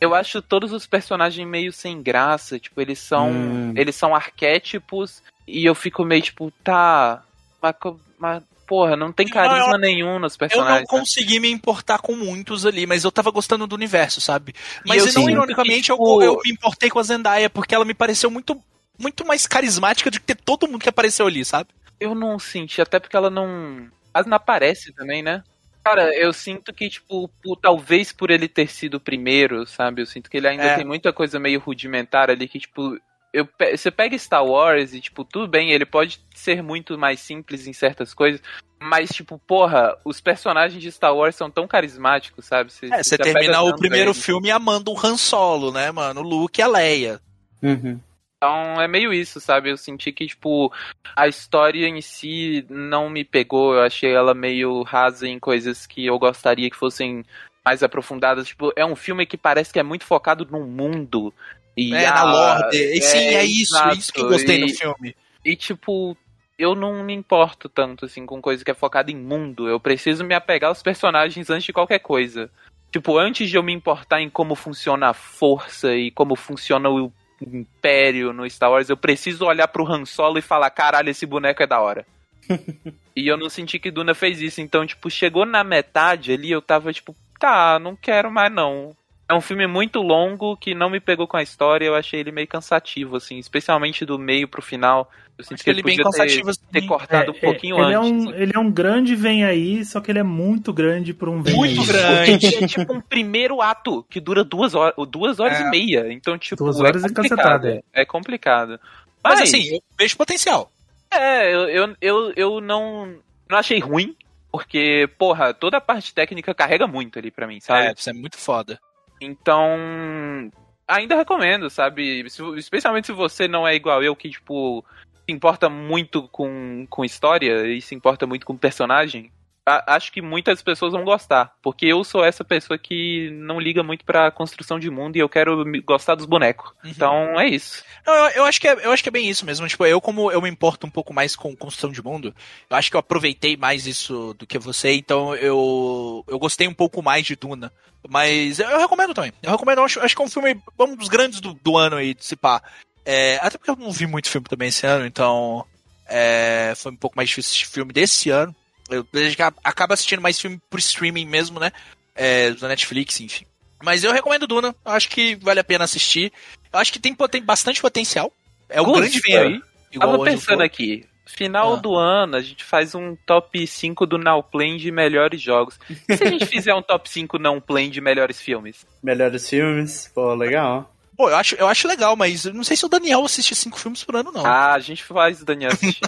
eu acho todos os personagens meio sem graça. Tipo, eles são. Hum. Eles são arquétipos. E eu fico meio tipo, tá. Mas, mas porra, não tem carisma nenhum nos Eu personagens. não consegui me importar com muitos ali, mas eu tava gostando do universo, sabe? Mas eu não ironicamente eu- tipo- eu, me importei com a Zendaya, porque ela me pareceu muito, muito mais carismática do que ter todo mundo que apareceu ali, sabe? Eu não senti, até porque ela não. Quase não aparece também, né? Cara, eu sinto que, tipo, por- talvez por ele ter sido o primeiro, sabe? Eu sinto que ele ainda É. tem muita coisa meio rudimentar ali que, tipo. Eu, você pega Star Wars e, tipo, tudo bem, ele pode ser muito mais simples em certas coisas, mas, tipo, porra, os personagens de Star Wars são tão carismáticos, sabe? Você, É, você termina o primeiro filme amando o Han Solo, né, mano? O Luke e a Leia. Uhum. Então é meio isso, sabe? Eu senti que, tipo, a história em si não me pegou. Eu achei ela meio rasa em coisas que eu gostaria que fossem mais aprofundadas. Tipo, é um filme que parece que é muito focado no mundo. E É, a- na Lorde. E sim, é, isso, exato. é isso que eu gostei e, no filme. E, tipo, eu não me importo tanto, assim, com coisa que é focada em mundo. Eu preciso me apegar aos personagens antes de qualquer coisa. Tipo, antes de eu me importar em como funciona a força e como funciona o Império no Star Wars, eu preciso olhar pro Han Solo e falar, caralho, esse boneco é da hora. e eu não senti que Duna fez isso. Então, tipo, chegou na metade ali, eu tava tipo, tá, não quero mais não. É um filme muito longo que não me pegou com a história, eu achei ele meio cansativo, assim, especialmente do meio pro final. Eu sinto Acho que ele bem podia ter- cansativo, assim. ter, cortado um É, pouquinho ele antes. É um, assim. ele é um grande vem aí, só que ele é muito grande por um vem Muito aí. grande. É tipo um primeiro ato que dura duas horas, duas horas É. e meia. Então, tipo, Duas horas é e complicado. cacetada. É complicado. Mas assim, eu vejo potencial. É, eu, eu, eu, eu não, não achei ruim, porque, porra, toda a parte técnica carrega muito ali pra mim, sabe? É, isso é muito foda. Então, ainda recomendo, sabe? Especialmente se você não é igual eu, que, tipo, se importa muito com, com história e se importa muito com personagem. a- acho que muitas pessoas vão gostar, porque eu sou essa pessoa que não liga muito pra construção de mundo e eu quero gostar dos bonecos. Uhum. Então é isso. Não, eu, eu acho que é, eu acho que é bem isso mesmo. Tipo, eu, como eu me importo um pouco mais com construção de mundo, eu acho que eu aproveitei mais isso do que você, então eu, eu gostei um pouco mais de Duna. Mas eu, eu recomendo também. Eu recomendo, eu acho, acho que é um filme, um dos grandes do, do ano aí, de se pá. É, até porque eu não vi muito filme também esse ano, então é, foi um pouco mais difícil assistir filme desse ano. Eu desde que a- acaba assistindo mais filme por streaming mesmo, né? É, do Netflix, enfim. Mas eu recomendo Duna, eu acho que vale a pena assistir. Eu acho que tem, poten- bastante potencial. É um Gusta. grande vem aí. Igual Tava o pensando aqui. Final Ah. do ano, a gente faz um top 5 do Now Play de melhores jogos. E se a gente fizer um top 5 não play de melhores filmes? Melhores filmes, pô, legal. Pô, eu acho, eu acho legal, mas eu não sei se o Daniel assiste cinco filmes por ano, não. Ah, a gente faz o Daniel assistir.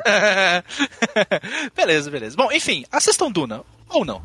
beleza, beleza. Bom, enfim, assistam Duna. Ou não.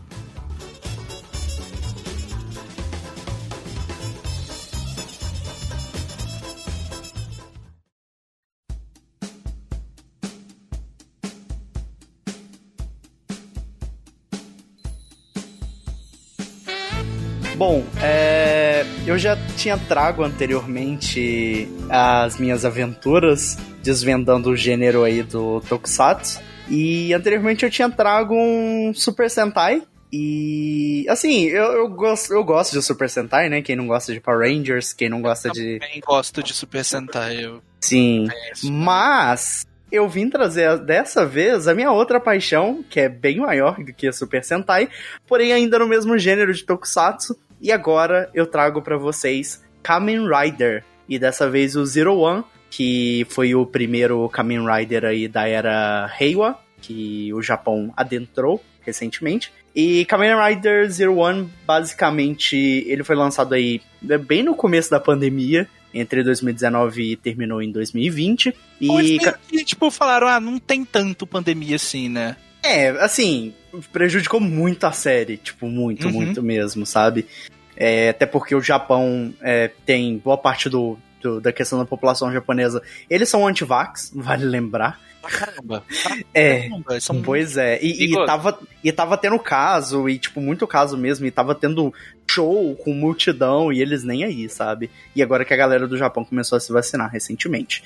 Bom, é, eu já tinha trago anteriormente as minhas aventuras desvendando o gênero aí do Tokusatsu. E anteriormente eu tinha trago um Super Sentai. E assim, eu, eu, gosto, eu gosto de Super Sentai, né? Quem não gosta de Power Rangers, quem não gosta de. Também gosto de Super Sentai. Eu Sim. Mas eu vim trazer dessa vez a minha outra paixão, que é bem maior do que a Super Sentai, porém ainda no mesmo gênero de Tokusatsu. E agora eu trago pra vocês Kamen Rider. E dessa vez o Zero One, que foi o primeiro Kamen Rider aí da era Heiwa, que o Japão adentrou recentemente. E Kamen Rider Zero One, basicamente, ele foi lançado aí bem no começo da pandemia, entre 2019 e terminou em 2020. Ou eles E meio que, tipo, falaram, ah, não tem tanto pandemia assim, né? é, assim, prejudicou muito a série, tipo, muito, Uhum. muito mesmo, sabe? É, até porque o Japão é, tem boa parte do, do- da questão da população japonesa, eles são anti-vax, vale lembrar. Caramba. É, caramba. Eles são Pois é, e, e, Bigoto. tava, e tava tendo caso, e tipo, muito caso mesmo, e tava tendo show com multidão, e eles nem aí, sabe? E agora que a galera do Japão começou a se vacinar recentemente.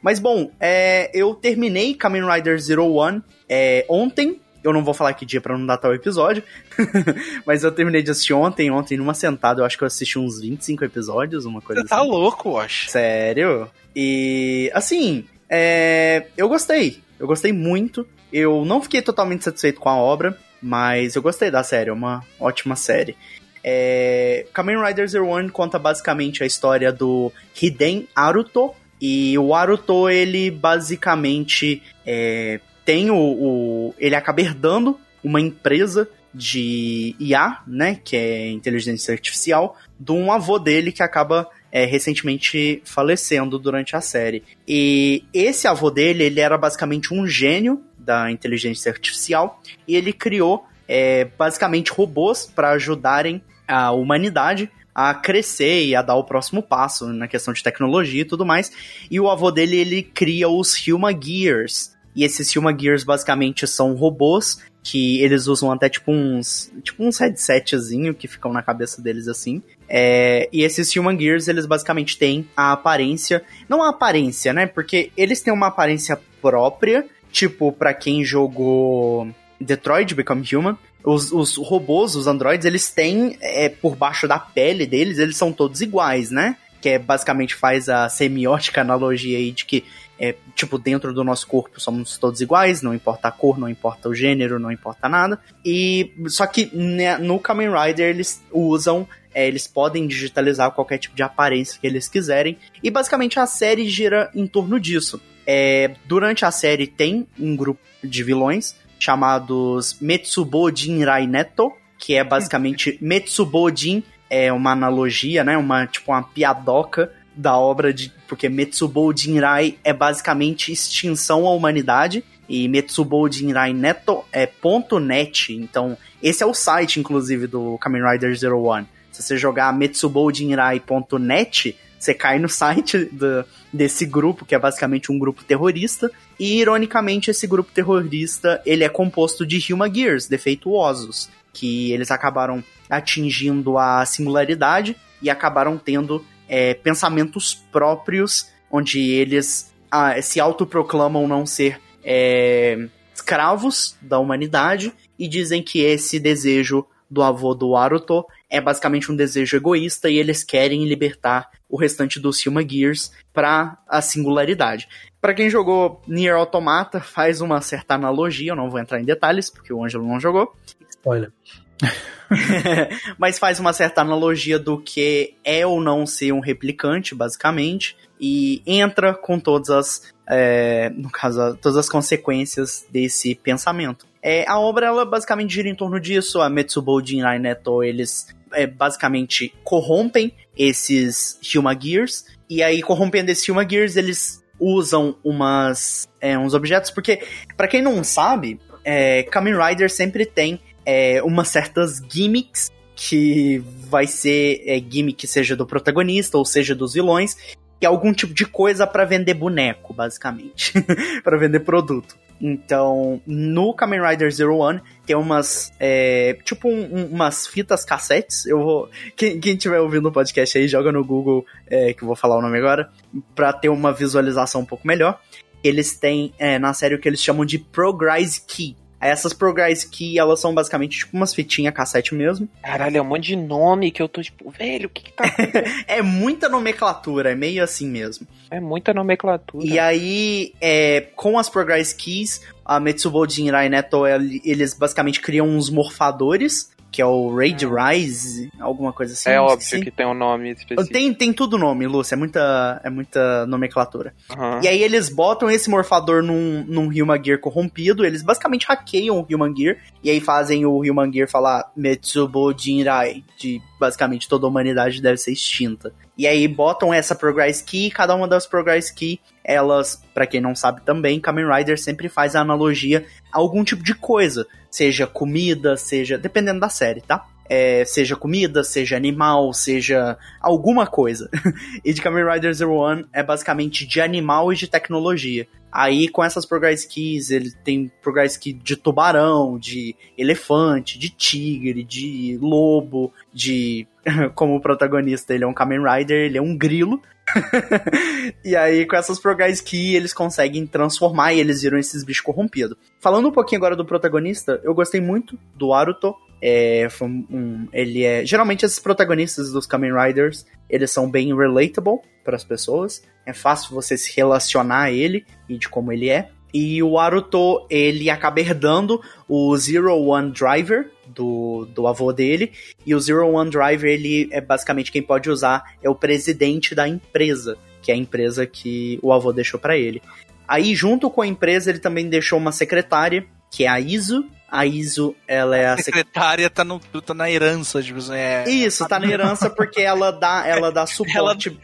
Mas bom, é, eu terminei Kamen Rider Zero One é, ontem, eu não vou falar que dia pra não datar o episódio, mas eu terminei de assistir ontem, ontem numa sentada, eu acho que eu assisti uns 25 episódios, uma coisa Você tá assim. louco, eu acho. Sério? E assim, é, eu gostei. Eu gostei muito. Eu não fiquei totalmente satisfeito com a obra, mas eu gostei da série, é uma ótima série. É, Kamen Rider Zero One conta basicamente a história do Hiden Aruto. E o Aruto, ele basicamente é, tem o, o- Ele acaba herdando uma empresa de IA, né? Que é inteligência artificial, de um avô dele que acaba é, recentemente falecendo durante a série. E esse avô dele, ele era basicamente um gênio da inteligência artificial e ele criou é, basicamente robôs para ajudarem a humanidade a crescer e a dar o próximo passo na questão de tecnologia e tudo mais. E o avô dele, ele cria os Huma Gears. E esses Huma Gears basicamente são robôs que eles usam até tipo uns, tipo uns headsetzinho que ficam na cabeça deles assim. É, e esses Human Gears, eles basicamente têm a aparência. Não a aparência, né? Porque eles têm uma aparência própria. Tipo, pra quem jogou Detroit Become Human. Os, os robôs, os androids, eles têm é, por baixo da pele deles, eles são todos iguais, né? Que é, basicamente faz a semiótica analogia aí de que é, tipo, dentro do nosso corpo somos todos iguais, não importa a cor, não importa o gênero, não importa nada. E só que né, no Kamen Rider eles usam, é, eles podem digitalizar qualquer tipo de aparência que eles quiserem. E basicamente a série gira em torno disso. É, durante a série tem um grupo de vilões chamados Metsubo Jinrai Neto, que é basicamente Metsubo Jin é uma analogia, né, uma tipo uma piadoca da obra de porque Metsubo Jinrai é basicamente extinção à humanidade e Metsubo Jinrai Neto é ponto .net, então esse é o site inclusive do Kamen Rider Zero One. Se você jogar metsubojinrai.net, você cai no site do- desse grupo, que é basicamente um grupo terrorista, e ironicamente esse grupo terrorista, ele é composto de Huma Gears, defeituosos, que eles acabaram atingindo a singularidade e acabaram tendo é, pensamentos próprios, onde eles ah, se autoproclamam não ser é, escravos da humanidade e dizem que esse desejo do avô do Aruto é basicamente um desejo egoísta e eles querem libertar o restante dos Gears para a singularidade. Para quem jogou Nier Automata, faz uma certa analogia, eu não vou entrar em detalhes porque o Ângelo não jogou, Spoiler. mas faz uma certa analogia do que é ou não ser um replicante, basicamente, e entra com todas as, é, no caso, todas as consequências desse pensamento. É, a obra, ela basicamente gira em torno disso, a Metsubo Jinrai Neto, eles é, basicamente corrompem esses Huma Gears, e aí corrompendo esses Huma Gears, eles usam umas, é, uns objetos, porque, para quem não sabe, é, Kamen Rider sempre tem é, umas certas gimmicks que vai ser é, gimmick seja do protagonista ou seja dos vilões, que é algum tipo de coisa pra vender boneco, basicamente, Pra vender produto. Então, no Kamen Rider Zero One tem umas, é, tipo um- um- umas fitas cassetes. Eu vou, quem, quem tiver ouvindo o podcast aí joga no Google, é, que eu vou falar o nome agora, pra ter uma visualização um pouco melhor. Eles têm é, na série o que eles chamam de Progress Key. Essas Progress Key, elas são basicamente tipo umas fitinhas cassete mesmo. Caralho, é um monte de nome que eu tô tipo, velho, o que que tá? É muita nomenclatura, é meio assim mesmo. é muita nomenclatura. E aí, é, com as Progress Keys, a Metsubo Jinrai Neto, ele- eles basicamente criam uns morfadores, que é o Raid Rise, alguma coisa assim. é óbvio que tem um nome específico. Tem, tem tudo nome, Lúcia, é muita, é muita nomenclatura. Aham. E aí eles botam esse morfador num, num Human Gear corrompido, eles basicamente hackeiam o Human Gear, e aí fazem o Human Gear falar Metsubo Jinrai, de basicamente toda a humanidade deve ser extinta. E aí botam essa Progress Key, cada uma das Progress Key, elas, pra quem não sabe também, Kamen Rider sempre faz a analogia a algum tipo de coisa, seja comida, seja, dependendo da série, tá? é, seja comida, seja animal, seja alguma coisa. e de Kamen Rider Zero One é basicamente de animal e de tecnologia. Aí com essas Progress Keys, ele tem Progress Key de tubarão, de elefante, de tigre, de lobo, de. Como o protagonista, ele é um Kamen Rider, ele é um grilo. e aí, com essas Progress Key, eles conseguem transformar e eles viram esses bichos corrompidos. Falando um pouquinho agora do protagonista, eu gostei muito do Aruto. É, um, um, ele é. Geralmente, esses protagonistas dos Kamen Riders, eles são bem relatable para as pessoas. É fácil você se relacionar a ele e de como ele é. E o Aruto, ele acaba herdando o Zero One Driver do, do avô dele. E o Zero One Driver, ele é basicamente quem pode usar, é o presidente da empresa, que é a empresa que o avô deixou para ele. Aí, junto com a empresa, ele também deixou uma secretária, que é a Izu. A Izu, ela é a, a secretária tá, no, tá na herança, tipo assim, é... Isso, tá na herança porque ela dá, ela dá suporte... Ela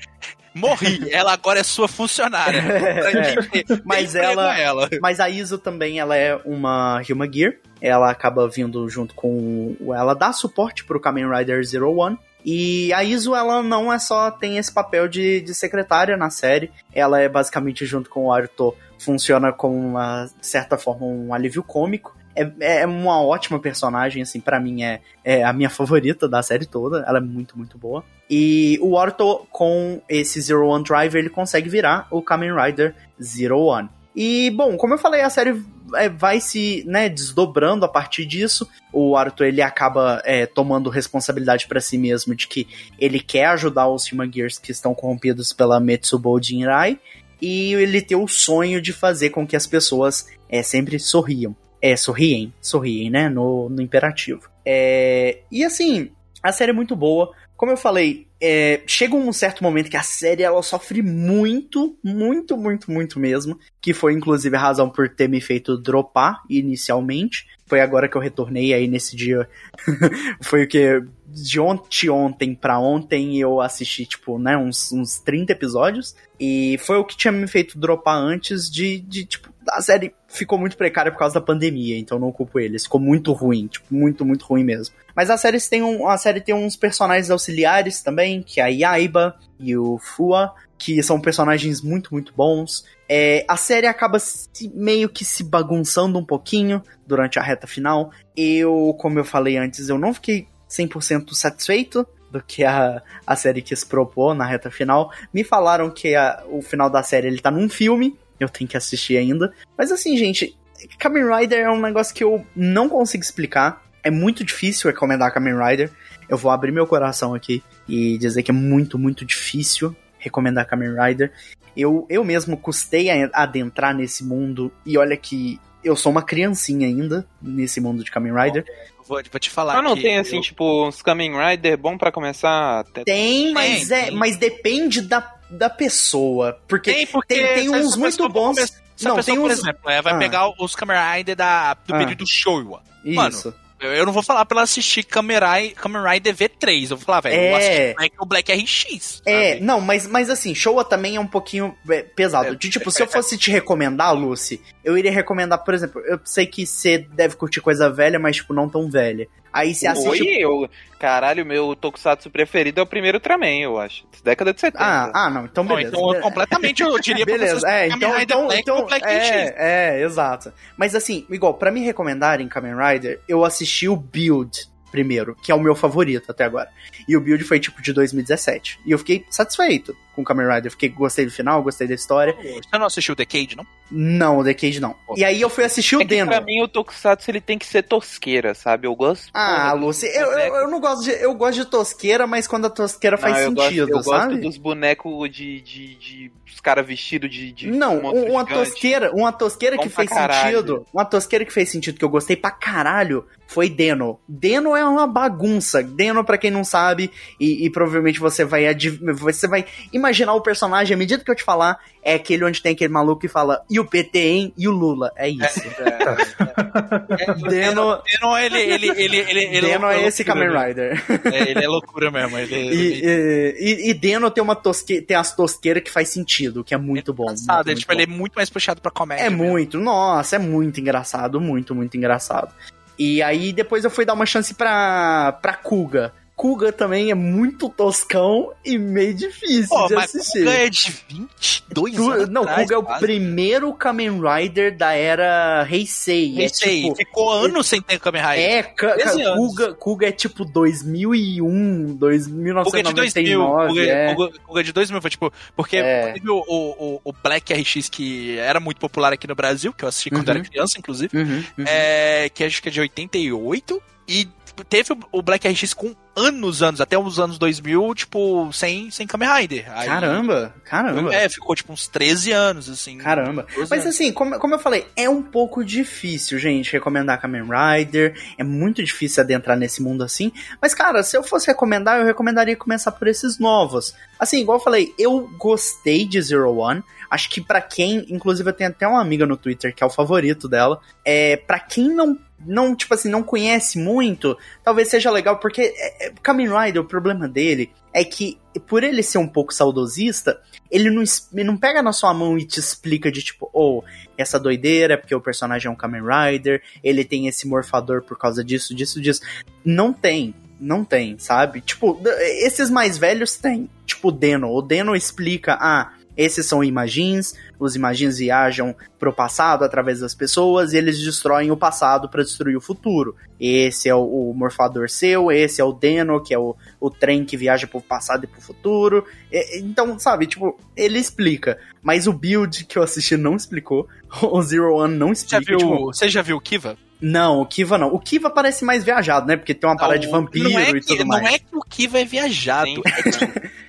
morri, ela agora é sua funcionária. É, mas ela, ela, mas a Iso também ela é uma Human Gear. Ela acaba vindo junto com ela dá suporte pro Kamen Rider Zero One. E a Iso, ela não é só tem esse papel de, de secretária na série, ela é basicamente junto com o Aruto funciona como uma de certa forma um alívio cômico é, é uma ótima personagem, assim, para mim é, é a minha favorita da série toda. Ela é muito, muito boa. E o Orto, com esse Zero One Driver, ele consegue virar o Kamen Rider Zero One. E, bom, como eu falei, a série é, vai se né, desdobrando a partir disso. O Arthur ele acaba é, tomando responsabilidade para si mesmo de que ele quer ajudar os Human Gears que estão corrompidos pela Metsubo Jinrai. E ele tem o sonho de fazer com que as pessoas é, sempre sorriam. É, sorriem, sorriem, né? No, no imperativo. É, e assim, a série é muito boa. Como eu falei, é, chega um certo momento que a série ela sofre muito, muito, muito, muito mesmo. Que foi inclusive a razão por ter me feito dropar inicialmente. Foi agora que eu retornei aí nesse dia. foi o que? De ontem, ontem pra ontem eu assisti, tipo, né, uns, uns 30 episódios. E foi o que tinha me feito dropar antes de, de tipo, a série ficou muito precária por causa da pandemia, então não culpo eles. Ficou muito ruim, tipo, muito, muito ruim mesmo. Mas a série tem, um, a série tem uns personagens auxiliares também, que é a Yaiba e o Fua, que são personagens muito, muito bons. É, a série acaba se, meio que se bagunçando um pouquinho durante a reta final. Eu, como eu falei antes, eu não fiquei 100% satisfeito do que a, a série quis propor na reta final. Me falaram que a, o final da série ele tá num filme, eu tenho que assistir ainda. Mas assim, gente, Kamen Rider é um negócio que eu não consigo explicar. É muito difícil recomendar Kamen Rider. Eu vou abrir meu coração aqui e dizer que é muito, muito difícil recomendar Kamen Rider. Eu, eu mesmo custei a adentrar nesse mundo e olha que eu sou uma criancinha ainda nesse mundo de Kamen Rider. Vou, vou te falar. Mas não tem assim, eu... tipo, uns Kamen Rider bom para começar? Tem, mas tem, é, tem. mas depende da da pessoa. Porque tem, porque tem, tem uns muito bons. Se não, pessoa, tem uns... por exemplo, é, vai ah. pegar os Kamen Rider da, do ah. período Showa. Isso. Mano, eu não vou falar pra ela assistir Kamen Rider, Kamen Rider V3. Eu vou falar, velho, é... o Black RX. É, sabe? não, mas, mas assim, Showa também é um pouquinho é, pesado. É, de, tipo, é, se eu fosse te recomendar, Lucy, eu iria recomendar, por exemplo, eu sei que você deve curtir coisa velha, mas, tipo, não tão velha. Aí você assiste. Oi, eu, caralho, meu tokusatsu preferido é o primeiro Ultraman, eu acho. Década de 70. Ah, ah não, então beleza. Bom, então, completamente, eu diria beleza, pra é, então, então, Black então, Black é, é, exato. Mas assim, igual, para me recomendarem Kamen Rider, eu assisti o Build primeiro, que é o meu favorito até agora. E o build foi tipo de 2017. E eu fiquei satisfeito com o Kamen Rider. Fiquei, gostei do final, gostei da história. Você não assistiu o Decade, não? Não, o Decade não. E aí eu fui assistir o é Deno. Pra mim, o Tokusatsu ele tem que ser tosqueira, sabe? Eu gosto. Ah, Lucy, eu, eu, eu, não gosto de. Eu gosto de tosqueira, mas quando a tosqueira faz não, sentido, gosto, eu sabe? gosto dos bonecos de. de, de os caras vestidos de, de. Não, uma tosqueira, uma tosqueira que fez sentido. Uma tosqueira que fez sentido, que eu gostei pra caralho, foi Deno. Deno é uma bagunça. Deno, para quem não sabe, e, e, provavelmente você vai você vai imaginar o personagem à medida que eu te falar, é aquele onde tem aquele maluco que fala e o PT, hein? E o Lula. É isso. É, é, é. Deno, Deno, ele, ele, ele, ele, ele Deno é, esse Kamen Rider. É, ele é loucura mesmo. Ele, e, e, Deno tem uma tosque, tem as tosqueiras que faz sentido, que é muito bom. Engraçado, muito, tipo, ele é muito mais puxado pra comédia. É muito, nossa, é muito engraçado, muito, muito engraçado. E aí depois eu fui dar uma chance pra, pra Kuga. Kuga também é muito toscão e meio difícil Pô, de mas assistir. Kuga é de 22 Tu- anos não, atrás, Kuga é o quase. primeiro Kamen Rider da era Heisei. É Esse aí, tipo, ficou anos sem ter Kamen Rider. é, ca- ca- 13 anos. Kuga, Kuga é tipo 2001, 2000, Kuga é de 2000. 1999. Kuga, é. Kuga- Kuga de 2000 foi tipo. Porque É. teve o, o, o Black RX que era muito popular aqui no Brasil, que eu assisti quando Uhum. era criança, inclusive. Uhum, uhum. É, que acho que é de 88. E teve o- o Black RX com anos, anos, até os anos 2000, tipo, sem, sem Kamen Rider. Aí- Caramba, caramba. É, ficou tipo uns 13 anos, assim. Caramba. 12 Mas anos. assim, como, como eu falei, é um pouco difícil, gente, recomendar Kamen Rider. É muito difícil adentrar nesse mundo assim. Mas, cara, se eu fosse recomendar, eu recomendaria começar por esses novos. Assim, igual eu falei, eu gostei de Zero One. Acho que pra quem, inclusive eu tenho até uma amiga no Twitter que é o favorito dela. É, para quem não não, tipo assim, não conhece muito, talvez seja legal, porque é, é, Kamen Rider, o problema dele é que, por ele ser um pouco saudosista, ele não, não pega na sua mão e te explica de tipo, oh, essa doideira é porque o personagem é um Kamen Rider, ele tem esse morfador por causa disso, disso, disso. Não tem. Não tem, sabe? Tipo, esses mais velhos têm. Tipo, o Deno. O Deno explica, ah, esses são imagins, os imagins viajam pro passado através das pessoas e eles destroem o passado para destruir o futuro. Esse é o, o morfador seu, esse é o Deno, que é o, o trem que viaja pro passado e pro futuro. E- então, sabe, tipo, ele explica. Mas o build que eu assisti não explicou. O Zero One não Você já explica. viu, tipo, você já viu o Kiva? Não, o Kiva não. O Kiva parece mais viajado, né? Porque tem uma parada de Não, vampiro não é e que, tudo mais. Não é que o Kiva é viajado. É que,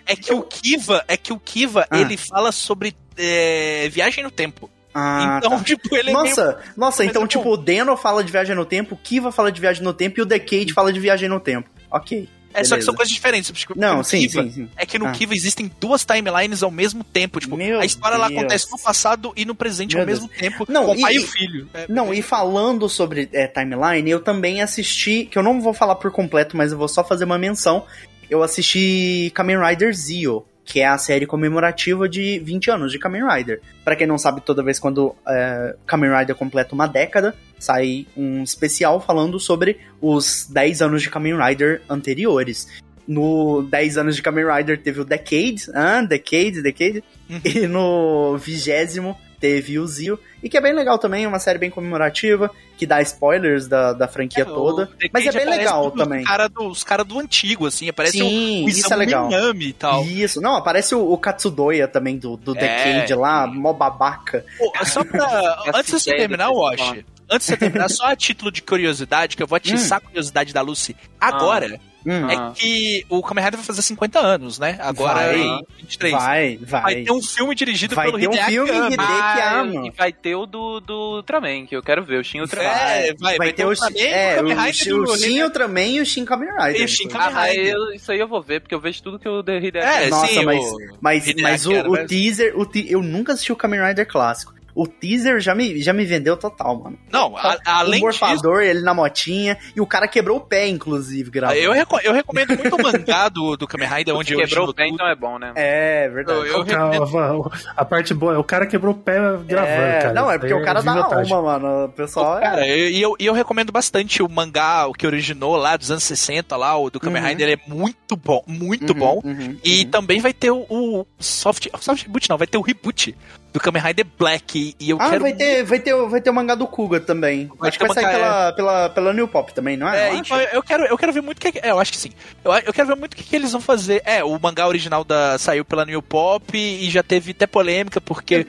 é que o Kiva, é que o Kiva, Ah. ele fala sobre é, viagem no tempo. Ah, então, tá. tipo, ele é meio... Nossa, nossa, Mas então, é tipo, o Deno fala de viagem no tempo, o Kiva fala de viagem no tempo e o Decade fala de viagem no tempo. Ok. É só que beleza. são coisas diferentes. Tipo, Não, sim, Kiva, sim, sim. É que no Ah. Kiva existem duas timelines ao mesmo tempo. Tipo, Meu a história lá Deus. acontece no passado e no presente Meu ao mesmo tempo, Não, com e- pai e filho. É, Não, e falando sobre é, timeline, eu também assisti, que eu não vou falar por completo, mas eu vou só fazer uma menção. Eu assisti Kamen Rider Zio, que é a série comemorativa de 20 anos de Kamen Rider. Pra quem não sabe, toda vez quando é, Kamen Rider completa uma década, sai um especial falando sobre os 10 anos de Kamen Rider anteriores. No 10 anos de Kamen Rider teve o Decade, ah, Decade, Decade. Uhum. E no vigésimo teve o Zio. E que é bem legal também, uma série bem comemorativa, que dá spoilers da, da franquia o toda. Mas é bem legal também. Cara do, os caras do antigo, assim, aparece Sim, o, o isso é legal. Minami e tal. Isso, não, aparece o, o Katsudoya também do, do É. Decade lá, mó babaca. Pô, só pra. Antes de você terminar, do Wash. Antes de você terminar, só a título de curiosidade, que eu vou atiçar a curiosidade da Lucy agora, Hum, é Ah. que o Kamen Rider vai fazer 50 anos, né? Agora Vai. em 23. vai, Vai vai. ter um filme dirigido Vai pelo ter um Hideaki filme Anno. Hideki Ah, Anno. e vai ter o do, do Ultraman, que eu quero ver, o Shin Ultraman. É, vai, vai, ter o Shin- Ultraman, é, o Kamen o, Rider Shin- o Shin Hideaki- Ultraman e o Shin Kamen Rider. E o Shin. Kamen Ah, mas Rider. eu- isso aí eu vou ver, porque eu vejo tudo que o The Hideaki É, Nossa, sim, mas, o- mas, Hideaki mas o, o mas- teaser, o te- eu nunca assisti o Kamen Rider clássico. O teaser já me, já me vendeu total, mano. Não, a- além o disso, morfador, ele na motinha, e o cara quebrou o pé, inclusive, gravando. eu, reco- eu recomendo muito o mangá do, do Kamen Rider, onde eu Quebrou o pé, tudo. então é bom, né? É, verdade. Eu- eu recomendo- a parte boa é o cara quebrou o pé gravando, É, cara. não, é porque aí o cara dá vantagem. alma, mano. O pessoal é... Cara, eu- e eu, e eu recomendo bastante o mangá, o que originou lá dos anos 60, lá, o do Kamen Uhum. Rider, ele é muito bom, muito Uhum, bom. uhum, E uhum. também vai ter o, o soft, soft reboot, não, vai ter o reboot do Kamen Rider Black. E eu Ah, quero. vai ter, vai, ter, o- vai ter o mangá do Kuga também. Vai Acho que vai sair mangá, pela, pela, pela New Pop também, não é? É, Eu então eu quero, eu quero ver muito o que. É, eu acho que sim. Eu, eu quero ver muito o que, que eles vão fazer. É, o mangá original da, saiu pela New Pop e já teve até polêmica, porque.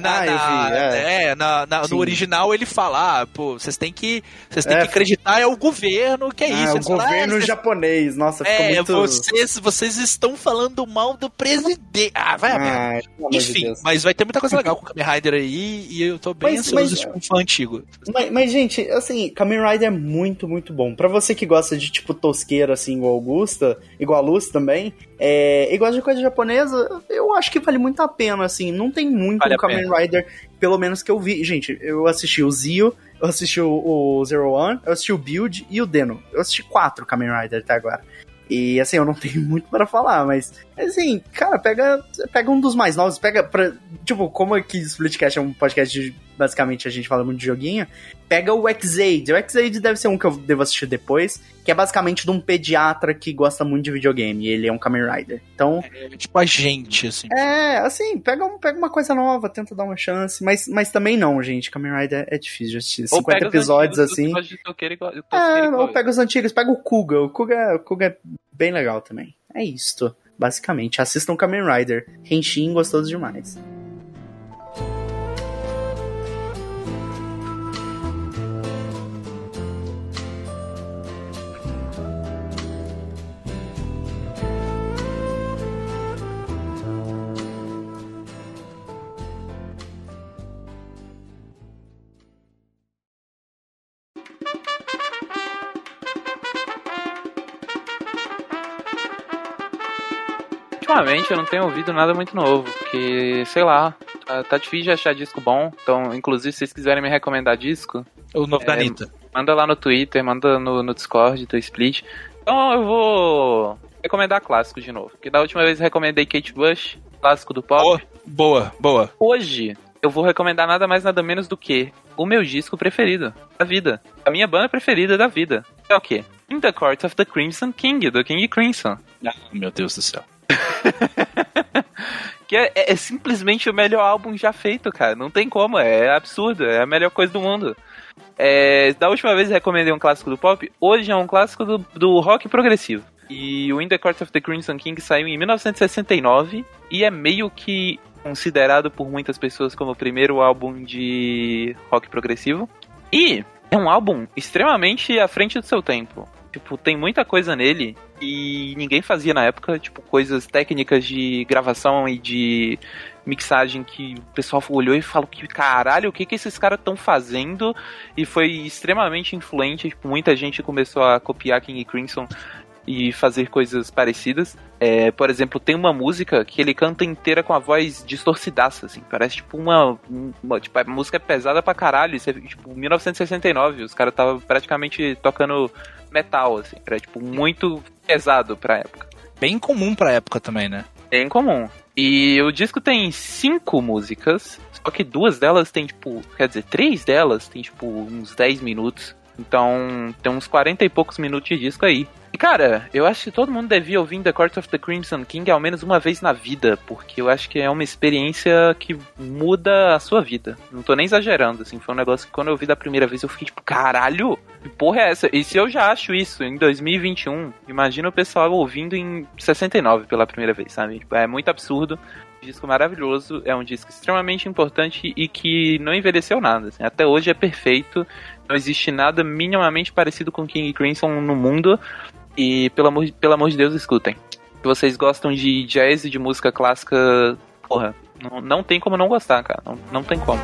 Na, Ah, na- vi, é. é, na- na- no original ele fala, ah, pô, vocês têm que. Vocês têm É. que acreditar, é o governo, que é Ah, isso. o Eles falam, ah, governo vocês- japonês, nossa, ficou É, muito... vocês, vocês estão falando mal do presidente. Ah, vai a de Enfim, Deus. mas vai ter muita coisa legal com o Kamen Rider aí e eu tô bem Mas- ansioso mas- de tipo, um fã antigo. Mas, mas, gente, assim, Kamen Rider é muito, muito bom. Pra você que gosta de, tipo, tosqueira, assim, igual Augusta, igual a Luz também, é, e gosta de coisa japonesa, eu acho que vale muito a pena, assim. Não tem muito Vale a Kamen Rider, pelo menos que eu vi. Gente, eu assisti o Zio, eu assisti o, Zero One, eu assisti o Build e o Deno. Eu assisti quatro Kamen Rider até agora. E assim, eu não tenho muito para falar, mas assim, cara, pega, pega um dos mais novos, pega pra. Tipo, como aqui Splitcast é um podcast de basicamente a gente fala muito de joguinho, pega o X-Aid. O X-Aid deve ser um que eu devo assistir depois, que é basicamente de um pediatra que gosta muito de videogame, ele é um Kamen Rider. Então, É, tipo a gente, assim. é, assim, pega, um, pega uma coisa nova, tenta dar uma chance, mas, mas também não, gente, Kamen Rider é difícil de assistir. 50 episódios assim. É, ou pega os antigos, pega o Kuga. O Kuga, o Kuga é bem legal também. É isto, basicamente. Assistam Kamen Rider. Henshin gostoso demais. Ultimamente eu não tenho ouvido nada muito novo, porque, sei lá, tá, tá difícil de achar disco bom. Então, inclusive, se vocês quiserem me recomendar disco, O novo da É, Anitta. manda lá no Twitter, manda no, no Discord do Split. Então eu vou recomendar clássico de novo. Porque da última vez eu recomendei Kate Bush, clássico do pop. Boa, boa, boa. Hoje eu vou recomendar nada mais nada menos do que o meu disco preferido da vida. A minha banda preferida da vida. É o quê? In the Court of the Crimson King, do King Crimson. Ah, meu Deus do céu. Que é, é- é simplesmente o melhor álbum já feito, cara. Não tem como, é absurdo, é a melhor coisa do mundo. É, da última vez recomendei um clássico do pop, hoje é um clássico do, do rock progressivo. E o In the Court of the Crimson King saiu em 1969 e é meio que considerado por muitas pessoas como o primeiro álbum de rock progressivo. E é um álbum extremamente à frente do seu tempo. Tipo, tem muita coisa nele e ninguém fazia na época, tipo, coisas técnicas de gravação e de mixagem que o pessoal olhou e falou que caralho, o que que esses caras estão fazendo? E foi extremamente influente, tipo, muita gente começou a copiar King Crimson e fazer coisas parecidas. É, por exemplo, tem uma música que ele canta inteira com a voz distorcidaça, assim. Parece tipo uma. uma tipo, a música é pesada pra caralho. Isso é, tipo, 1969. Os caras estavam praticamente tocando metal, assim. Era tipo muito pesado pra época. Bem comum pra época também, né? É incomum. E o disco tem cinco músicas, só que duas delas tem, tipo, quer dizer, três delas tem, tipo, uns 10 minutos. Então, tem uns 40 e poucos minutos de disco aí. Cara, eu acho que todo mundo devia ouvir The Court of the Crimson King ao menos uma vez na vida, porque eu acho que é uma experiência que muda a sua vida. Não tô nem exagerando, assim, foi um negócio que quando eu ouvi da primeira vez eu fiquei tipo, caralho, que porra é essa? E se eu já acho isso em 2021, imagina o pessoal ouvindo em 69 pela primeira vez, sabe? Tipo, é muito absurdo. Disco maravilhoso, é um disco extremamente importante e que não envelheceu nada. assim. Até hoje é perfeito, não existe nada minimamente parecido com King Crimson no mundo. E pelo amor, pelo amor de Deus, escutem. Se vocês gostam de jazz e de música clássica, porra, não, não tem como não gostar, cara. Não, não tem como.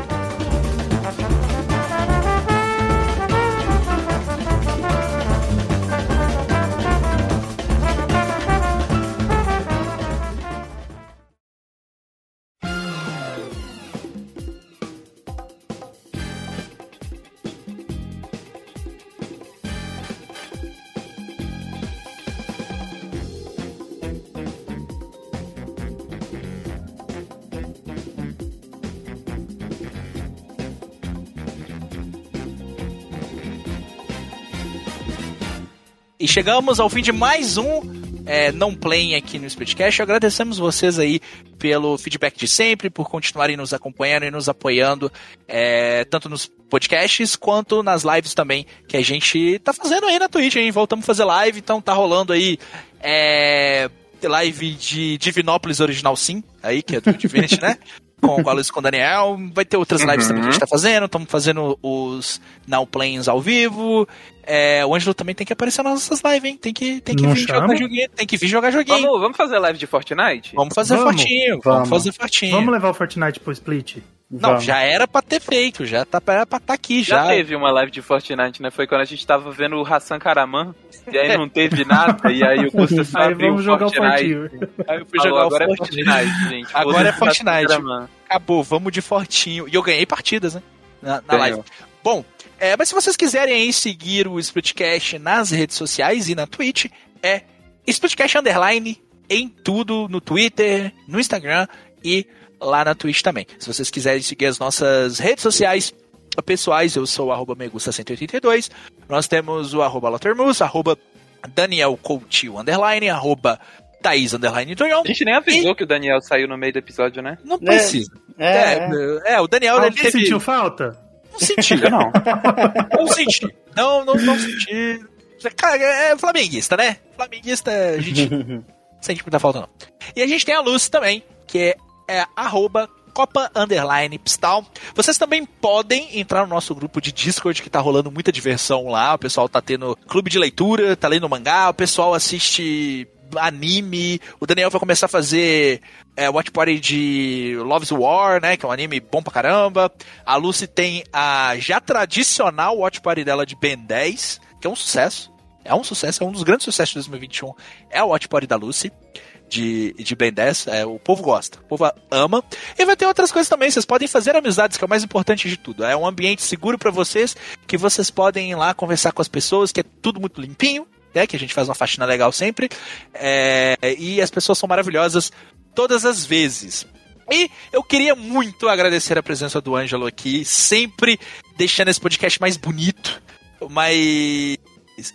Chegamos ao fim de mais um é, Não Playing aqui no Splitcast. Agradecemos vocês aí pelo feedback de sempre, por continuarem nos acompanhando e nos apoiando, é, tanto nos podcasts quanto nas lives também, que a gente tá fazendo aí na Twitch, hein? Voltamos a fazer live, então tá rolando aí é, live de Divinópolis Original Sim, aí, que é do Divinity, né? Com, com a Luiz com o Daniel. Vai ter outras lives também que a gente tá fazendo. Estamos fazendo os Now Playings ao vivo. É, o Ângelo também tem que aparecer nas nossas lives, hein? Tem que, tem que Não vir chama? jogar joguinho. Tem que vir jogar joguinho. Vamos, vamos fazer live de Fortnite? Vamos fazer Vamos, fortinho. Vamos, vamos. fazer fortinho. Vamos levar o Fortnite pro Split? Não, Vamos. já era pra ter feito. Já tá, era pra estar aqui Já, já. teve uma live de Fortnite, né? Foi quando a gente tava vendo o Hassan Karaman, e aí não teve nada, e aí o Costa só Aí abriu vamos o jogar o Fortnite. Aí eu fui Falou, jogar o agora é Fortnite. Fortnite, gente. Agora é Fortnite. Karaman. Acabou, vamos de fortinho. E eu ganhei partidas, né? Na, na live. Bom, é, mas se vocês quiserem aí seguir o Splitcast nas redes sociais e na Twitch, é Splitcast Underline em tudo, no Twitter, no Instagram e lá na Twitch também. Se vocês quiserem seguir as nossas redes sociais pessoais, eu sou o Megusta182. Nós temos o arroba Lotermus, arroba Daniel Coutinho, underline, arroba Thaís, underline Tonhão. A gente nem avisou que o Daniel saiu no meio do episódio, né? Não precisa. É, É, é, o Daniel, ele Alguém teve... sentiu falta? Não senti, não. não senti. Não, não, não senti. Cara, é flamenguista, né? Flamenguista, a gente não sente muita falta, não. E a gente tem a Luz também, que é, é arroba Copa Underline Pistal. Vocês também podem entrar no nosso grupo de Discord, que tá rolando muita diversão lá. O pessoal tá tendo clube de leitura, tá lendo mangá, o pessoal assiste anime. O Daniel vai começar a fazer é, Watch Party de Love's War, né? Que é um anime bom pra caramba. A Lucy tem a já tradicional Watch Party dela de Ben 10, que é um sucesso. É um sucesso, é um dos grandes sucessos de 2021. É a Watch Party da Lucy de, de Ben 10. É, o povo gosta, o povo ama. E vai ter outras coisas também. Vocês podem fazer amizades, que é o mais importante de tudo. É um ambiente seguro para vocês, que vocês podem ir lá conversar com as pessoas, que é tudo muito limpinho, né? Que a gente faz uma faxina legal sempre. É, e as pessoas são maravilhosas todas as vezes. E eu queria muito agradecer a presença do Ângelo aqui, sempre deixando esse podcast mais bonito, mais,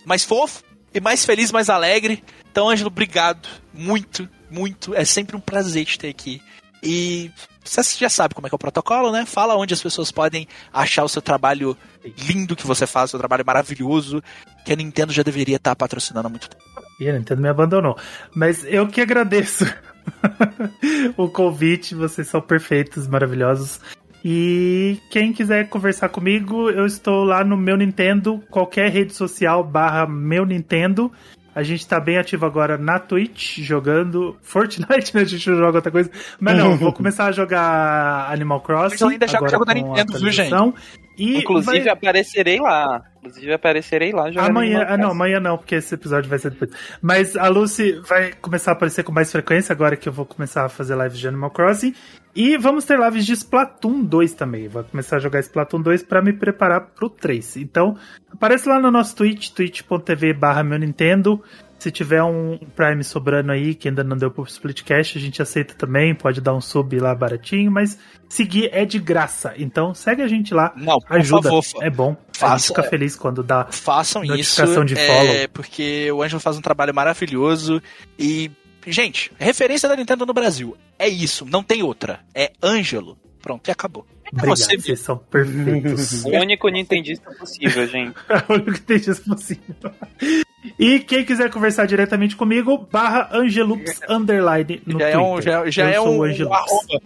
mais fofo e mais feliz, mais alegre. Então, Ângelo, obrigado. Muito, muito. É sempre um prazer te ter aqui. E você já sabe como é que é o protocolo, né? Fala onde as pessoas podem achar o seu trabalho lindo que você faz, o seu trabalho maravilhoso, que a Nintendo já deveria estar patrocinando há muito tempo. E a Nintendo me abandonou. Mas eu que agradeço o convite, vocês são perfeitos, maravilhosos. E quem quiser conversar comigo, eu estou lá no meu Nintendo, qualquer rede social barra meu Nintendo. A gente tá bem ativo agora na Twitch, jogando Fortnite, né? A gente não joga outra coisa. Mas não, vou começar a jogar Animal Crossing. Mas eu ainda jogo jogo da Nintendo, viu, gente? E Inclusive, vai- aparecerei lá. Inclusive, aparecerei lá jogando Amanhã, ah, não, amanhã não, porque esse episódio vai ser depois. Mas a Lucy vai começar a aparecer com mais frequência agora que eu vou começar a fazer lives de Animal Crossing. E vamos ter lives de Splatoon 2 também. Vou começar a jogar Splatoon 2 pra me preparar pro 3. Então, aparece lá no nosso Twitch, twitch.tv barra meu Nintendo. Se tiver um Prime sobrando aí, que ainda não deu pro Splitcast, a gente aceita também. Pode dar um sub lá baratinho, mas seguir é de graça. Então, segue a gente lá. Não, Ajuda, favor, é bom. a Faça, gente fica é. feliz quando dá façam isso. Notificação de é, follow. porque o Ângelo faz um trabalho maravilhoso e, gente, referência da Nintendo no Brasil. É isso, não tem outra. É Ângelo. Pronto, e acabou. É Obrigado, você, vocês são perfeitos. O único Nintendista possível, gente. É o único isso possível. E quem quiser conversar diretamente comigo, barra Angelux Underline no já é um, Twitter. já, já Eu é sou o um, Angelux. arroba.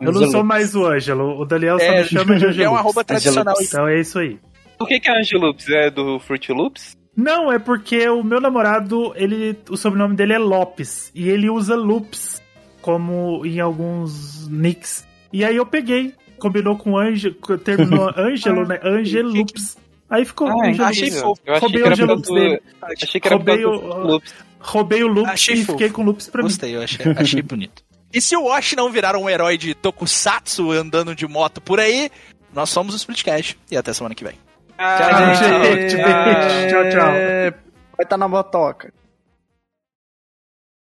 Eu não sou mais o Ângelo, o Daniel só É, me chama de já é um arroba tradicional. Então é isso aí. Por que, que a Angeloops é do Fruit Loops? Não, é porque o meu namorado, ele, o sobrenome dele é Lopes. E ele usa loops como em alguns nicks. E aí eu peguei, combinou com Ange, terminou Ângelo, né? Angelups. Aí ficou Ah, Angelux. achei fofo. Eu achei Roubei que o causa do- dele. Achei que era Roubei o- Loops. Roubei o loops Achei e fofo. fiquei com loops pra mim. Gostei, eu achei, achei bonito. E se o Wash não virar um herói de tokusatsu andando de moto por aí, nós somos o Splitcast. E até semana que vem. Ah, Tchau, gente. Beijo. Tchau, tchau. Vai estar na motoca.